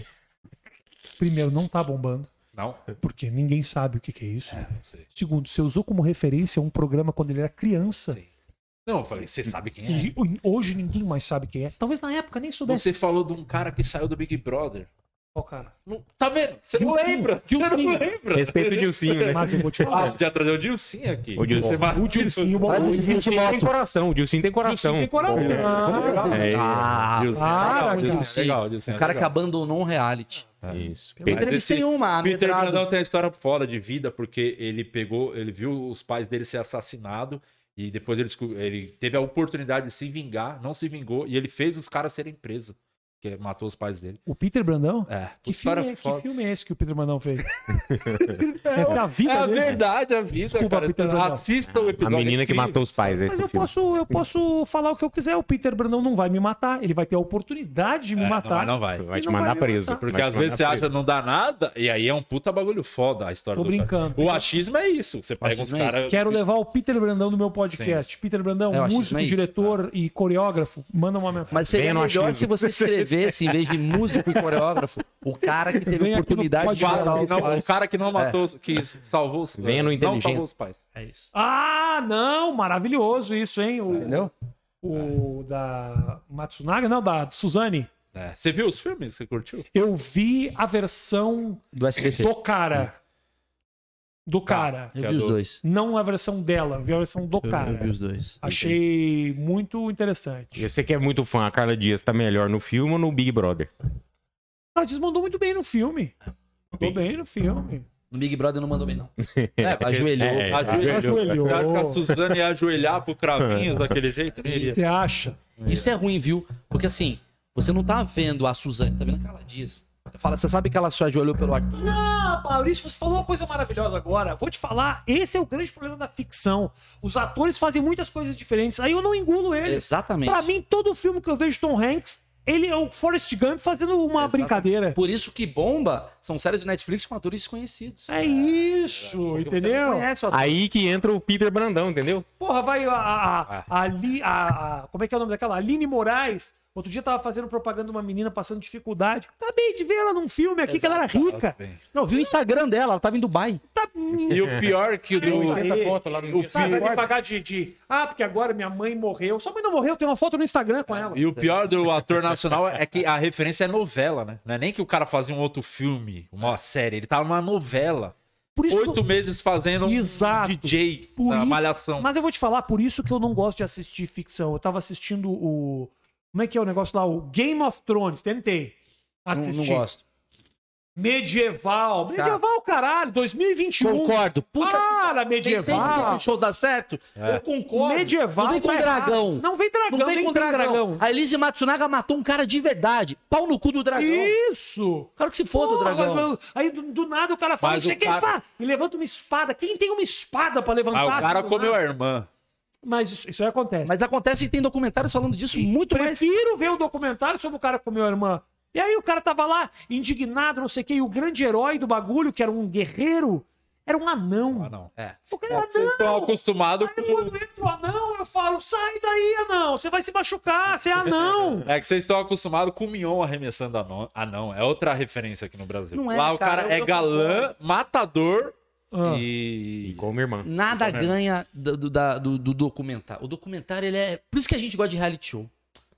Primeiro, não tá bombando, Não? porque ninguém sabe o que, que é isso. Sei. Segundo, você usou como referência um programa quando ele era criança. Sim. Não, eu falei, você sabe quem é? E hoje ninguém mais sabe quem é. Talvez na época nem soubesse. Você falou de um cara que saiu do Big Brother. Qual cara? Não- tá vendo? Você não Dilcinho. lembra? Você não Dilcinho. lembra? Respeito o Dilcinho, né? Mas eu vou te Ah, falar. podia trazer o Dilcinho aqui. O Dilcinho. O Dilcinho, bom, Olha, o o Dilcinho Dilcinho tem coração, o Dilcinho tem coração. tem coração. Ah, É, Ah, Dilcinho é para, legal, Dilcinho é Sim. legal, Dilcinho o é cara que abandonou um reality. isso. Eu entrevistei esse uma, Peter amedrado. Brandão tem uma história fora de vida, porque ele pegou, ele viu os pais dele ser assassinados e depois ele, ele teve a oportunidade de se vingar, não se vingou, e ele fez os caras serem presos, que matou os pais dele. O Peter Brandão? É, Que filme, é, que filme é esse que o Peter Brandão fez? [LAUGHS] É a vida É a dele. verdade, a vida, Desculpa, cara. Peter Brandão. Assista o A episódio. menina que matou os pais, Mas eu filme. posso, eu posso falar o que eu quiser. O Peter Brandão não vai me matar. Ele vai ter a oportunidade de me É, matar. Não vai, não vai. Vai te não mandar vai preso. Porque às vezes você acha que não dá nada, e aí é um puta bagulho foda a história Tô do cara. brincando. O achismo é isso. Você pega uns é caras. Quero levar o Peter Brandão no meu podcast. Peter Brandão, É, músico, é diretor e coreógrafo, manda uma mensagem. Mas seria melhor se você [LAUGHS] escrevesse, em vez de músico e coreógrafo, o cara que teve no oportunidade de matar os Não, o pais. cara que não matou, que salvou os Venha no Não Inteligência. salvou os pais. É isso. Ah, não, maravilhoso isso, hein? O, Entendeu? O da Matsunaga, não, da Suzane. É. Você viu os filmes? Você curtiu? Eu vi a versão Do SBT. do cara. Do cara. Eu Que vi é os do- dois. Não a versão dela, eu vi a versão do Eu, cara. eu vi os dois. Achei muito interessante. Você que é muito fã, a Carla Dias tá melhor no filme ou no Big Brother? Ela desmandou muito bem no filme. Mandou bem no filme. No Big Brother não mandou bem, não. [LAUGHS] É, porque- Ajoelhou. É, Ajoelhou. Ajoelhou. Você acha que a Suzana ia ajoelhar pro cravinho daquele jeito? Você acha? Isso é ruim, viu? Porque assim, você não tá vendo a Suzane, tá vendo a Carla Dias. Fala, você sabe que ela só ajoelhou pelo Arthur? Ah, Maurício, você falou uma coisa maravilhosa agora. Vou te falar, esse é o grande problema da ficção. Os atores fazem muitas coisas diferentes. Aí eu não engulo eles. Exatamente. Pra mim, todo filme que eu vejo Tom Hanks, ele é o Forrest Gump fazendo uma Exatamente. brincadeira. Por isso que bomba são séries de Netflix com atores desconhecidos. É isso, você entendeu? Aí que entra o Peter Brandão, entendeu? Porra, vai a, a, a, Ali- a- a- Como é que é o nome daquela? Aline Moraes. Outro dia tava fazendo propaganda de uma menina passando dificuldade. Acabei de ver ela num filme aqui que ela era rica. Não, vi o Instagram dela, ela tava em Dubai. Tá... E o pior que o do. Aí, foto lá no o Sabe, vai me pagar de, de. Ah, porque agora minha mãe morreu. Sua mãe não morreu, tem uma foto no Instagram com ela. e o pior do ator nacional é que a referência é novela, né? Não é nem que o cara fazia um outro filme, uma série. Ele tava numa novela. Por isso que Oito eu- meses fazendo um Exato. DJ Por na isso- malhação. Mas eu vou te falar, por isso que eu não gosto de assistir ficção. Eu tava assistindo o. Como é que é o negócio lá? O Game of Thrones. Tentei. Não, Assistir. não gosto. Medieval. Medieval, caralho. 2021. Concordo. Puta Para, Tem medieval. o show dá certo? Eu concordo. Medieval. Não vem com tá dragão. Não vem dragão, Não vem com tem dragão. A Elise Matsunaga matou um cara de verdade. Pau no cu do dragão. Isso. Quero que se foda o dragão. Aí do, do nada o cara fala, Mas não sei quem, cara- pá, e levanta uma espada. Quem tem uma espada pra levantar? Ah, o cara comeu a irmã. Mas isso, isso aí acontece. Mas acontece que tem documentários falando disso muito mais. Prefiro ver o documentário sobre o cara que comeu a irmã. E aí o cara tava lá, indignado, não sei o quê, e o grande herói do bagulho, que era um guerreiro, era um anão. Ah, não. É. O cara É era que vocês estão anão. acostumados Aí com. quando entra o anão, eu falo, sai daí, anão, você vai se machucar, você é anão. [LAUGHS] É que vocês estão acostumados com o Mion arremessando anão. Ah, não. É outra referência aqui no Brasil. Não é, Lá o cara, cara eu- é galã, matador Ah. E e. como irmã. Nada ganha do, do, da- do- do documentário. O documentário, ele é. Por isso que a gente gosta de reality show.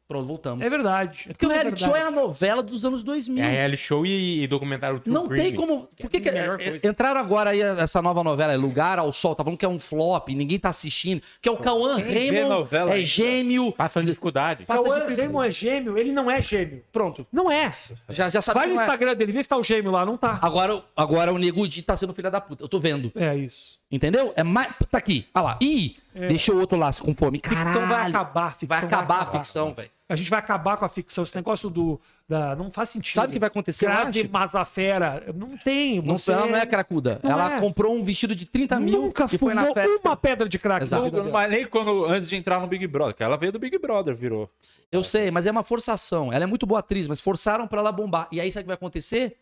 Pronto, voltamos. É verdade. É Porque o reality verdade. show é a novela dos anos 2000. É reality show e, e documentário True Não tem como. Por que, é que é, coisa. entraram agora aí essa nova novela, é Lugar ao Sol, tá falando que é um flop, ninguém tá assistindo, que é o Cauã Raymond, novela é gêmeo. Passando dificuldade. Passa Cauã Raymond é gêmeo, ele não é gêmeo. Pronto. Não é. Já, já sabe Vai no é. Instagram dele, vê se tá o gêmeo lá, não tá. Agora, agora o Nego Di tá sendo filho da puta. Eu tô vendo. É isso. Entendeu? É mais. Tá aqui. Olha lá. Ih, deixou o outro lá com fome. Caralho. Ficção vai acabar, ficção Vai acabar a ficção, velho. A gente vai acabar com a ficção. Esse negócio do. Da, não faz sentido. Sabe o que vai acontecer, Grave acho? Mazafera. Não tem. Não, Você... ela não é cracuda. Não ela é. comprou um vestido de 30 mil Nunca e foi na festa. uma pedra de crack. Exato. dela. Mas nem quando, antes de entrar no Big Brother, que ela veio do Big Brother, virou. Eu sei, mas é uma forçação. Ela é muito boa atriz, mas forçaram pra ela bombar. E aí sabe o que vai acontecer?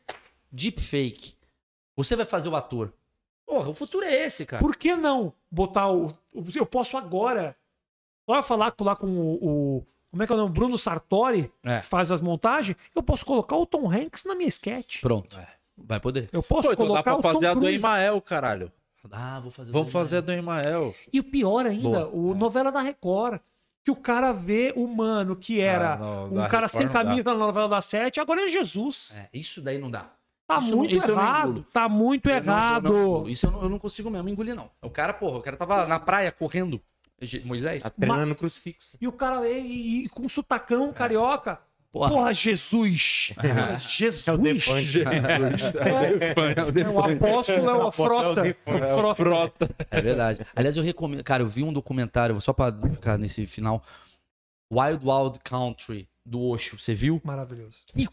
Deepfake. Você vai fazer o ator. Porra, o futuro é esse, cara. Por que não botar o. Eu posso agora. Só falar com- lá com o. o- como é que é o nome? Bruno Sartori, É. que faz as montagens. Eu posso colocar o Tom Hanks na minha sketch. Pronto. Vai poder. Eu posso Pô, então dá colocar pra o Tom fazer a do Cruise. Emael, caralho. Ah, vou fazer. Vamos fazer a do Emael. E o pior ainda, Boa. o novela da Record. Que o cara vê o mano que era Ah, não, um cara Record sem não dá. camisa na novela da Sete, agora é Jesus. É, isso daí não dá. Tá Isso não- muito eu não errado. Tá muito Eu não- eu errado. não- isso eu não, eu não consigo mesmo engolir, não. O cara, porra, o cara tava na praia correndo. Moisés? Tá treinando crucifixo. E o cara e, e com sotacão carioca. Porra. Porra, Jesus! [LAUGHS] Jesus! É o Defante. É, o apóstolo é o frota. É frota. É verdade. Aliás, eu recomendo. Cara, eu vi um documentário, só pra ficar nesse final. Wild Wild Country, do Osho. Você viu? Maravilhoso. Que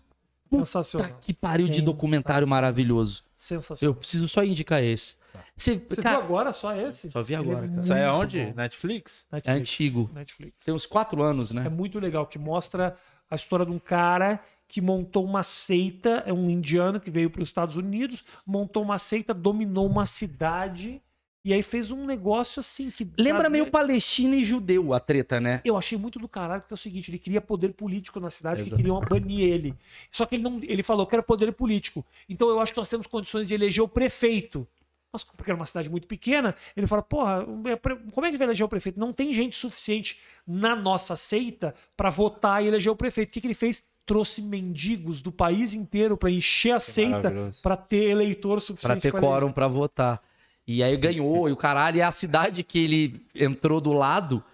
Sensacional. Que pariu de documentário maravilhoso. Sensacional. Eu preciso só indicar esse. Você, Você viu cara, agora só esse? Só vi agora, cara. Isso aí é onde? bom. Netflix? é Netflix. antigo. Netflix. Tem uns quatro anos, É né? muito legal, que mostra a história de um cara que montou uma seita, é um indiano que veio para os Estados Unidos, montou uma seita, dominou uma cidade e aí fez um negócio assim que Lembra trazia- meio Palestina e judeu a treta, né? Eu achei muito do caralho, porque é o seguinte, ele queria poder político na cidade, que Exato. queriam banir ele. Só que ele não, ele falou, quero poder político. Então eu acho que nós temos condições de eleger o prefeito. Mas porque era uma cidade muito pequena, ele fala, porra, é como é que vai eleger o prefeito? Não tem gente suficiente na nossa seita para votar e eleger o prefeito. O que, que ele fez? Trouxe mendigos do país inteiro para encher a seita para ter eleitor Pra suficiente ter pra quórum pra votar. E aí ganhou, e o caralho, e a cidade que ele entrou do lado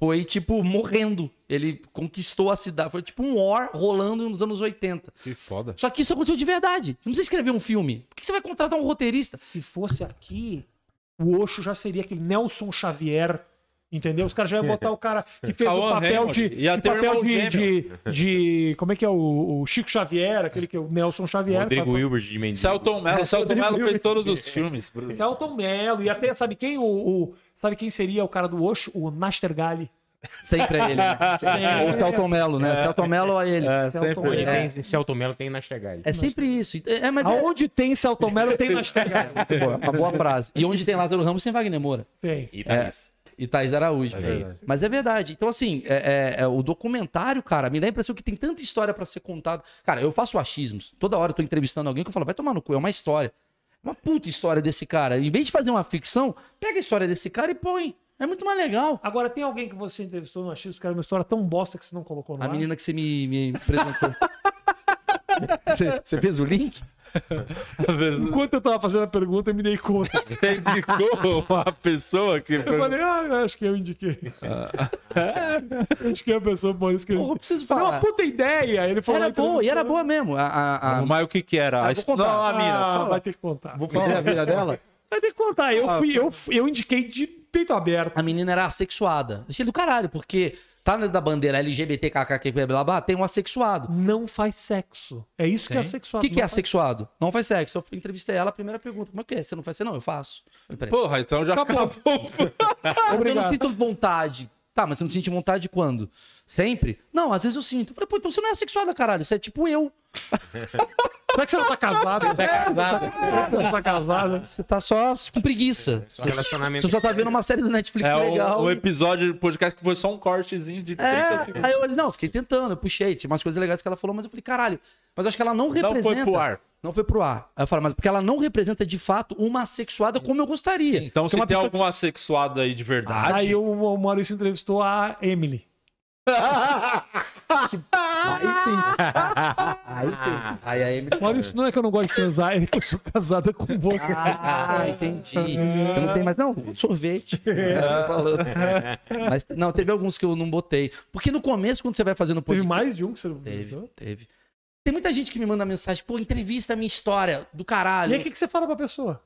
foi, tipo, morrendo. Ele conquistou a cidade. Foi tipo um war rolando nos anos 80. Que foda. Só que isso aconteceu de verdade. Você não precisa escrever um filme. Por que você vai contratar um roteirista? Se fosse aqui, o Osho já seria aquele Nelson Xavier. Entendeu? Os caras já iam botar o cara que fez o papel de. Ia de papel de, de, de- Como é que é? O, o Chico Xavier, aquele que é o Nelson Xavier. Rodrigo Fala- Wilbert de Mendes. Celton Mello. Celton Mello fez todos os filmes. Celton Mello. E até, sabe quem? O, o- sabe quem seria o cara do Osho? O Nastergali. Sempre é ele, né? [LAUGHS] Ou o Celton Mello, né? O Celton Mello é ele. É, Celton Ele Mello. tem Celton Mello, tem Nastergalli. sempre isso. É, mas é, Aonde tem Celton Mello, tem Nastergali. muito boa, uma boa frase. E onde tem Lázaro Ramos, tem Wagner Moura. Tem. E Thaís. E Thaís Araújo. verdade. Mas é verdade. Então, assim, é- é- é, o documentário, cara, me dá a impressão que tem tanta história pra ser contada. Cara, eu faço achismos. Toda hora eu tô entrevistando alguém que eu falo, vai tomar no cu, é uma história. Uma puta história desse cara. Em vez de fazer uma ficção, pega a história desse cara e põe. É muito mais legal. Agora, tem alguém que você entrevistou no Achismo que era uma história tão bosta que você não colocou no A ar? menina que você me, me apresentou. [LAUGHS] Você- Você fez o link? Enquanto eu tava fazendo a pergunta, eu me dei conta. Você indicou uma pessoa que Eu falei, ah, acho que eu indiquei. acho que é a pessoa Pô, ele... eu preciso Foi uma falar. puta ideia. Ele falou Era na boa, e era boa mesmo. A, a, a... Mas o que que era? Ah, vou contar. Não, a mina. Ah, vai ter que contar. Vou falar a vida dela. Vai ter que contar. Eu, fui, eu, eu indiquei de peito aberto. A menina era assexuada. Achei do caralho, porque tá na da bandeira LGBTKK, blá blá blá, tem um assexuado. Não faz sexo. É isso que é O sexual. que, que é assexuado? Não faz sexo. Eu entrevistei ela, a primeira pergunta. Como é que é? Você não faz sexo? Não, eu faço. Eu. Porra, então já Acabou. acabou. [LAUGHS] eu não sinto vontade. Tá, mas você não sente vontade quando? Sempre? Não, às vezes eu sinto. Eu falei, pô, então você não é assexuada, caralho. Você é tipo eu. [LAUGHS] Será que você não tá casado? Você não tá casado? Você tá só com preguiça. Só relacionamento. Você só tá vendo uma série do Netflix É legal. um, um episódio do podcast que foi só um cortezinho de 30 É, segundos. aí eu olhei, não, fiquei tentando, eu puxei, tinha umas coisas legais que ela falou, mas eu falei, caralho, mas eu acho que ela não Não representa. foi pro ar. Não foi pro ar. Aí eu falo, mas porque ela não representa de fato uma assexuada como eu gostaria. Então, Que se é uma tem algum assexuado aí de verdade. Aí o, o Maurício entrevistou a Emily. Aí sim. Aí sim. Aí a Emily. Maurício, não é que eu não gosto de transar, é que eu sou casada com você. Ah, entendi. Você não tem mais. Não, sorvete. É, falando. Mas não, teve alguns que eu não botei. Porque no começo, quando você vai fazendo Teve podcast. mais de um que você não Teve, entrevistou? teve. Tem muita gente que me manda mensagem, pô, entrevista a minha história do caralho. E aí, o que, que você fala pra pessoa?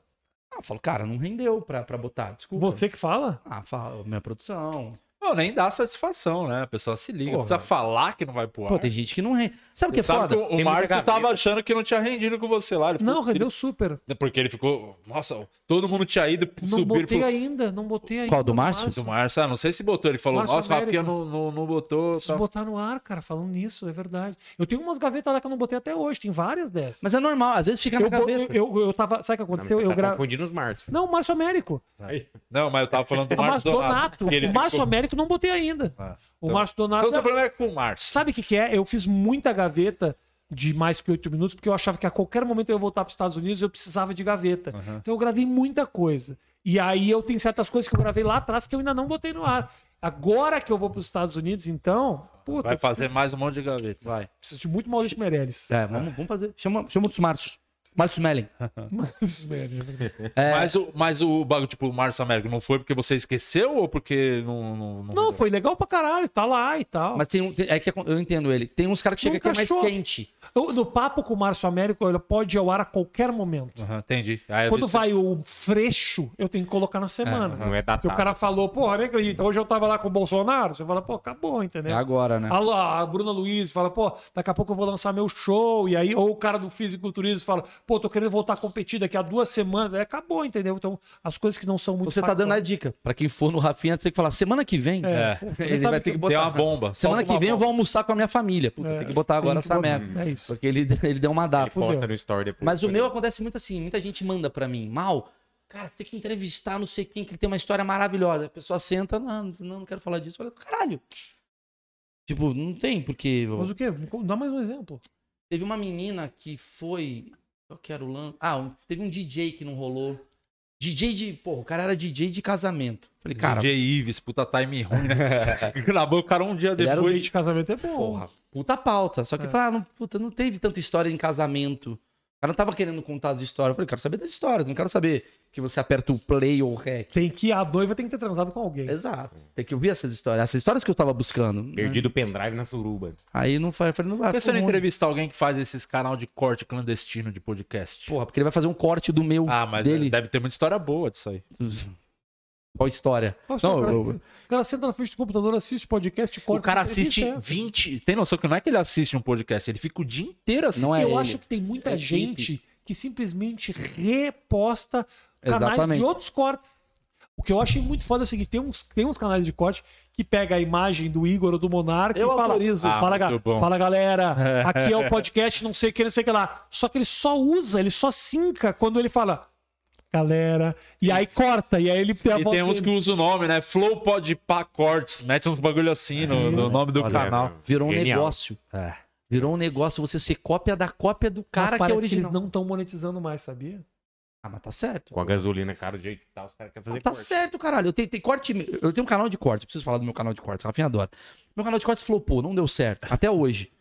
Ah, eu falo, cara, não rendeu pra, pra botar. Desculpa. Você que fala? Ah, fala, minha produção. Pô, nem dá satisfação, né? A pessoa se liga. Porra. Precisa falar que não vai pro ar. Pô, tem gente que não rende. Sabe o que é Sabe foda? que o- o gaveta. tava achando que não tinha rendido com você lá. Ele ficou Não, rendeu super. Porque ele ficou. Nossa, todo mundo tinha ido Não subir. Ele botei falou, ainda, não botei ainda. Qual, do Márcio? do Márcio, ah, não sei se botou. Ele falou, Márcio nossa, o Rafinha Américo. não, não, não botou. Preciso tal. botar no ar, cara, falando nisso, é verdade. Eu tenho umas gavetas lá que eu não botei até hoje, tem várias dessas. Mas é normal, às vezes fica na eu, bo- gaveta. eu, eu, eu tava. Sabe o que Não, aconteceu? eu tá gra... confundindo os Márcio. Não, o Márcio Américo. Não, mas eu tava falando do Márcio Donato. O Márcio ficou- Não botei ainda. Ah, o então- Márcio Donato. Então o problema é com o Márcio. Sabe o que, que é? Eu fiz muita gaveta de mais que oito minutos, porque eu achava que a qualquer momento eu ia voltar para os Estados Unidos e eu precisava de gaveta. Então eu gravei muita coisa. E aí eu tenho certas coisas que eu gravei lá atrás que eu ainda não botei no ar. Agora que eu vou para os Estados Unidos, então, puta, Vai fazer mais um monte de gaveta. Vai. preciso de muito Maurício Meirelles. É, vamos, vamos fazer. Chama, chama os Márcios. Márcio Smelling. [LAUGHS] Maurício Meirelles, é verdade. Mas, o, mas o bagulho, tipo, o Márcio Américo, não foi porque você esqueceu ou porque não. Não, não- Não, foi legal pra caralho, tá lá e tal. Mas tem um. tem- é que eu entendo ele. Tem uns caras que chegam aqui mais quente. Eu- no papo com o Márcio Américo, ele pode ir ao ar a qualquer momento. Aham, entendi. Aí eu Quando vai o freixo, eu tenho que colocar na semana. Não é Porque o datado. cara falou, porra, nem acredito, hoje eu tava lá com o Bolsonaro. Você fala, pô, acabou, É entendeu? agora, né? A, a Bruna Luiz fala, pô, daqui a pouco eu vou lançar meu show. E aí, ou o cara do fisiculturismo fala, pô, tô querendo voltar a competir daqui a duas semanas. Aí acabou, entendeu? Então, as coisas que não são muito Você tá dando a dica. Pra quem for no Rafinha, tem que falar, semana que vem. É. Ele Sabe vai ter que botar. Tem uma bomba. Semana que vem eu vou almoçar com a minha família. Puta, É, tem que botar agora essa merda. É isso. Porque ele, [LAUGHS] ele deu uma data. Posta no story depois. Mas o meu acontece muito assim, muita gente manda pra mim, mal, cara, você tem que entrevistar não sei quem, que ele tem uma história maravilhosa. A pessoa senta, não, não, não quero falar disso. Eu falei, caralho. Tipo, não tem, porque. Mas o quê? Dá mais um exemplo. Teve uma menina que foi. Qual que era o lance? Ah, um- teve um DJ que não rolou. DJ de. Pô, o cara era DJ de casamento. Falei, cara, DJ Ives, puta time ruim, né? [LAUGHS] Gravou o cara um dia Ele era o depois. Leite de casamento é bom. porra, puta pauta. Só que, É. falei, ah, não, puta, não teve tanta história em casamento. Cara não tava querendo contar as histórias. Eu falei, quero saber das histórias, não quero saber que você aperta o play ou o rec. Tem que a noiva tem que ter transado com alguém. Exato. Tem que ouvir essas histórias. Essas histórias que eu tava buscando. né? Perdido o pendrive na suruba. Aí não foi, eu falei, não vai. Por que você não ficou ruim. entrevista alguém que faz esses canal de corte clandestino de podcast? Porra, porque ele vai fazer um corte do meu. ah, mas dele. deve ter muita história boa disso aí. [LAUGHS] Qual história? Nossa, Não, cara, eu- O cara senta na frente do computador, assiste podcast, corta. O cara assiste essa. 20. Tem noção que não é que ele assiste um podcast, ele fica o dia inteiro assistindo. Não é eu ele. acho que tem muita É gente que simplesmente reposta canais Exatamente. de outros cortes. O que eu achei muito foda é o seguinte: tem uns, tem uns canais de corte que pega a imagem do Igor ou do Monarca Eu e fala. autorizo. Ah, fala, ga- muito bom. fala, galera, [LAUGHS] aqui é o podcast, não sei o que, não sei o que lá. Só que ele só usa, ele só sinca quando ele fala. Galera, e aí corta, e aí ele tem a E tem uns que dele. usam o nome, né? Flow Podpah Cortes. Mete uns bagulho assim no, no nome do Olha, canal. Virou um Genial. negócio. É. Virou um negócio você ser cópia da cópia do Mas cara que é parece original. eles não estão monetizando mais, sabia? Ah, mas tá certo. Com a gasolina cara do jeito que tá, os caras querem fazer Tá corte. certo, caralho. Eu tenho, tem corte. Eu tenho um canal de cortes. Preciso falar do meu canal de cortes. Rafinha adora. Meu canal de cortes flopou, não deu certo. Até hoje.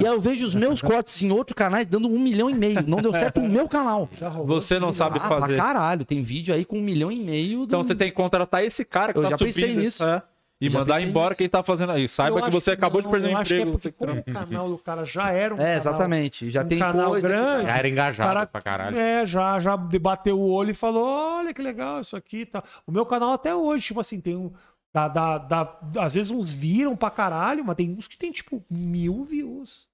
E aí eu vejo os meus cortes em outros canais dando um milhão e meio. Não deu certo no meu canal. Você não sabe Ah, pra fazer. caralho. Tem vídeo aí com um milhão e meio. do- Então você tem que contratar esse cara que Eu tá já pensei nisso. É. E Já mandar embora nisso. quem tá fazendo aí. Saiba Eu que você acabou de não, perder o acho que é emprego. porque você que como trampa. o canal do cara já era um É, canal- exatamente. Já um tem canal coisa. que- grande. Já era engajado Cara- pra caralho. É, já, já debateu o olho e falou: olha que legal isso aqui e tal. O meu canal até hoje, tipo assim, tem um. Dá, dá, dá- às vezes uns viram pra caralho, mas tem uns que tem tipo mil views.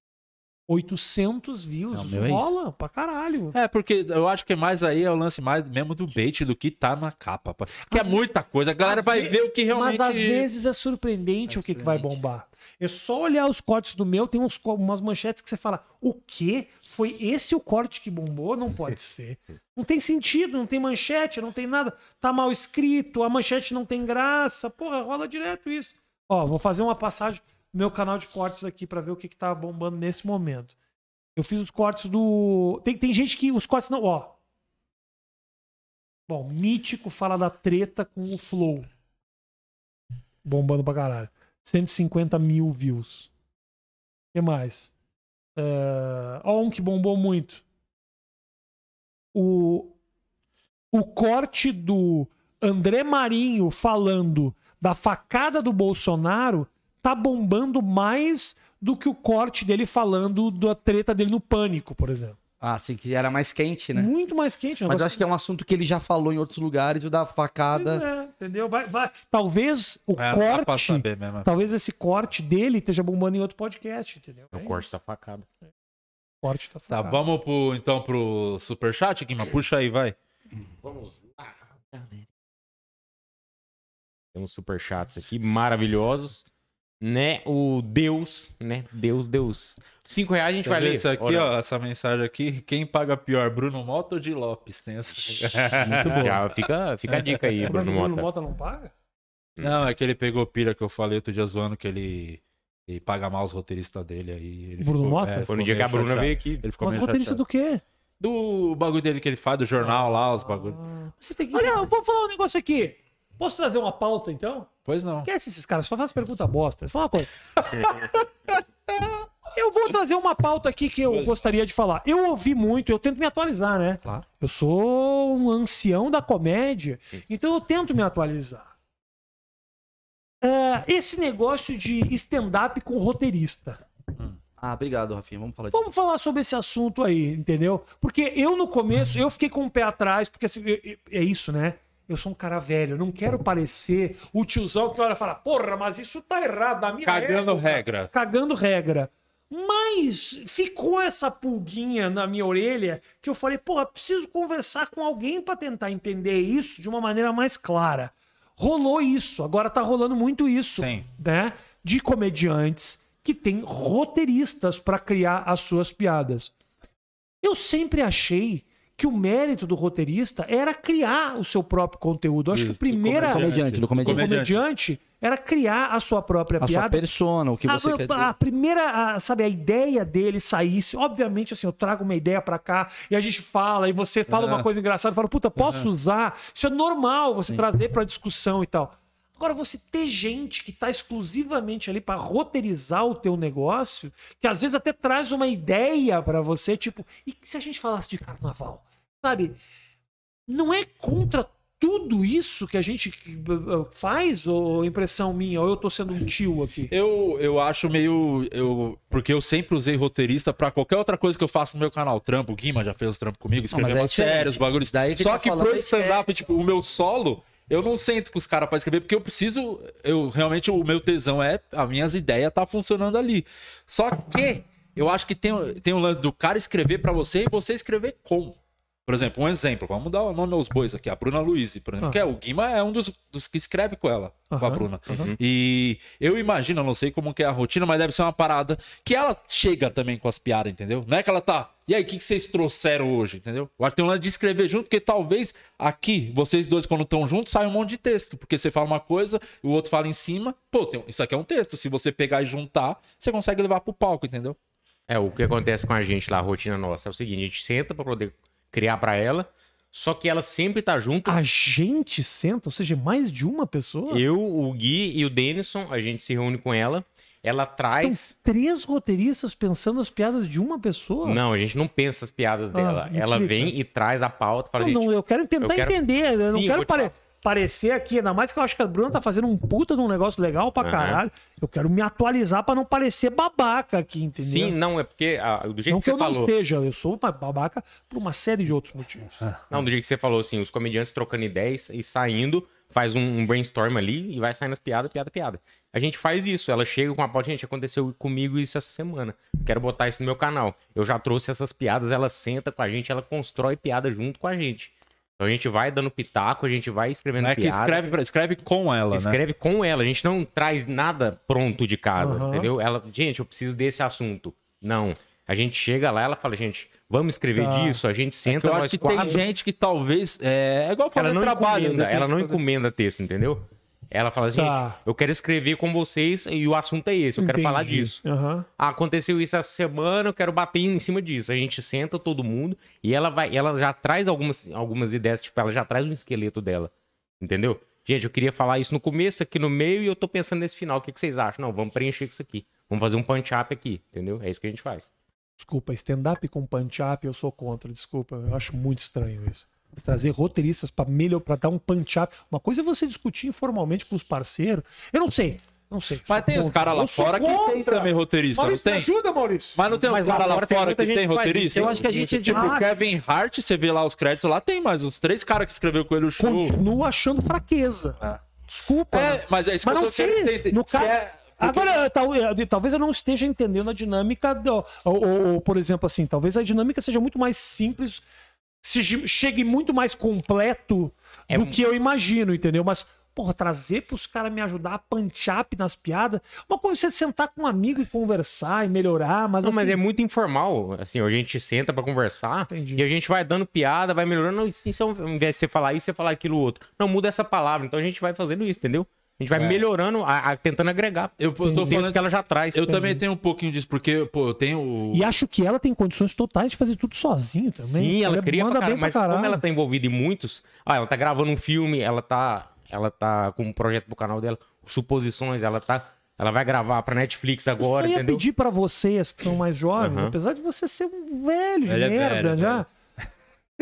800 views. Não, meu é rola pra caralho. É, porque eu acho que mais aí é o lance mais mesmo do bait do que tá na capa. pá. Porque Às é muita coisa. A galera vai ve- ver o que realmente. Mas às vezes é surpreendente o que, que vai bombar. É só olhar os cortes do meu, tem uns, umas manchetes que você fala: o quê? Foi esse o corte que bombou? Não pode [LAUGHS] ser. Não tem sentido, não tem manchete, não tem nada. Tá mal escrito, a manchete não tem graça. Porra, rola direto isso. Ó, vou fazer uma passagem meu canal de cortes aqui pra ver o que, que tá bombando nesse momento. Eu fiz os cortes do. Tem, tem gente que os cortes não. Ó. Bom, Mítico fala da treta com o Flow. Bombando pra caralho. 150 mil views. O que mais? É, Ó, um que bombou muito. O, o corte do André Marinho falando da facada do Bolsonaro tá bombando mais do que o corte dele falando da treta dele no pânico, por exemplo. Ah, sim, que era mais quente, né? Muito mais quente. um Mas acho que é um assunto que ele já falou em outros lugares, o da facada. É, entendeu? Vai, vai. Talvez o É, corte, saber mesmo. talvez esse corte dele esteja bombando em outro podcast, entendeu? O É corte da facada. O corte tá Tá, focado. vamos pro, então pro superchat, Guima? Puxa aí, vai. Vamos lá, galera. Temos superchats aqui maravilhosos. Né? O Deus, né? Deus, Deus. Cinco reais a gente vai ler. Isso aqui, Ora, ó, essa mensagem aqui. Quem paga pior, Bruno Mota ou de Lopes? Tem essa... Muito bom. Já fica, fica a dica aí, [LAUGHS] Bruno o Bruno Mota. Mota não paga? Não, é que ele pegou pira que eu falei outro dia zoando que ele, ele paga mal os roteiristas dele. Aí ele Bruno ficou- Mota? é, Foi no dia que a Bruna chateado. veio aqui. Ele ficou Mas roteirista do quê? Do bagulho dele que ele faz, do jornal lá, os bagulhos. Você tem que. Olha, eu vou falar um negócio aqui. Posso trazer uma pauta, então? Pois não. Esquece esses caras, só faz pergunta bosta. Fala uma coisa. [LAUGHS] eu vou trazer uma pauta aqui que eu gostaria de falar. Eu ouvi muito, eu tento me atualizar, né? Claro. Eu sou um ancião da comédia, então eu tento me atualizar. É, esse negócio de stand-up com roteirista. Ah, obrigado, Rafinha. Vamos falar disso. Vamos falar sobre esse assunto aí, entendeu? Porque eu no começo, eu fiquei com o pé atrás, porque assim, é isso, né? Eu sou um cara velho, eu não quero parecer o tiozão que olha e fala, porra, mas isso tá errado, na minha Cagando época." regra. Cagando regra. Mas ficou essa pulguinha na minha orelha que eu falei, porra, preciso conversar com alguém pra tentar entender isso de uma maneira mais clara. Rolou isso, agora tá rolando muito isso, Sim. né? De comediantes que têm roteiristas pra criar as suas piadas. Eu sempre achei que o mérito do roteirista era criar o seu próprio conteúdo. Eu acho Isso, que a primeira do comediante, do comediante. do comediante era criar a sua própria A sua piada persona, o que você a, quer a- dizer. a primeira, a- sabe, a ideia dele saísse, obviamente, assim, eu trago uma ideia pra cá e a gente fala, e você fala Aham. uma coisa engraçada, fala, puta, posso usar? Isso é normal você trazer pra discussão e tal. Agora, você ter gente que tá exclusivamente ali para roteirizar o teu negócio, que às vezes até traz uma ideia para você, tipo, e se a gente falasse de carnaval? Sabe? Não é contra tudo isso que a gente faz, ou impressão minha, ou eu tô sendo um tio aqui? Eu, eu acho meio. Eu, porque eu sempre usei roteirista pra qualquer outra coisa que eu faço no meu canal. Trampo, o Guima já fez os trampos comigo, escreveu mas é umas séries, bagulhos. Daí que Só tá que falando pro é stand-up, tipo, o meu solo, eu não sento com os caras pra escrever, porque eu preciso. Eu realmente, o meu tesão é. As minhas ideias tá funcionando ali. Só que eu acho que tem, tem um lance do cara escrever pra você e você escrever com. Por exemplo, um exemplo, vamos dar o nome aos bois aqui, a Bruna Luiz, por exemplo, Ah. que é o Guima é um dos, dos que escreve com ela, com a Bruna. E eu imagino, eu não sei como que é a rotina, mas deve ser uma parada que ela chega também com as piadas, entendeu? Não é que ela tá. E aí, o que, que vocês trouxeram hoje, entendeu? Eu acho que tem um lance de escrever junto, porque talvez aqui, vocês dois, quando estão juntos, sai um monte de texto. Porque você fala uma coisa, o outro fala em cima. Pô, tem- isso aqui é um texto. Se você pegar e juntar, você consegue levar pro palco, entendeu? É, o que acontece com a gente lá, a rotina nossa, é o seguinte, a gente senta pra poder criar pra ela, só que ela sempre tá junto. A gente senta, ou seja, mais de uma pessoa? Eu, o Gui e o Denison, a gente se reúne com ela, ela traz... São três roteiristas pensando as piadas de uma pessoa? Não, a gente não pensa as piadas dela. me ela vem e traz a pauta para Não, gente. não, eu quero tentar eu quero- entender. Eu não Sim, eu quero pare- parecer aqui, ainda mais que eu acho que a Bruna tá fazendo um puta de um negócio legal pra Aham. caralho. Eu quero me atualizar pra não parecer babaca aqui, entendeu? Sim, não, é porque ah, do jeito não que que você eu não falou. esteja, eu sou uma babaca por uma série de outros motivos. Não, do jeito que você falou, assim, os comediantes trocando ideias e saindo, faz um, um brainstorm ali e vai saindo as piadas, piada, piada. A gente faz isso, ela chega com a pauta, gente, aconteceu comigo isso essa semana. Quero botar isso no meu canal. Eu já trouxe essas piadas, ela senta com a gente, ela constrói piada junto com a gente. Então a gente vai dando pitaco, a gente vai escrevendo Não é piada. escreve, escreve com ela, né? Escreve com ela, a gente não traz nada pronto de casa, Aham. entendeu? Ela, gente, eu preciso desse assunto. Não. A gente chega lá, ela fala, gente, vamos escrever Tá. disso, a gente Que senta eu nós acho que quatro. tem gente que talvez. É, é igual fazer ela não trabalho. encomenda, né? ela não encomenda texto, entendeu? Ela fala assim, Tá. gente, eu quero escrever com vocês e o assunto é esse, eu quero falar Entendi. disso. Ah, aconteceu isso essa semana, eu quero bater em cima disso. A gente senta todo mundo e ela vai, ela já traz algumas, algumas ideias, tipo, ela já traz um esqueleto dela. Entendeu? Gente, eu queria falar isso no começo, aqui no meio, e eu tô pensando nesse final. O que, que vocês acham? Não, vamos preencher com isso aqui. Vamos fazer um punch-up aqui, entendeu? É isso que a gente faz. Desculpa, stand-up com punch-up eu sou contra, desculpa. Eu acho muito estranho isso. Trazer roteiristas pra melhor, pra dar um punch-up. Uma coisa é você discutir informalmente com os parceiros. Eu não sei. Não sei. Mas tem os caras lá fora que tem também roteirista, Maurício, não me tem? ajuda, Maurício. Mas não tem Mas lá caras lá fora tem fora que tem roteirista? Eu acho que a gente é Tipo, Ah, o Kevin Hart, você vê lá os créditos lá, tem mais uns três caras que escreveu com ele o show. Continuo achando fraqueza. Ah. Desculpa. É, mas é isso Mas que eu tô querendo sei. No Se ca... é- porque- Agora, tal- eh, talvez eu não esteja entendendo a dinâmica. Do, ou, ou- ou, por exemplo, assim, talvez a dinâmica seja muito mais simples, chegue muito mais completo É do que eu imagino, entendeu? Mas, porra, trazer pros caras me ajudar a punch-up nas piadas. Uma coisa é você sentar com um amigo e conversar e melhorar, mas. Não, mas assim, é muito informal. Assim, a gente senta pra conversar Entendi. e a gente vai dando piada, vai melhorando. Não, isso, ao invés de você falar isso, você falar aquilo outro. Não, muda essa palavra. Então a gente vai fazendo isso, entendeu? A gente vai melhorando, a- a- tentando agregar. Eu, eu tô falando que ela já traz. Eu também tenho um pouquinho disso, porque, pô, eu tenho o. E acho que ela tem condições totais de fazer tudo sozinho também. Sim, ela é- cria pra manda caralho, bem pra mas como ela tá envolvida em muitos, ah, ela tá gravando um filme, ela tá, ela tá com um projeto pro canal dela, suposições, ela tá, ela vai gravar pra Netflix agora, eu ia entendeu? pedir pra vocês que são mais jovens, Aham. apesar de você ser um velho de Ele é merda velho, já.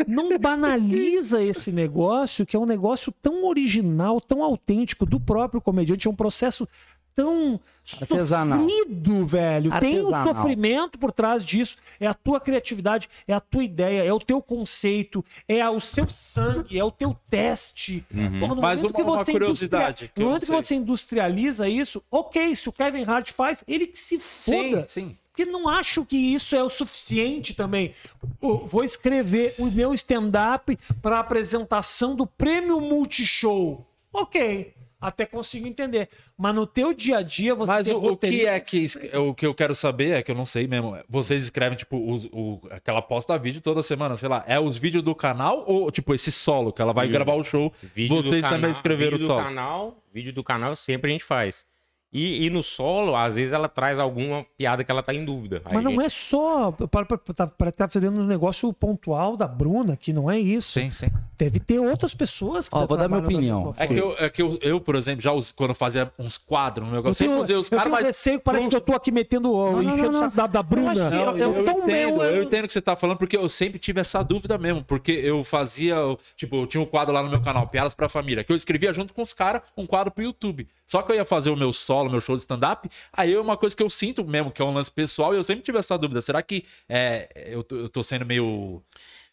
Não banaliza esse negócio, que é um negócio tão original, tão autêntico do próprio comediante. É um processo tão Artesanal. sofrido, velho. Tem o Artesanal. sofrimento por trás disso. É a tua criatividade, é a tua ideia, é o teu conceito, é o seu sangue, é o teu teste. Porra, no Mas momento uma- que uma você curiosidade que No momento que você industrializa isso, ok, se o Kevin Hart faz, ele que se foda. sim. Porque não acho que isso é o suficiente também. Eu vou escrever o meu stand-up para apresentação do prêmio Multishow. Ok, até consigo entender. Mas no teu dia a dia você Mas tem o, o que é que o que eu quero saber é que eu não sei mesmo. Vocês escrevem tipo os- o, aquela posta vídeo toda semana, sei lá, é os vídeos do canal ou tipo esse solo que ela vai gravar o show? Vídeo do vocês canal- também escreveram o vídeo do solo? canal, vídeo do canal sempre a gente faz. E, e no solo, às vezes, ela traz alguma piada que ela tá em dúvida. Aí Mas não gente- é só. Para estar tá fazendo um negócio pontual da Bruna, que não é isso. Sim, sim. Deve ter outras pessoas que Ó, tá vou dar minha opinião. É que, eu, é que eu, eu, por exemplo, já us- quando eu fazia uns quadros, um negócio, sempre tenho, usei os eu caras, mas. receio, parece que eu tô aqui metendo o enchendo da, da Bruna. Não, eu- eu, eu tô entendo, meu, eu eu- entendo o que você tá falando, porque eu sempre tive essa dúvida mesmo. Porque eu fazia, tipo, eu tinha um quadro lá no meu canal, Piadas pra Família, que eu escrevia junto com os caras um quadro pro YouTube. Só que eu ia fazer o meu solo, meu show de stand-up, aí é uma coisa que eu sinto mesmo, que é um lance pessoal, e eu sempre tive essa dúvida. Será que é, eu, tô, eu tô sendo meio.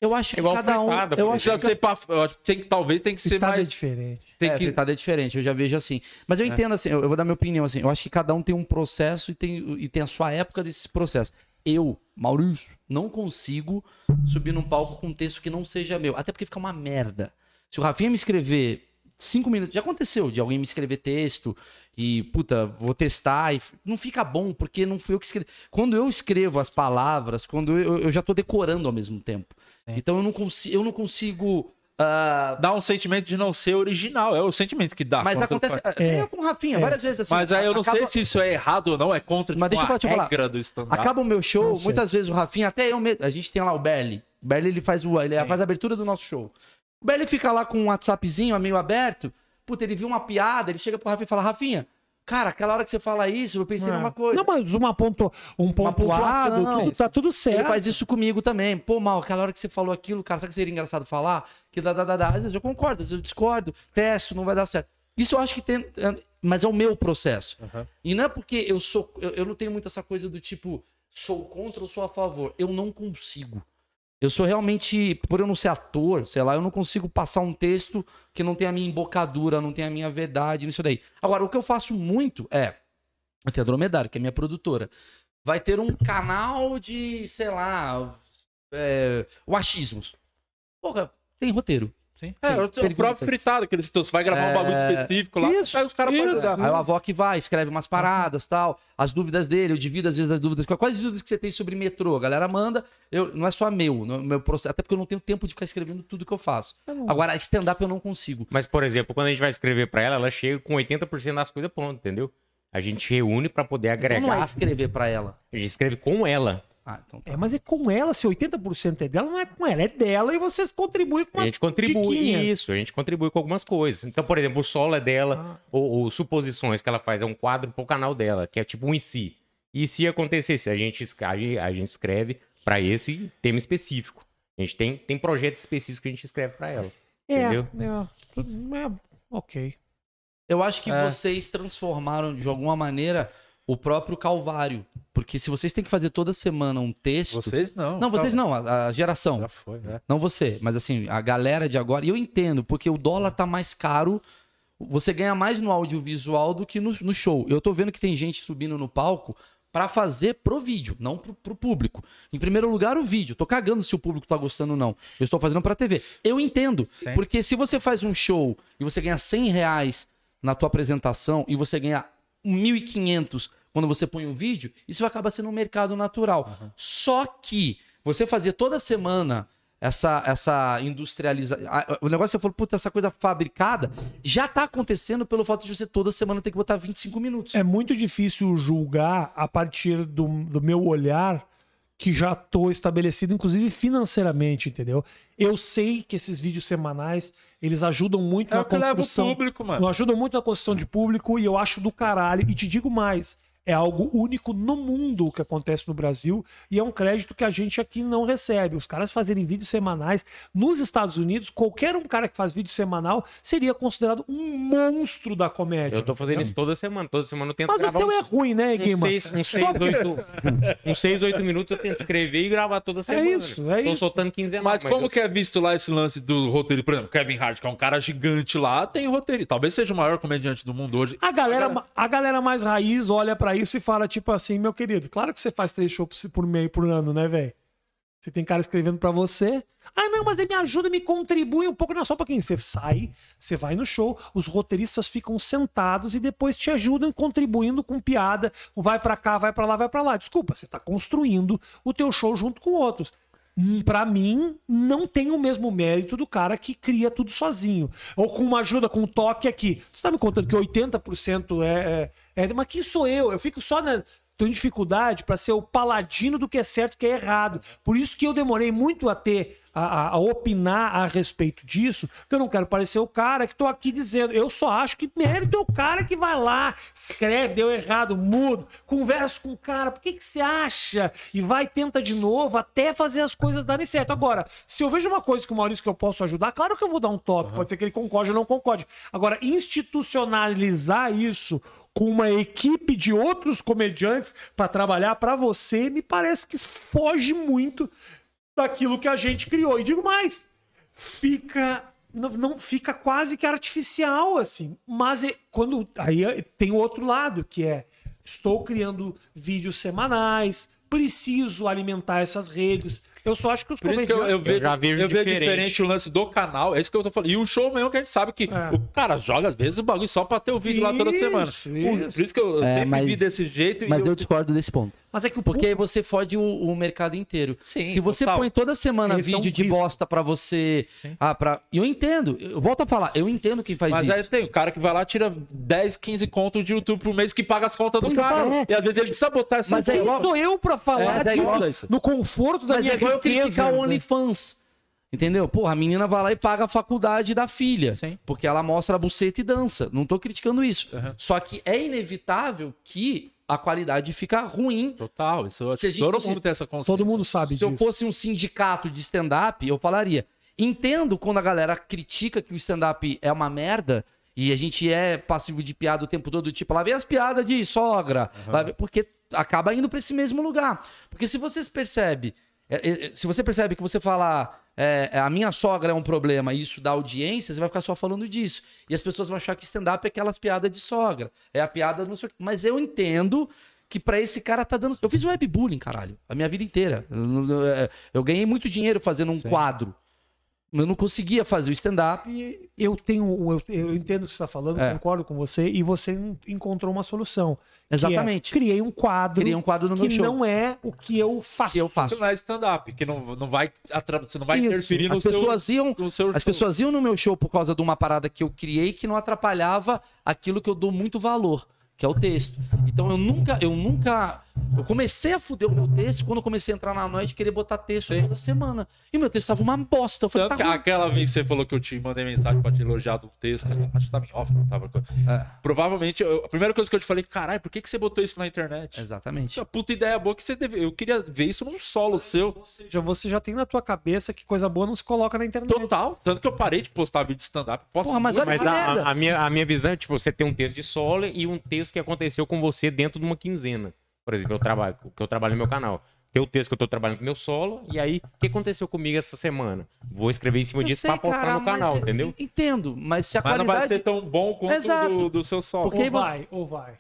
Eu acho que Igual cada um. fritada, Eu por acho Precisa que ser pra, eu acho que tem que, talvez tem que ser Fritada é mais. diferente. Tem é, que, fritada é diferente, eu já vejo assim. Mas eu entendo assim, eu, eu vou dar minha opinião assim. Eu acho que cada um tem um processo e tem, e tem a sua época desse processo. Eu, Maurício, não consigo subir num palco com um texto que não seja meu. Até porque fica uma merda. Se o Rafinha me escrever cinco minutos. Já aconteceu de alguém me escrever texto e, puta, vou testar e não fica bom, porque não fui eu que escrevi. Quando eu escrevo as palavras, quando eu, eu já tô decorando ao mesmo tempo. Então eu não consigo. Eu não consigo. ah, dá um sentimento de não ser original. É o sentimento que dá. mas quando você acontece. faz. É. com o Rafinha, várias vezes assim. Mas aí eu não acaba- sei se isso é errado ou não, é contra Mas tipo, deixa eu a deixa eu falar. regra do stand-up. Acaba o meu show, muitas vezes o Rafinha, até eu mesmo. A gente tem lá o Berli. O Berli ele faz, o, ele faz a abertura do nosso show. O Berli fica lá com um WhatsAppzinho meio aberto. Puta, ele viu uma piada, ele chega pro Rafinha e fala: Rafinha, cara, aquela hora que você fala isso, eu pensei numa coisa. Não, mas uma ponto, um pontuado, pontuação. tudo, tá tudo certo. Ele faz isso comigo também. Pô, mal, aquela hora que você falou aquilo, cara, sabe que seria engraçado falar? Que dá, dá, dá, dá. Às vezes eu concordo, às vezes eu discordo, testo, não vai dar certo. Isso eu acho que tem. Mas é o meu processo. E não é porque eu sou. Eu, eu não tenho muito essa coisa do tipo, sou contra ou sou a favor. Eu não consigo. Eu sou realmente, por eu não ser ator, sei lá, eu não consigo passar um texto que não tenha a minha embocadura, não tenha a minha verdade nisso daí. Agora, o que eu faço muito é. Eu tenho a Dromedário, que é minha produtora. Vai ter um canal de, sei lá, é, o achismos. Porra, tem roteiro. Sim. É, o, o perguntas. próprio fritado, que ele citou, você vai gravar um bagulho específico lá, Isso, pega os caras pra. Aí o avó que vai, escreve umas paradas tal, as dúvidas dele, eu divido às vezes as dúvidas. Quais as dúvidas que você tem sobre metrô? A galera manda, eu, não é só meu, não é meu processo, até porque eu não tenho tempo de ficar escrevendo tudo que eu faço. Agora, stand-up eu não consigo. Mas, por exemplo, quando a gente vai escrever pra ela, ela chega com 80% das coisas prontas, entendeu? A gente reúne pra poder Então não é agregar. escrever pra ela. A gente escreve com ela. Ah, então tá. É, mas é com ela, se 80% é dela, não é com ela, é dela e vocês contribuem com A gente contribui. diquinhas. Isso, a gente contribui com algumas coisas. Então, por exemplo, o solo é dela, ou, ou suposições que ela faz, é um quadro pro canal dela, que é tipo um e se. E se acontecesse, a gente, es- a gente- escreve pra esse tema específico. A gente tem, tem projetos específicos que a gente escreve pra ela. É, Entendeu? é, tudo- é, ok. Eu acho que É. vocês transformaram de alguma maneira o próprio Calvário. Porque se vocês têm que fazer toda semana um texto. Vocês não. Não, vocês não, a, a geração. Já foi, né? Não você, mas assim, a galera de agora. E eu entendo, porque o dólar tá mais caro. Você ganha mais no audiovisual do que no, no show. Eu tô vendo que tem gente subindo no palco pra fazer pro vídeo, não pro, pro público. Em primeiro lugar, o vídeo. Tô cagando se o público tá gostando ou não. Eu estou fazendo pra TV. Eu entendo. Sim. Porque se você faz um show e você ganha 100 reais na tua apresentação e você ganha 1.500 quando você põe um vídeo, isso acaba sendo um mercado natural. Só que você fazer toda semana essa, essa industrialização. O negócio que você falou, puta, essa coisa fabricada já tá acontecendo pelo fato de você toda semana ter que botar 25 minutos. É muito difícil julgar a partir do, do meu olhar que já tô estabelecido, inclusive financeiramente, entendeu? Eu sei que esses vídeos semanais, eles ajudam muito É na o que leva o construção. público, mano. Ajudam muito na construção de público e eu acho do caralho. E te digo mais, é algo único no mundo o que acontece no Brasil e é um crédito que a gente aqui não recebe. Os caras fazerem vídeos semanais nos Estados Unidos, qualquer um cara que faz vídeo semanal seria considerado um monstro da comédia. Eu tô fazendo isso toda semana. Toda semana eu tento Mas o gravar teu um, é ruim, né, Guima? uns Só seis, porque- oito, uns seis, oito minutos eu tento escrever e gravar toda semana. isso, é Tô isso. soltando quinzenal. Mas como eu- que é visto lá esse lance do roteiro? Por exemplo, Kevin Hart, que é um cara gigante lá, tem roteiro. Talvez seja o maior comediante do mundo hoje. A galera, a galera mais raiz olha pra isso e fala, tipo assim, meu querido, claro que você faz três shows por meio por ano, né, velho? Você tem cara escrevendo pra você. Ah, não, mas ele me ajuda, me contribui um pouco. Não, só pra quem? Você sai, você vai no show, os roteiristas ficam sentados e depois te ajudam contribuindo com piada. Vai pra cá, vai pra lá, vai pra lá. Desculpa, você tá construindo o teu show junto com outros. Hum, pra mim, não tem o mesmo mérito do cara que cria tudo sozinho. Ou com uma ajuda, com um toque aqui. Você tá me contando que 80% é, é, é. Mas quem sou eu? Eu fico só na. Tô em dificuldade pra ser o paladino do que é certo e que é errado. Por isso que eu demorei muito a ter a, a- a opinar a respeito disso, porque eu não quero parecer o cara que tô aqui dizendo. Eu só acho que mérito é o cara que vai lá, escreve, deu errado, mudo, conversa com o cara, por que, que você acha? E vai, tenta de novo, até fazer as coisas darem certo. Agora, se eu vejo uma coisa que o Maurício que eu posso ajudar, claro que eu vou dar um toque, pode ser que ele concorde ou não concorde. Agora, institucionalizar isso com uma equipe de outros comediantes para trabalhar para você, me parece que foge muito daquilo que a gente criou. E digo mais, fica não, não fica quase que artificial assim. Mas é- quando aí é- tem o outro lado que é estou criando vídeos semanais, preciso alimentar essas redes. Eu só acho que os Por isso que eu, eu comediantes vejo, já vejo eu vejo diferente. diferente o lance do canal. É isso que eu tô falando. E o show mesmo que a gente sabe que É. o cara joga, às vezes, o bagulho só pra ter o vídeo lá toda Isso, semana. isso. Por, isso que eu, eu É, sempre mas- vi desse jeito. Mas e eu discordo desse ponto. Mas é que o Porque aí você fode o, o mercado inteiro. Sim, Se você total. põe toda semana Esse é um vídeo de bosta pra você. Ah, pra... E eu entendo. Eu volto a falar, eu entendo quem faz Mas isso. aí tem o cara que vai lá, tira 10, 15 contos de YouTube por mês que paga as contas dos caras. é. E às vezes ele precisa botar essa Mas é igual- sou eu pra falar É, é disso? isso. no conforto da Mas minha é igual eu criticar o? OnlyFans. Entendeu? Porra, a menina vai lá e paga a faculdade da filha. Sim. Porque ela mostra a buceta e dança. Não tô criticando isso. Só que é inevitável que a qualidade fica ruim. Total, isso Se a gente todo mundo tem essa consciência. Todo mundo sabe Se eu disso. fosse um sindicato de stand-up, eu falaria. Entendo quando a galera critica que o stand-up é uma merda e a gente é passivo de piada o tempo todo, tipo, lá vem as piadas de sogra, lá vem- porque acaba indo pra esse mesmo lugar. Porque se vocês percebem, se você percebe que você fala é, a minha sogra é um problema e isso dá audiência, você vai ficar só falando disso. E as pessoas vão achar que stand-up é aquelas piadas de sogra. É a piada não sei o quê. Mas eu entendo que pra esse cara tá dando. Eu fiz webbullying, caralho, a minha vida inteira. Eu, é, ganhei muito dinheiro fazendo um quadro. Eu não conseguia fazer o stand-up eu tenho, eu, eu entendo o que você está falando, É. concordo com você, e você en- encontrou uma solução. que é, Exatamente. criei um quadro, Criei um quadro no que meu show. não é o que eu faço. Que eu faço. Não é stand-up, que não, não vai, você não vai Isso. interferir no As seu, pessoas iam. no seu As show. pessoas iam no meu show por causa de uma parada que eu criei que não atrapalhava aquilo que eu dou muito valor, que é o texto. Então eu nunca, eu nunca. Eu comecei a fuder o meu texto quando eu comecei a entrar na noite e querer botar texto toda semana. E o meu texto tava uma bosta. Eu falei, Tanto tá aquela vez que você falou que eu te mandei mensagem pra te elogiar do texto, acho que tava em off, não tava. É. Provavelmente, eu- a primeira coisa que eu te falei, caralho, por que, que você botou isso na internet? Exatamente. Que puta ideia boa que você deve. Eu queria ver isso num solo seu. Já você já tem na tua cabeça que coisa boa não se coloca na internet. Total. Tanto que eu parei de postar vídeo de stand-up. Posso Porra, mas olha Mas a, a- a minha, a minha visão é, tipo, você tem um texto de solo e um texto que aconteceu com você dentro de uma quinzena. Por exemplo, eu trabalho, que eu trabalho no meu canal. Tem o texto que eu tô trabalhando com meu solo, e aí, o que aconteceu comigo essa semana? Vou escrever em cima Eu disso sei, pra postar cara, no canal, entendeu? Entendo, mas se a Mas não vai qualidade. ser tão bom quanto Exato. do, do seu solo. Porque- Ou vai, ou vai.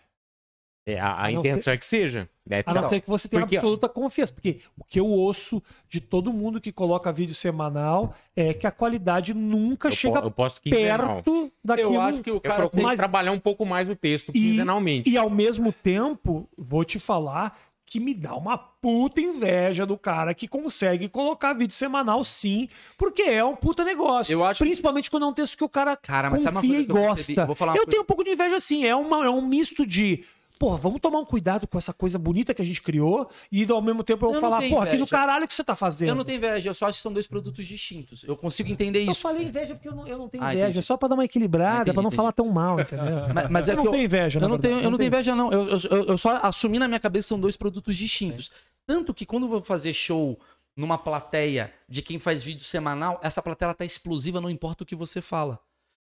É, a a A não intenção é que seja. É, A não tal. ser que você tenha Porque, absoluta confiança. Porque o que eu ouço de todo mundo que coloca vídeo semanal é que a qualidade nunca eu, chega po- eu quinzenal. perto daquilo. Eu acho que o Eu cara procuro Mas- trabalhar um pouco mais o texto, E- quinzenalmente. E ao mesmo tempo, vou te falar que me dá uma puta inveja do cara que consegue colocar vídeo semanal sim, porque é um puta negócio. Eu acho- Principalmente quando é um texto que o cara, Cara, mas sabe uma confia coisa e que eu gosta. Vou falar uma eu coisa- tenho um pouco de inveja sim, é, uma, é um misto de... Porra, vamos tomar um cuidado com essa coisa bonita que a gente criou e ao mesmo tempo eu vou Eu falar, porra, que do caralho que você tá fazendo. Eu não tenho inveja, eu só acho que são dois produtos distintos. Eu consigo entender Eu isso. falei inveja porque eu não, eu não tenho Ah, inveja, entendi. é só pra dar uma equilibrada, Ah, entendi, pra não entendi. falar tão mal, entendeu? [LAUGHS] Mas, mas é eu não tenho inveja, eu não tenho, eu não tenho inveja, não. Eu, eu, eu- eu só assumi na minha cabeça que são dois produtos distintos. Tanto que quando eu vou fazer show numa plateia de quem faz vídeo semanal, essa plateia tá explosiva, não importa o que você fala.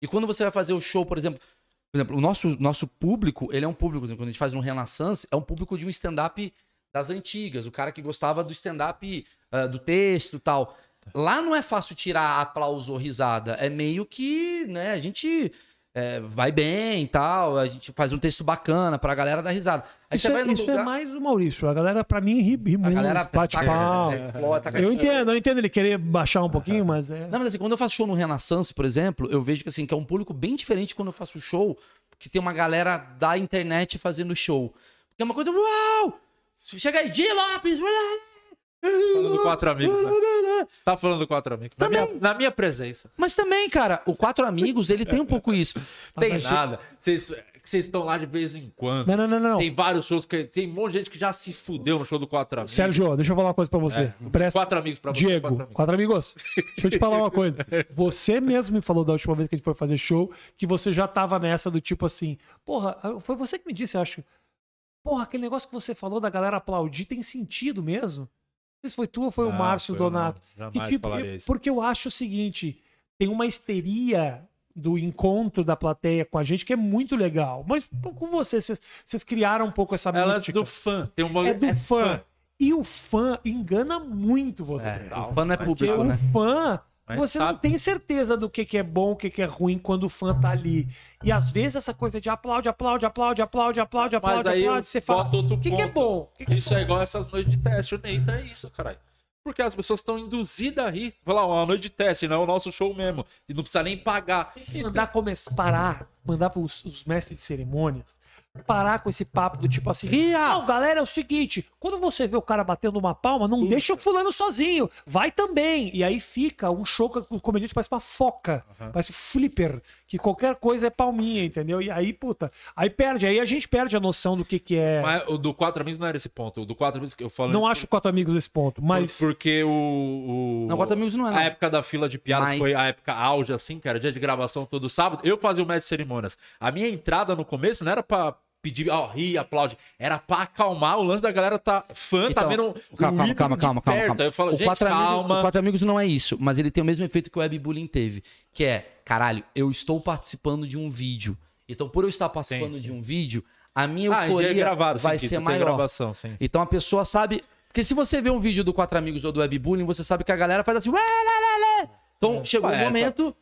E quando você vai fazer o show, por exemplo, por exemplo, o nosso, nosso público, ele é um público, por exemplo, quando a gente faz um Renaissance, é um público de um stand-up das antigas, o cara que gostava do stand-up ah, do texto e tal. Lá não é fácil tirar aplauso ou risada, é meio que, né, a gente é, vai bem e tal, a gente faz um texto bacana pra galera dar risada. Aí Isso, é, isso é lugar- mais o Maurício. A galera, pra mim, ri, ri a muito, galera bate taca- pau. é, Eu entendo, eu entendo ele querer baixar um pouquinho, mas é. Não, mas assim, quando eu faço show no Renaissance, por exemplo, eu vejo que assim, que é um público bem diferente quando eu faço show, que tem uma galera da internet fazendo show. Porque é uma coisa, uau! Chega aí, Di Lopes! Falando quatro amigos, né? [LAUGHS] Tá falando do quatro amigos. Na minha, na minha presença. Mas também, cara, o Quatro Amigos, ele tem um pouco isso. Tem achei- nada. Vocês estão lá de vez em quando. Não, não, não, não. Tem vários shows que. Tem um monte de gente que já se fudeu no show do Quatro Amigos. Sérgio, deixa eu falar uma coisa pra você. Presta... Quatro amigos pra você. Diego, quatro amigos. quatro amigos. Deixa eu te falar uma coisa. Você mesmo me falou da última vez que a gente foi fazer show que você já tava nessa do tipo assim, porra, foi você que me disse, eu acho. Porra, aquele negócio que você falou da galera aplaudir tem sentido mesmo? Não sei se foi tu ou foi o Márcio foi Donato. não. Que, tipo, eu- porque eu acho o seguinte: tem uma histeria do encontro da plateia com a gente que é muito legal. Mas com você, vocês, vocês criaram um pouco essa Ela é mística. do fã. Tem um É bagulho- do fã. E o fã engana muito você. O fã não é Porque público, o né? fã, Mas você sabe. não tem certeza do que, que é bom, o que, que é ruim quando o fã tá ali. E às vezes essa coisa de aplaude, aplaude, aplaude, aplaude, aplaude, Mas aplaude, aí aplaude, você fala. O que, que é bom? Que que é Isso é igual essas noites de teste. O Neita é isso, caralho. Porque as pessoas estão induzidas a rir. Falar, ó, uma noite de teste, não é o nosso show mesmo. E não precisa nem pagar. mandar começar, parar, mandar para os mestres de cerimônias parar com esse papo do tipo assim, Ria! não, galera, é o seguinte, quando você vê o cara batendo uma palma, não deixa o fulano sozinho, vai também. E aí fica um show que o comediante parece uma foca, parece um flipper, que qualquer coisa é palminha, entendeu? E aí, puta, aí perde, aí a gente perde a noção do que que é. Mas o do Quatro Amigos não era esse ponto. O do Quatro Amigos que eu falo não acho quatro amigos nesse ponto, mas Porque o. o- Não, Quatro Amigos não é, não. A época da fila de piadas Mas- foi a época auge, assim, que era dia de gravação todo sábado. Eu fazia o mestre de cerimônias. A minha entrada no começo não era pra pedir, ó, ri, aplaude. Era pra acalmar o lance da galera tá fã, tá Então, vendo o calma, calma, calma, calma, calma. Aí eu falo, o, quatro amigos, calma. o Quatro Amigos não é isso, mas ele tem o mesmo efeito que o webbullying teve, que é, caralho, eu estou participando de um vídeo. Então, por eu estar participando Sim, de um vídeo, a minha Ah, dia euforia gravado, sim, vai que ser maior. gravação, sim. Então a pessoa sabe. Porque se você vê um vídeo do Quatro Amigos ou do Webbullying, você sabe que a galera faz assim. "Ué, lé, lé, lé". Então chegou Ué, o essa- momento.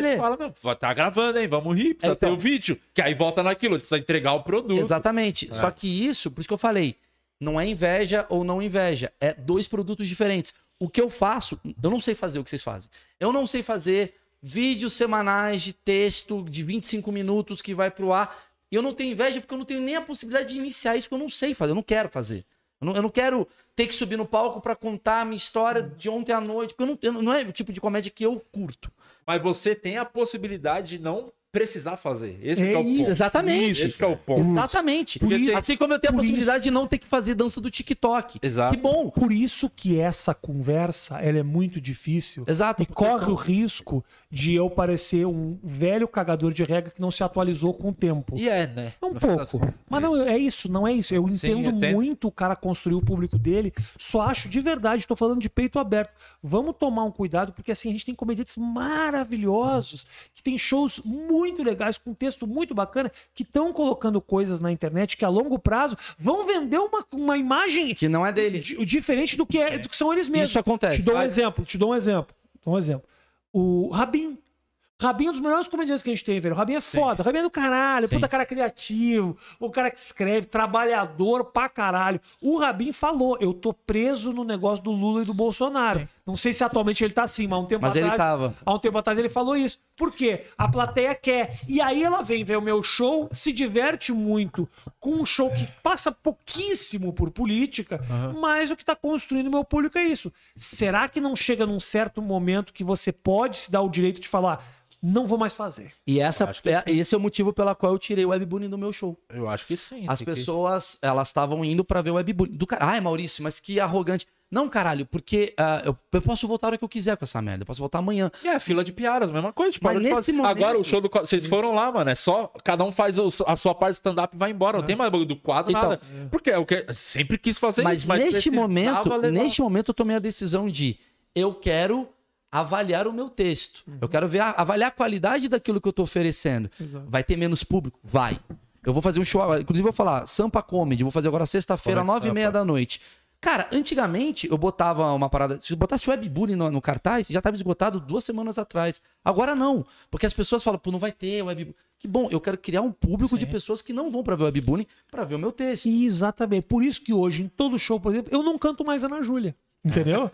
lé. tu fala, meu, tá gravando, hein? Vamos rir, precisa Então. ter o vídeo. Que aí volta naquilo, precisa entregar o produto. Exatamente. Só que isso, por isso que eu falei, não é inveja ou não inveja. É dois produtos diferentes. O que eu faço, eu não sei fazer o que vocês fazem. Eu não sei fazer vídeos semanais de texto de 25 minutos que vai pro ar. E eu não tenho inveja porque eu não tenho nem a possibilidade de iniciar isso, porque eu não sei fazer, eu não quero fazer. Eu não, eu não quero ter que subir no palco pra contar a minha história de ontem à noite, porque eu não, eu não- é o tipo de comédia que eu curto. Mas você tem a possibilidade de não precisar fazer. Esse É que é o isso, ponto. Exatamente. Esse que é o ponto. Exatamente. Por isso- assim como eu tenho a possibilidade de não ter que fazer dança do TikTok. Exato. Que bom. Por isso que essa conversa ela é muito difícil. Exato, E porque corre são- o risco de eu parecer um velho cagador de regra que não se atualizou com o tempo. E é, né? É um No pouco. Mas não, é isso, não é isso. Eu Sim, entendo muito o cara construir o público dele. Só acho de verdade, tô falando de peito aberto. Vamos tomar um cuidado, porque assim, a gente tem comediantes maravilhosos, que tem shows muito legais, com texto muito bacana, que estão colocando coisas na internet que a longo prazo vão vender uma, uma imagem Que não é dele. di- diferente do que, é, do que são eles mesmos. Isso acontece. Te dou um Vai. exemplo, te dou um exemplo. Te dou um exemplo. O Rabin. Rabin é um dos melhores comediantes que a gente tem, velho. O Rabin é foda. O Rabin é do caralho. Sim. Puta cara criativo. O cara que escreve, trabalhador pra caralho. O Rabin falou: eu tô preso no negócio do Lula e do Bolsonaro. Não sei se atualmente ele tá assim, mas há um tempo Mas ele atrás. tava. Há um tempo atrás ele falou isso. Por quê? A plateia quer. E aí ela vem ver o meu show, se diverte muito com um show que passa pouquíssimo por política, mas o que tá construindo o meu público é isso. Será que não chega num certo momento que você pode se dar o direito de falar, não vou mais fazer? E essa, é- esse é o motivo pela qual eu tirei o webbullying do meu show. Eu acho que sim. As tem que- pessoas, elas estavam indo pra ver o webbullying. Do cara, ai, Maurício, mas que arrogante. Não, caralho, porque ah, eu, eu posso voltar a hora que eu quiser com essa merda. Eu posso voltar amanhã. É, fila de piadas, mesma coisa. Tipo, Mas nesse fazer. momento- Agora o show do quadro. Vocês foram lá, mano. É só. Cada um faz o- a sua parte de stand-up e vai embora. Não tem mais bagulho do quadro, Então, nada. Porque é o que. Sempre quis fazer Mas, isso. Mas neste momento, levar. neste momento eu tomei a decisão de eu quero avaliar o meu texto. Eu quero ver a- avaliar a qualidade daquilo que eu tô oferecendo. Exato. Vai ter menos público? Vai. Eu vou fazer um show, inclusive eu vou falar Sampa Comedy, vou fazer agora sexta-feira, nove e meia da noite. Cara, antigamente eu botava uma parada. Se eu botasse webbullying no, no cartaz, já estava esgotado duas semanas atrás. Agora não. Porque as pessoas falam, pô, não vai ter webbullying. Que bom, eu quero criar um público de pessoas que não vão pra ver webbullying pra ver o meu texto. Exatamente. Por isso que hoje, em todo show, por exemplo, eu não canto mais Ana Júlia. [LAUGHS] Entendeu?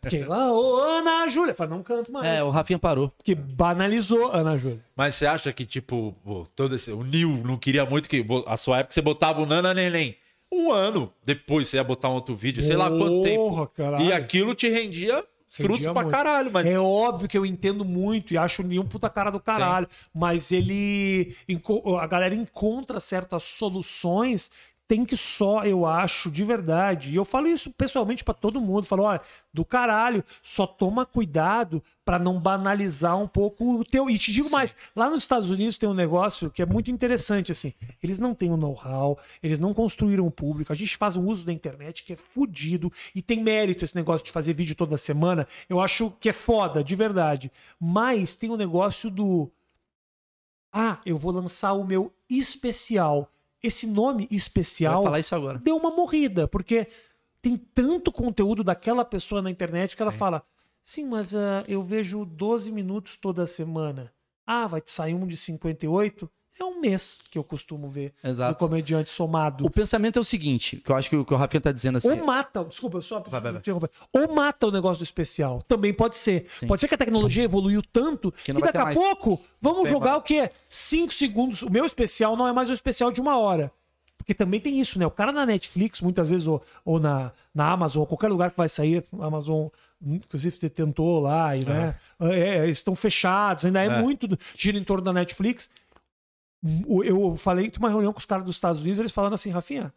Porque, ah, ô, Ana Júlia. Fala, não canto mais. É, o Rafinha parou. Porque banalizou Ana Júlia. Mas você acha que, tipo, todo esse, o Nil não queria muito que. A sua época você botava o Nana Neném. Um ano depois você ia botar um outro vídeo, sei lá quanto tempo. Caralho. E aquilo te rendia frutos pra muito. caralho, mas É óbvio que eu entendo muito e acho nenhum puta cara do caralho, mas ele. A galera encontra certas soluções. Tem que só, eu acho, de verdade. E eu falo isso pessoalmente pra todo mundo. Falo, olha, do caralho, só toma cuidado pra não banalizar um pouco o teu. E te digo mais, lá nos Estados Unidos tem um negócio que é muito interessante, assim. Eles não têm o know-how, eles não construíram o público. A gente faz um uso da internet que é fudido e tem mérito esse negócio de fazer vídeo toda semana. Eu acho que é foda, de verdade. Mas tem o negócio do. Ah, eu vou lançar o meu especial. Esse nome especial deu uma morrida, porque tem tanto conteúdo daquela pessoa na internet que ela fala: sim, mas ah, eu vejo 12 minutos toda semana. Ah, vai te sair um de 58? É um mês que eu costumo ver Exato. do comediante somado. O pensamento é o seguinte, que eu acho que o que o Rafinha tá dizendo assim. Ou mata, desculpa, só Vai, vai, vai. Ou mata o negócio do especial. Também pode ser. Sim. Pode ser que a tecnologia evoluiu tanto que, vai daqui a mais. pouco vamos Tem jogar mais. o quê? Cinco segundos. O meu especial não é mais um especial de uma hora. Porque também tem isso, né? O cara na Netflix, muitas vezes, ou, ou na, na Amazon, ou qualquer lugar que vai sair, a Amazon, inclusive, tentou lá, e, né? É, eles estão fechados, ainda é, É. muito gira em torno da Netflix. O- Eu falei, tinha uma reunião com os caras dos Estados Unidos, eles falando assim, Rafinha,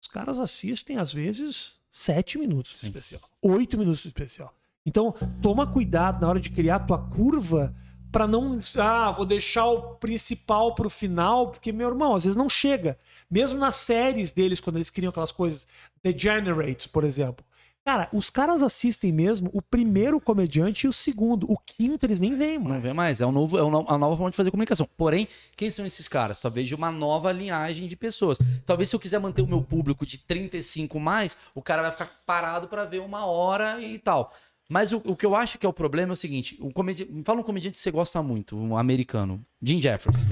os caras assistem, às vezes, sete minutos de especial, oito minutos de especial. Então, toma cuidado na hora de criar a tua curva pra não. Ah, vou deixar o principal pro final, porque, meu irmão, às vezes não chega. Mesmo nas séries deles, quando eles criam aquelas coisas, Degenerates, por exemplo. Cara, os caras assistem mesmo o primeiro comediante e o segundo. O quinto eles nem veem, Não mano. vê mais, é, um novo, é uma a nova forma de fazer comunicação. Porém, quem são esses caras? Talvez de uma nova linhagem de pessoas. Talvez se eu quiser manter o meu público de 35 mais, o cara vai ficar parado pra ver uma hora e tal. Mas o, o que eu acho que é o problema é o seguinte: o comedi... me fala um comediante que você gosta muito, um americano, Jim Jeffries.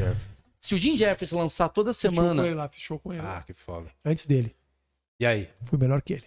Se o Jim Jeffries lançar toda Fechou com semana. ele lá, fechou com ele. Ah, que foda. Antes dele. E aí? Fui melhor que ele.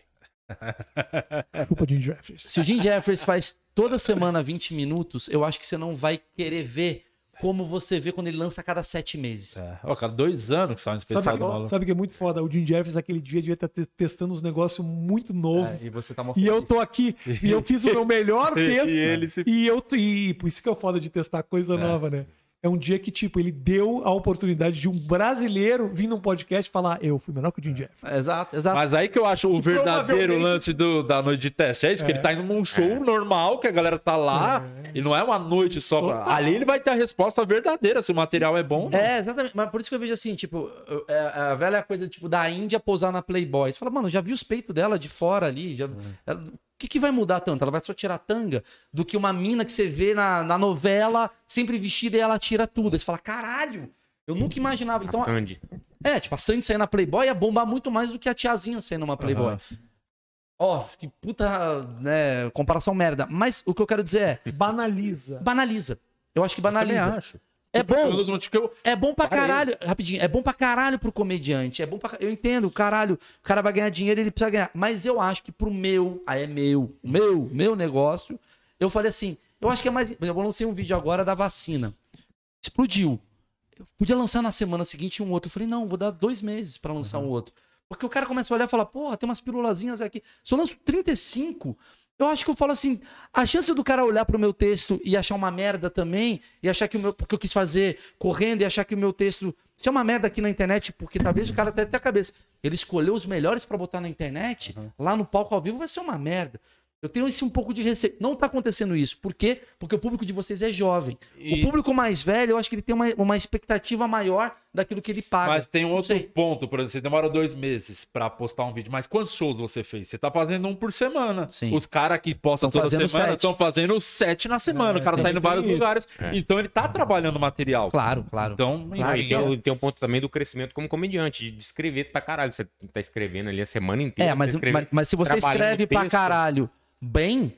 Culpa de Jeffries. Se o Jim Jeffries faz toda semana 20 minutos, eu acho que você não vai querer ver como você vê quando ele lança a cada sete meses. É. Ó, cara, dois anos que sai um especial Sabe, do maluco. sabe que é muito foda? O Jim Jeffries, aquele dia, devia estar te- testando uns negócios muito novos. É, e você tá E eu tô aqui, e eu fiz o meu melhor [LAUGHS] E texto. ele se- E eu e por isso que é foda de testar coisa nova, né? É um dia que, tipo, ele deu a oportunidade de um brasileiro vir num podcast e falar: Eu fui melhor que o Jim Jeffries. Exato, exato. Mas aí que eu acho o verdadeiro provavelmente- lance do, da noite de teste. É isso, que ele tá indo num show normal, que a galera tá lá, e não é uma noite só. Total. Ali ele vai ter a resposta verdadeira, se o material é bom. É, exatamente. Mas por isso que eu vejo assim, tipo, é, a velha coisa, tipo, da Índia pousar na Playboy. Você fala, mano, já vi os peitos dela de fora ali. Já... ela- que, que vai mudar tanto? Ela vai só tirar tanga do que uma mina que você vê na, na novela, sempre vestida e ela tira tudo. Aí você fala, caralho, eu nunca imaginava. Então, a Sandy. é, tipo, a Sandy sair na Playboy ia bombar muito mais do que a tiazinha sair numa Playboy. Ó, que puta, né, comparação merda. Mas o que eu quero dizer é, Banaliza. banaliza. Eu acho que banaliza. acho. É bom. É bom pra caralho, rapidinho, é bom pra caralho pro comediante. É bom pra. Eu entendo, caralho, o cara vai ganhar dinheiro, ele precisa ganhar. Mas eu acho que pro meu, aí é meu, meu, meu negócio, eu falei assim, eu acho que é mais. por exemplo, Eu lancei um vídeo agora da vacina. Explodiu. Eu podia lançar na semana seguinte um outro. Eu falei, não, vou dar dois meses pra lançar um outro. Porque o cara começa a olhar e fala, porra, tem umas pirulazinhas aqui. Se eu lanço 35, eu acho que eu falo assim, a chance do cara olhar pro meu texto e achar uma merda também, e achar que o meu, porque eu quis fazer correndo e achar que o meu texto, se é uma merda aqui na internet, porque talvez o cara até tenha a cabeça, ele escolheu os melhores pra botar na internet, lá no palco ao vivo vai ser uma merda. Eu tenho esse um pouco de receio. Não tá acontecendo isso. Por quê? Porque o público de vocês é jovem. E- O público mais velho, eu acho que ele tem uma, uma expectativa maior daquilo que ele paga. Mas tem um Não outro sei. ponto, por exemplo, você demora dois meses pra postar um vídeo, mas quantos shows você fez? Você tá fazendo um por semana. Sim. Os caras que postam Tão toda fazendo semana sete. estão fazendo sete na semana. É, o cara tá indo em vários isso. lugares. Então ele tá trabalhando material. Claro, claro. Então, e enfim, tem, é- tem um ponto também do crescimento como comediante, de escrever pra caralho. Você tá escrevendo ali a semana inteira. É, mas, escreve- mas, mas se você escreve pra caralho bem,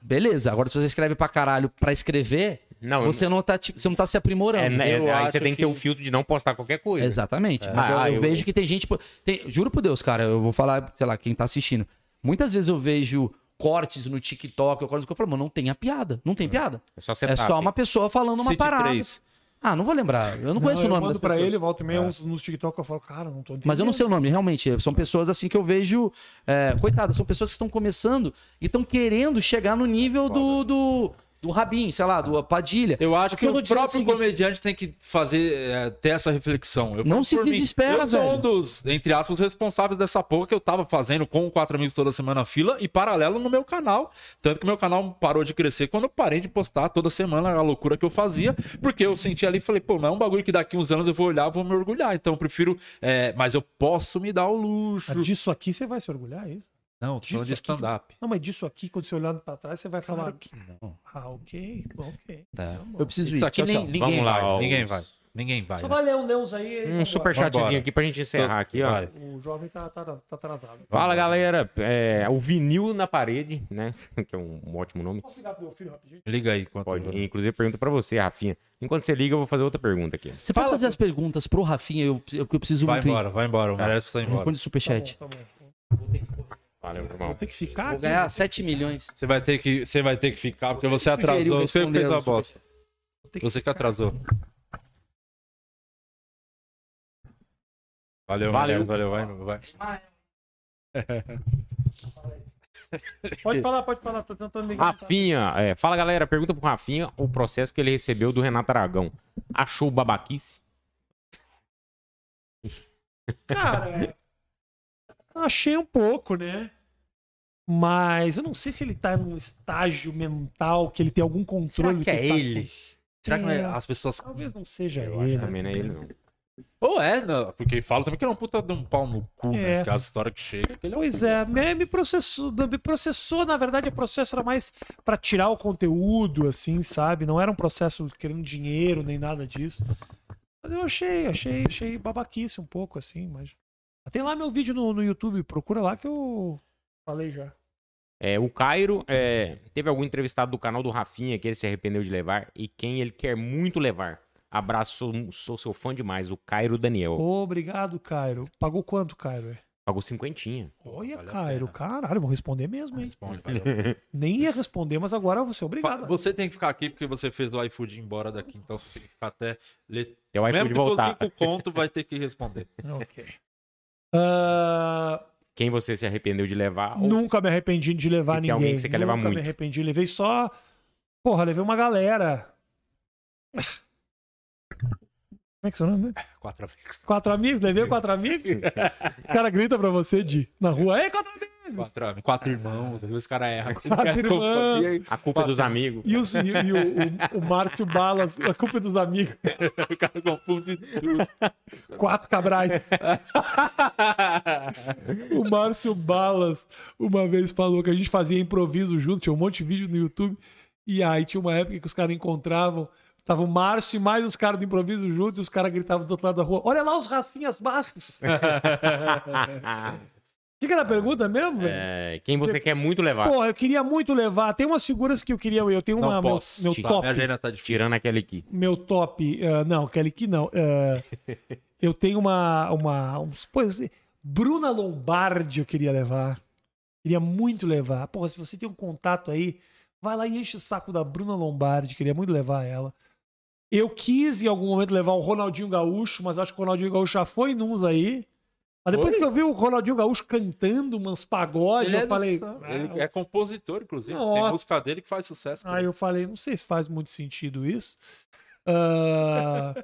beleza. Agora, se você escreve pra caralho pra escrever, Não, você, não tá, tipo, você não tá se aprimorando. É, né, Eu aí você tem que ter o filtro de não postar qualquer coisa. Exatamente. Mas eu, Ah, eu eu- vejo que tem gente. tem- juro por Deus, cara, eu vou falar, sei lá, quem tá assistindo. Muitas vezes eu vejo cortes no TikTok, coisas que eu falo, mano, não tem a piada. Não tem piada. É só É setup. só uma pessoa falando uma City parada. 3. Ah, não vou lembrar. Eu não, conheço o eu nome mando das pra pessoas. ele, volta e meia, uns nos TikTok, eu falo, cara, não tô entendendo. Mas eu não sei o nome, realmente. São pessoas assim que eu vejo. É, coitadas, são pessoas que estão começando e estão querendo chegar no nível do, do, do Rabin, sei lá, do Padilha. Eu acho que que eu o próprio seguinte- comediante tem que fazer, é, ter essa reflexão. Eu Não se desespera, Eu sou velho. um dos, entre aspas, responsáveis dessa porra que eu tava fazendo com o Quatro Amigos toda semana fila e paralelo no meu canal. Tanto que meu canal parou de crescer quando eu parei de postar toda semana a loucura que eu fazia, porque eu senti ali e falei, pô, não é um bagulho que daqui uns anos eu vou olhar, vou me orgulhar. Então eu prefiro, é, mas eu posso me dar o luxo. Disso aqui você vai se orgulhar, é isso? Não, tô falando de stand-up. Não, mas disso aqui, quando você olhando pra trás, você vai falar. que não. Ah, ok, ok. Tá. Eu preciso ir. Aqui Tchau, nem- tchau. ninguém Vamos lá, vai, ó, ninguém os- vai. Ninguém vai. Só né? vai ler um Deus aí. Um superchatzinho aqui pra gente encerrar aqui, ó. Vai. O jovem tá, tá, tá atrasado. Fala, galera. É, o vinil na parede, né? [LAUGHS] Que é um, um ótimo nome. Posso ligar pro meu filho rapidinho? Liga aí. Enquanto Pode. eu- Inclusive, pergunta pra você, Rafinha. Enquanto você liga, eu vou fazer outra pergunta aqui. Você pode fazer as perguntas pro Rafinha, eu, eu, eu preciso Vai muito ir. embora, vai embora. O Tá. merece precisar ir embora. Responde o Tá superchat. bom, tá bom. Valeu, irmão. Vou ter que ficar Vou aqui. ganhar 7 milhões. Você vai ter que, você vai ter que ficar porque você atrasou. Você fez a bosta. Que Você que atrasou. Valeu, Valeu. valeu, vai, vai. [LAUGHS] Pode falar, pode falar. Tô tentando ligar. Rafinha, é, fala galera, pergunta pro Rafinha o processo que ele recebeu do Renato Aragão. Achou babaquice? Cara, achei um pouco, né? Mas eu não sei se ele tá num estágio mental que ele tem algum controle. Será do que é tá ele? Será que não é- É. as pessoas. Talvez não seja Eu ele. acho também não é ele, não. Ou é, não, porque fala também que ele é um puta de um pau no cu, né? É. Histórias que chega. Que ele é um Pois é, me, me processou, me processou, na verdade, o processo era mais pra tirar o conteúdo, assim, sabe? Não era um processo querendo dinheiro nem nada disso. Mas eu achei, achei, achei babaquice um pouco, assim, mas. Tem lá meu vídeo no, no YouTube, procura lá que eu falei já. É, o Cairo, é, teve algum entrevistado do canal do Rafinha que ele se arrependeu de levar e quem ele quer muito levar. Abraço, sou, sou seu fã demais, o Cairo Daniel. Obrigado, Cairo. Pagou quanto, Cairo? Pagou cinquentinha. Olha, vale Cairo, caralho, vou responder mesmo, hein? Responde. [LAUGHS] Nem ia responder, mas agora Fa- obrigado. Você tem que ficar aqui porque você fez o iFood ir embora daqui, então você tem que ficar até. ler- Até o Mesmo iFood que for voltar. cinco conto, vai ter que responder. [LAUGHS] Ok. Ah, Quem você se arrependeu de levar? Nunca me arrependi de levar se tem ninguém. alguém que você quer levar Nunca muito. me arrependi. Levei só. Porra, levei uma galera. Como é que é o seu nome? Quatro amigos. Quatro amigos? Levei quatro amigos? [LAUGHS] Os caras gritam pra você de na rua. Ei, quatro amigos! Quatro, quatro irmãos, às vezes o cara erra. Quatro irmãos. A culpa é dos amigos. E, os- e- e o, o- o Márcio Balas, a culpa é dos amigos. [LAUGHS] o cara confunde tudo. Quatro cabrais. O Márcio Balas uma vez falou que a gente fazia improviso junto, tinha um monte de vídeo no YouTube. E aí tinha uma época que os caras encontravam. Tava o Márcio e mais os caras do improviso juntos, e os caras gritavam do outro lado da rua: Olha lá os Rafinhas Bastos! [LAUGHS] O que, que era a pergunta mesmo, velho? É, quem você quer muito levar? Pô, eu queria muito levar. Tem umas figuras que eu queria. Eu tenho uma. Não Meu, posso. meu Tá, top. Minha tá difícil. Tirando aquele aqui. meu top. ah, não, Kelly que não. ah, [LAUGHS] eu tenho uma. uma uns, pois, Bruna Lombardi eu queria levar. Queria muito levar. Porra, se você tem um contato aí, vai lá e enche o saco da Bruna Lombardi. Queria muito levar ela. Eu quis em algum momento levar o Ronaldinho Gaúcho, mas acho que o Ronaldinho Gaúcho já foi nuns aí. Mas depois Foi? que eu vi o Ronaldinho Gaúcho cantando umas pagodes, Ele eu é falei. Ele é compositor, inclusive. Tem Nossa. música dele que faz sucesso. Aí eu falei, não sei se faz muito sentido isso. Ah,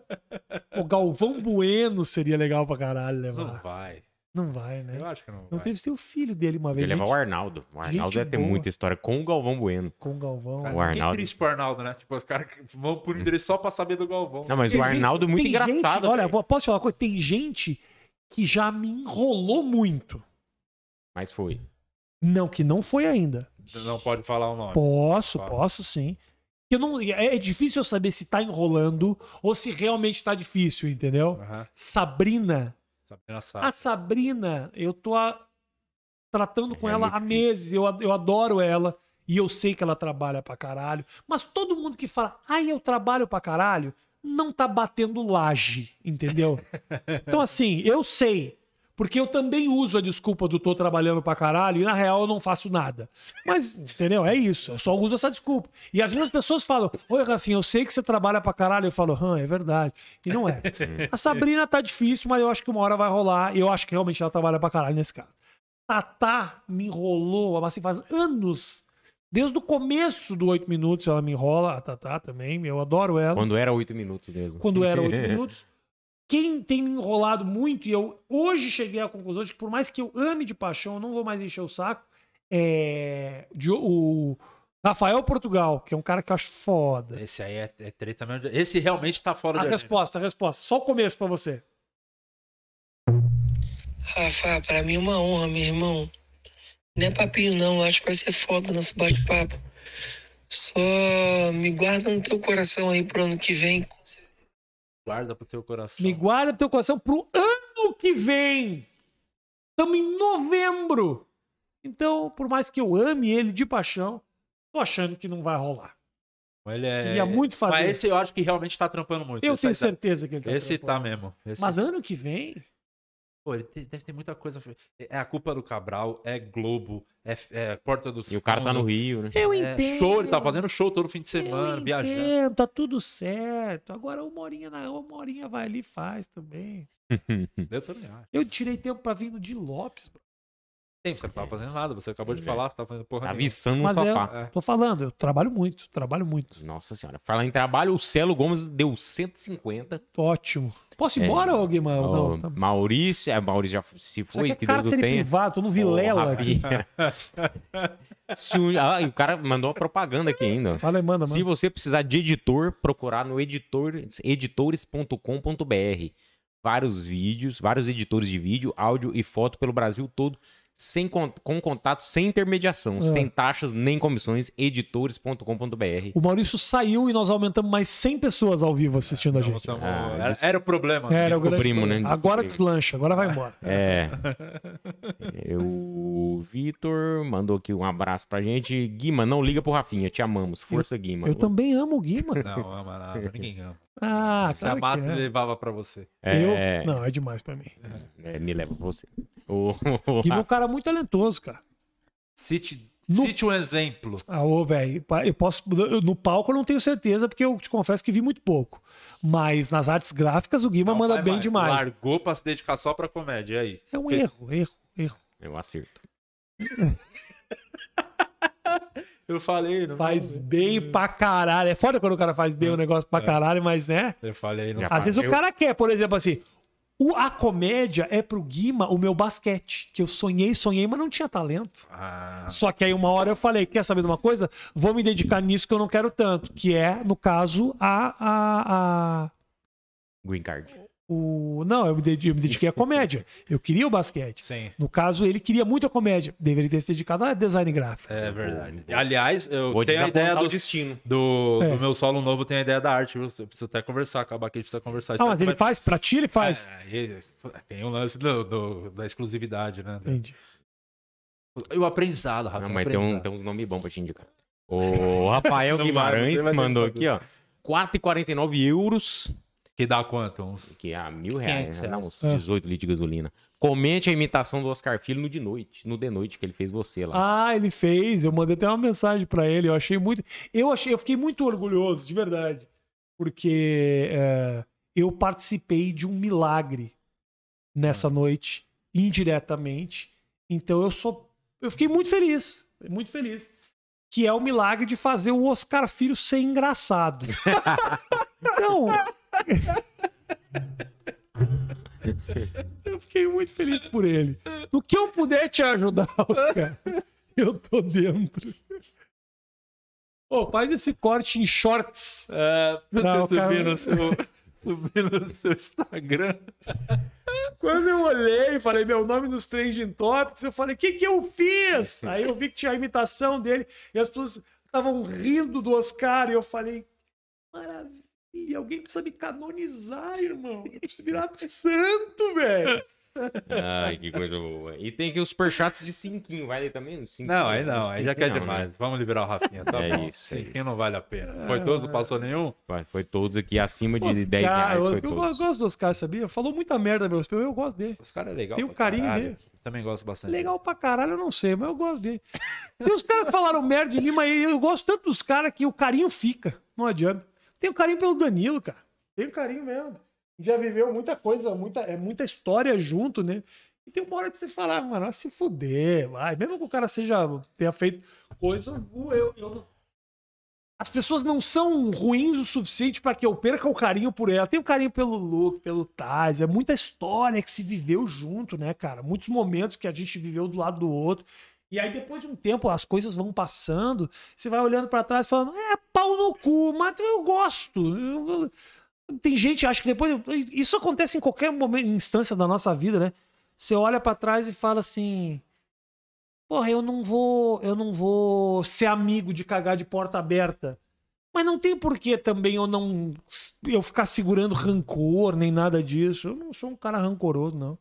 o Galvão Bueno seria legal pra caralho Não levar. vai. Não vai, né? Eu acho que não Não vai. teve tem o filho dele uma vez. Ele levar gente, o Arnaldo. O Arnaldo gente deve ter muita história com o Galvão Bueno. Com o Galvão. Cara, O que Arnaldo. triste pro Arnaldo, né? Tipo, os caras que vão por endereço só pra saber do Galvão. Não, mas Tem o gente- Arnaldo é muito tem gente- engraçado. olha, posso te falar uma coisa? Tem gente que já me enrolou muito. Mas foi. Não, que não foi ainda. Não pode falar o nome. Posso, Fala. posso sim. Eu não, é, é difícil eu saber se tá enrolando ou se realmente tá difícil, entendeu? Aham. Sabrina. Sabrina sabe. A Sabrina, eu tô a- tratando com É ela muito há meses, eu, eu adoro ela e eu sei que ela trabalha pra caralho. Mas todo mundo que fala, ai, eu trabalho pra caralho, não tá batendo laje, entendeu? então, assim, eu sei. Porque eu também uso a desculpa do tô trabalhando pra caralho e na real eu não faço nada. Mas, entendeu? É isso. Eu só uso essa desculpa. E às vezes as pessoas falam: Oi, Rafinha, eu sei que você trabalha pra caralho. Eu falo: Hã, é verdade. E não é. A Sabrina tá difícil, mas eu acho que uma hora vai rolar. E eu acho que realmente ela trabalha pra caralho nesse caso. Tatá me enrolou, assim, faz anos. Desde o começo do 8 minutos ela me enrola. A Tatá também. Eu adoro ela Quando era oito minutos mesmo. quando era 8 [LAUGHS] minutos. Quem tem me enrolado muito, e eu hoje cheguei à conclusão de que por mais que eu ame de paixão, eu não vou mais encher o saco, é de- o Rafael Portugal, que é um cara que eu acho foda. Esse aí é, é treta mesmo. Esse realmente tá fora A de resposta, a resposta. Só o começo pra você. Rafa, pra mim é uma honra, meu irmão. Não é papinho, não. Acho que vai ser foda nosso bate-papo. Só me guarda no teu coração aí pro ano que vem. Guarda pro teu coração. Me guarda pro teu coração pro ano que vem. Estamos em novembro. Então, por mais que eu ame ele de paixão, tô achando que não vai rolar. Ele é... Queria muito fazer. Mas esse eu acho que realmente tá trampando muito. Eu esse tenho tá- certeza que ele tá Esse trampando. tá mesmo. Esse... Mas ano que vem, Pô, ele te- deve ter muita coisa. É a culpa do Cabral, é Globo, é, é Porta dos E o cara tá no Rio, né? eu é entendo. show, ele tá fazendo show todo fim de semana, eu viajando. entendo, tá tudo certo. Agora uma horinha, na, uma horinha vai ali e faz também. [LAUGHS] Eu também acho. Eu tirei tempo pra vir no de Lopes. bro. Você não tava fazendo nada, você acabou de É. falar, você tá fazendo porra Tá nenhuma. viçando no Mas é-. É. Tô falando, eu trabalho muito, trabalho muito. Nossa senhora. Falar em trabalho, o Celo Gomes deu 150. Ótimo. Posso ir É. embora, alguém? Não, Ó, tá- Maurício, é, Maurício já se Isso aqui foi, é que Deus o cárcere tenha. privado, tô no Ô, Vilela aqui. Rafinha. [LAUGHS] Se o- ah, e o cara mandou uma propaganda aqui ainda. ó. Fala aí, manda, Se manda. você precisar de editor, procurar no editor, editores.com.br. Vários vídeos, vários editores de vídeo, áudio e foto pelo Brasil todo, sem con- com contato, sem intermediação, É. sem taxas nem comissões, editores.com.br. O Maurício saiu e nós aumentamos mais 100 pessoas ao vivo assistindo a Então, gente. tamo- Ah, era, era o problema. Era o grande descobrimos, problema. né? Agora deslancha, agora vai embora. É. [LAUGHS] Eu- O Vitor mandou aqui um abraço pra gente. Guima, não liga pro Rafinha, te amamos. Força, Guima. Eu também amo o Guima. Não, ama nada, ninguém ama. Ah, Se a claro massa é. levava pra você. É, Eu... Não, é demais pra mim. é, me leva pra você. O, O Guima é um cara muito talentoso, cara. Cite, No- cite um exemplo. Ah, ô, velho, eu posso. eu- No palco eu não tenho certeza, porque eu te confesso que vi muito pouco. Mas nas artes gráficas o Guima Não, manda bem mais. demais. Largou pra se dedicar só pra comédia. E aí? É um Fez- erro, erro, erro. Eu acerto. [LAUGHS] Eu falei, não Faz bem pra caralho. É foda quando o cara faz bem o negócio pra caralho, mas né? Eu falei, não Às vezes eu- o cara quer, por exemplo, assim. O, a comédia é pro Guima o meu basquete. Que eu sonhei, sonhei, mas não tinha talento. Ah, Só que aí uma hora eu falei, quer saber de uma coisa? Vou me dedicar nisso que eu não quero tanto. Que é, no caso, a. a, a Green Card. O... Não, eu me, dediquei à comédia. Eu queria o basquete. sim. No caso, ele queria muito a comédia. Deveria ter se dedicado a design gráfico. É verdade. Aliás, eu Vou tenho a ideia do, o destino. do, É. do meu solo novo, tem a ideia da arte. Eu preciso até conversar, acabar aqui, a gente precisa conversar. Ah, mas ele faz? Pra ti ele faz? É, e- tem um lance do, do- da exclusividade, né? Entendi. E o aprendizado, Rafa. Não, o mas tem, um, tem uns nomes bons pra te indicar. O Rafael [LAUGHS] Guimarães mandou aqui, ó. 4,49 euros, Que dá quanto? Uns... que é mil reais, 500 né? Dá uns É. 18 litros de gasolina. Comente a imitação do Oscar Filho no de noite, no de noite que ele fez você lá. Ah, ele fez. Eu mandei até uma mensagem pra ele. Eu achei muito. Eu achei, eu fiquei muito orgulhoso, de verdade, porque é, eu participei de um milagre nessa noite, indiretamente. Então eu sou, eu fiquei muito feliz, muito feliz, que é o milagre de fazer o Oscar Filho ser engraçado. [LAUGHS] então. Eu fiquei muito feliz por ele. No que eu puder te ajudar, Oscar, eu tô dentro. Ô, faz esse corte em shorts. É, você Não, subir, cara- no seu, [LAUGHS] subir no seu Instagram. Quando eu olhei e falei meu nome nos trending topics, eu falei, o que que eu fiz? Aí eu vi que tinha a imitação dele e as pessoas estavam rindo do Oscar e eu falei, maravilha, alguém precisa me canonizar, irmão. Eu preciso virar [LAUGHS] santo, velho. Ai, que coisa boa. E tem aqui os superchats de cinquinho, vai ler também? Cinquinho? Não, aí não, aí já quer não, demais. Vamos liberar o Rafinha, tá É bom. isso, é Cinquinho não vale a pena. Foi todo, não passou nenhum? né? Foi todos aqui acima de Oscar, 10 reais. eu, Foi eu todos. gosto dos caras, sabia? Falou muita merda, meu eu gosto dele. Esse cara é legal. Tem o carinho caralho. dele. Também gosto bastante. Legal pra caralho, eu não sei, mas eu gosto dele. Tem os caras que falaram merda de mim, mas eu gosto tanto dos caras que o carinho fica. Não adianta. Tenho carinho pelo Danilo, cara. Tenho carinho mesmo. Já viveu muita coisa, muita, é muita história junto, né? E tem uma hora que você fala, ah, mano, se fuder, vai. Mesmo que o cara seja, tenha feito coisa, eu, eu- as pessoas não são ruins o suficiente para que eu perca o carinho por ela. Tenho carinho pelo Luke, pelo Taz. É muita história que se viveu junto, né, cara? Muitos momentos que a gente viveu do lado do outro. E aí, depois de um tempo, as coisas vão passando, você vai olhando para trás falando, é pau no cu, mas eu gosto. Tem gente, acho que depois. Isso acontece em qualquer momento, instância da nossa vida, né? Você olha para trás e fala assim. Porra, eu não vou, eu não vou ser amigo de cagar de porta aberta. Mas não tem porquê também eu não eu ficar segurando rancor nem nada disso. Eu não sou um cara rancoroso, não.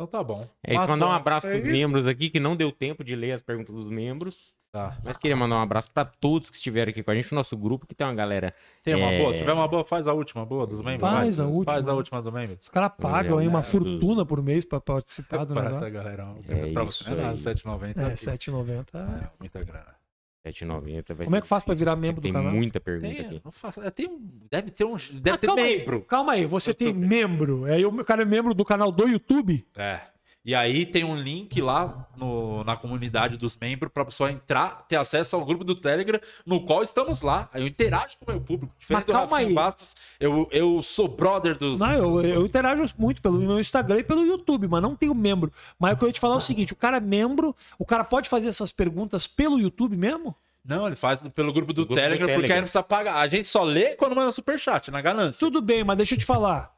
Então tá bom. É isso, mandar um abraço É pros isso. membros aqui, que não deu tempo de ler as perguntas dos membros. Tá. Mas queria mandar um abraço pra todos que estiveram aqui com a gente no nosso grupo, que tem uma galera. Tem uma É. boa? Se tiver uma boa, faz a última boa dos membros. Faz vai. a última. Faz a última do membro. Os caras pagam aí uma fortuna por mês pra participar [LAUGHS] do Para negócio. essa galera. É pra isso você é aí. 7,90. É, aqui. 7,90. É, muita grana. 7,90. vai Como é que faz pra difícil, virar membro do Tem canal? muita pergunta Tem, aqui. não faço, é, tem deve ter um. Deve Ah, ter calma membro. Aí, calma aí, você tem YouTube. membro. Aí o cara é membro do canal do YouTube. É. E aí tem um link lá no- na comunidade dos membros pra pessoa entrar, ter acesso ao grupo do Telegram, no qual estamos lá. Aí eu interajo com o meu público. Diferente Mas do calma Rafinha aí. Bastos, eu, eu sou brother dos. Não, eu, eu interajo muito pelo meu Instagram e pelo YouTube, mas não tenho membro. Mas o que eu ia te falar é o seguinte: o cara é membro, o cara pode fazer essas perguntas pelo YouTube mesmo? Não, ele faz pelo grupo do, grupo do Telegram, porque Telegram. aí não precisa pagar. A gente só lê quando manda superchat, na ganância. Tudo bem, mas deixa eu te falar.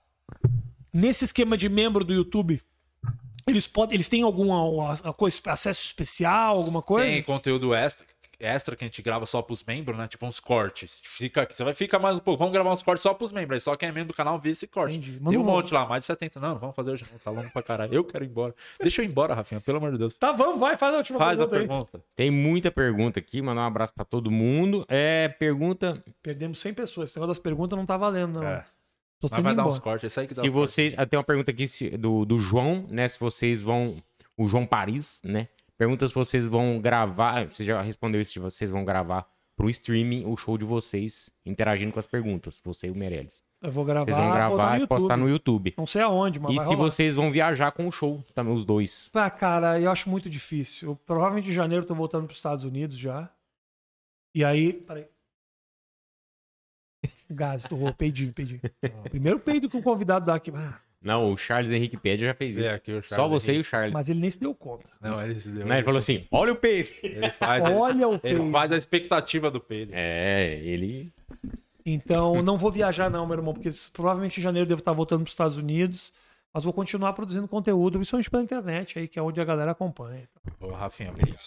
Nesse esquema de membro do YouTube, eles podem, eles têm algum a- a coisa- acesso especial, alguma coisa? Tem conteúdo extra, extra que a gente grava só pros membros, né? Tipo uns cortes. Fica, você vai ficar mais um pouco. Vamos gravar uns cortes só pros membros. Aí só quem é membro do canal vê esse corte. Entendi. Tem um um- monte lá, mais de 70. Não, não vamos fazer hoje não. Tá longo pra caralho. Eu quero ir embora. Deixa eu ir embora, Rafinha, pelo amor de Deus. Tá, vamos, vai, faz a última Faz a pergunta aí. pergunta. Tem muita pergunta aqui, mandar um abraço pra todo mundo. É, pergunta Perdemos 100 pessoas. Esse negócio das perguntas não tá valendo, não. É. Tô Mas vai dar embora. uns cortes. Esse aí que dá se uns cortes. vocês. ah, Tem uma pergunta aqui se- do, do João, né? Se vocês vão. O João Paris, né? Pergunta se vocês vão gravar. Você já respondeu isso, se vocês vão gravar pro streaming o show de vocês interagindo com as perguntas. Você e o Meirelles. Eu vou gravar, Vocês vão gravar e postar no YouTube. Não sei aonde, mas E vai se rolar. vocês vão viajar com o show também, os dois. Ah, cara, eu acho muito difícil. Eu, provavelmente em janeiro eu tô voltando pros Estados Unidos já. E aí. Peraí. [LAUGHS] Gás, tô, peidinho, peidinho. Primeiro peido que o convidado dá aqui. Ah, Não, o Charles Henrique Pédia já fez isso. É, aqui o Só você e Henrique. o Charles. mas ele nem se deu conta. Não, ele, se deu. Não, ele falou assim: olha o peito. Ele faz, Olha o ele, peido. ele faz a expectativa do peido. É, ele. Então, não vou viajar, não, meu irmão, porque provavelmente em janeiro eu devo estar voltando pros Estados Unidos. Mas vou continuar produzindo conteúdo, principalmente pela internet aí, que é onde a galera acompanha. Ô, Rafinha, obrigado.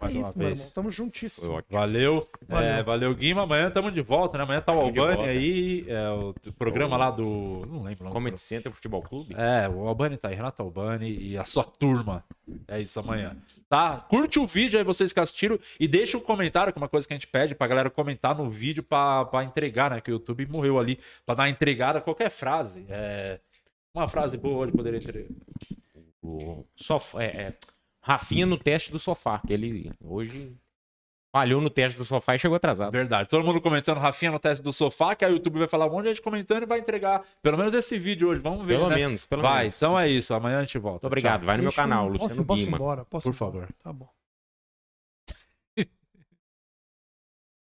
Mais é uma isso, vez. Tamo juntíssimo. Valeu. Valeu. É, valeu, Guima. Amanhã estamos de volta, né? Amanhã tá o Tamo Albani aí. É, o programa lá do. Não lembro o. Comedy Center Futebol Clube. É, o Albani tá aí, Renato Albani e a sua turma. É isso amanhã. Tá? Curte o vídeo aí, vocês que assistiram, e deixa um comentário, que é uma coisa que a gente pede pra galera comentar no vídeo pra, pra entregar, né? Que o YouTube morreu ali, pra dar uma entregada a qualquer frase. É, uma frase boa hoje poderia ter. O sofá, é, é, Rafinha no teste do sofá, que ele hoje falhou no teste do sofá e chegou atrasado. Verdade. Todo mundo comentando Rafinha no teste do sofá, que aí o YouTube vai falar um monte de gente comentando e vai entregar pelo menos esse vídeo hoje. Vamos ver. Pelo né? menos, pelo vai, menos. então é isso. Amanhã a gente volta. Muito obrigado. Tchau. Vai no meu Deixa eu- canal, posso- Luciano posso ir Guima. embora? Posso Por ir embora? favor. Tá bom.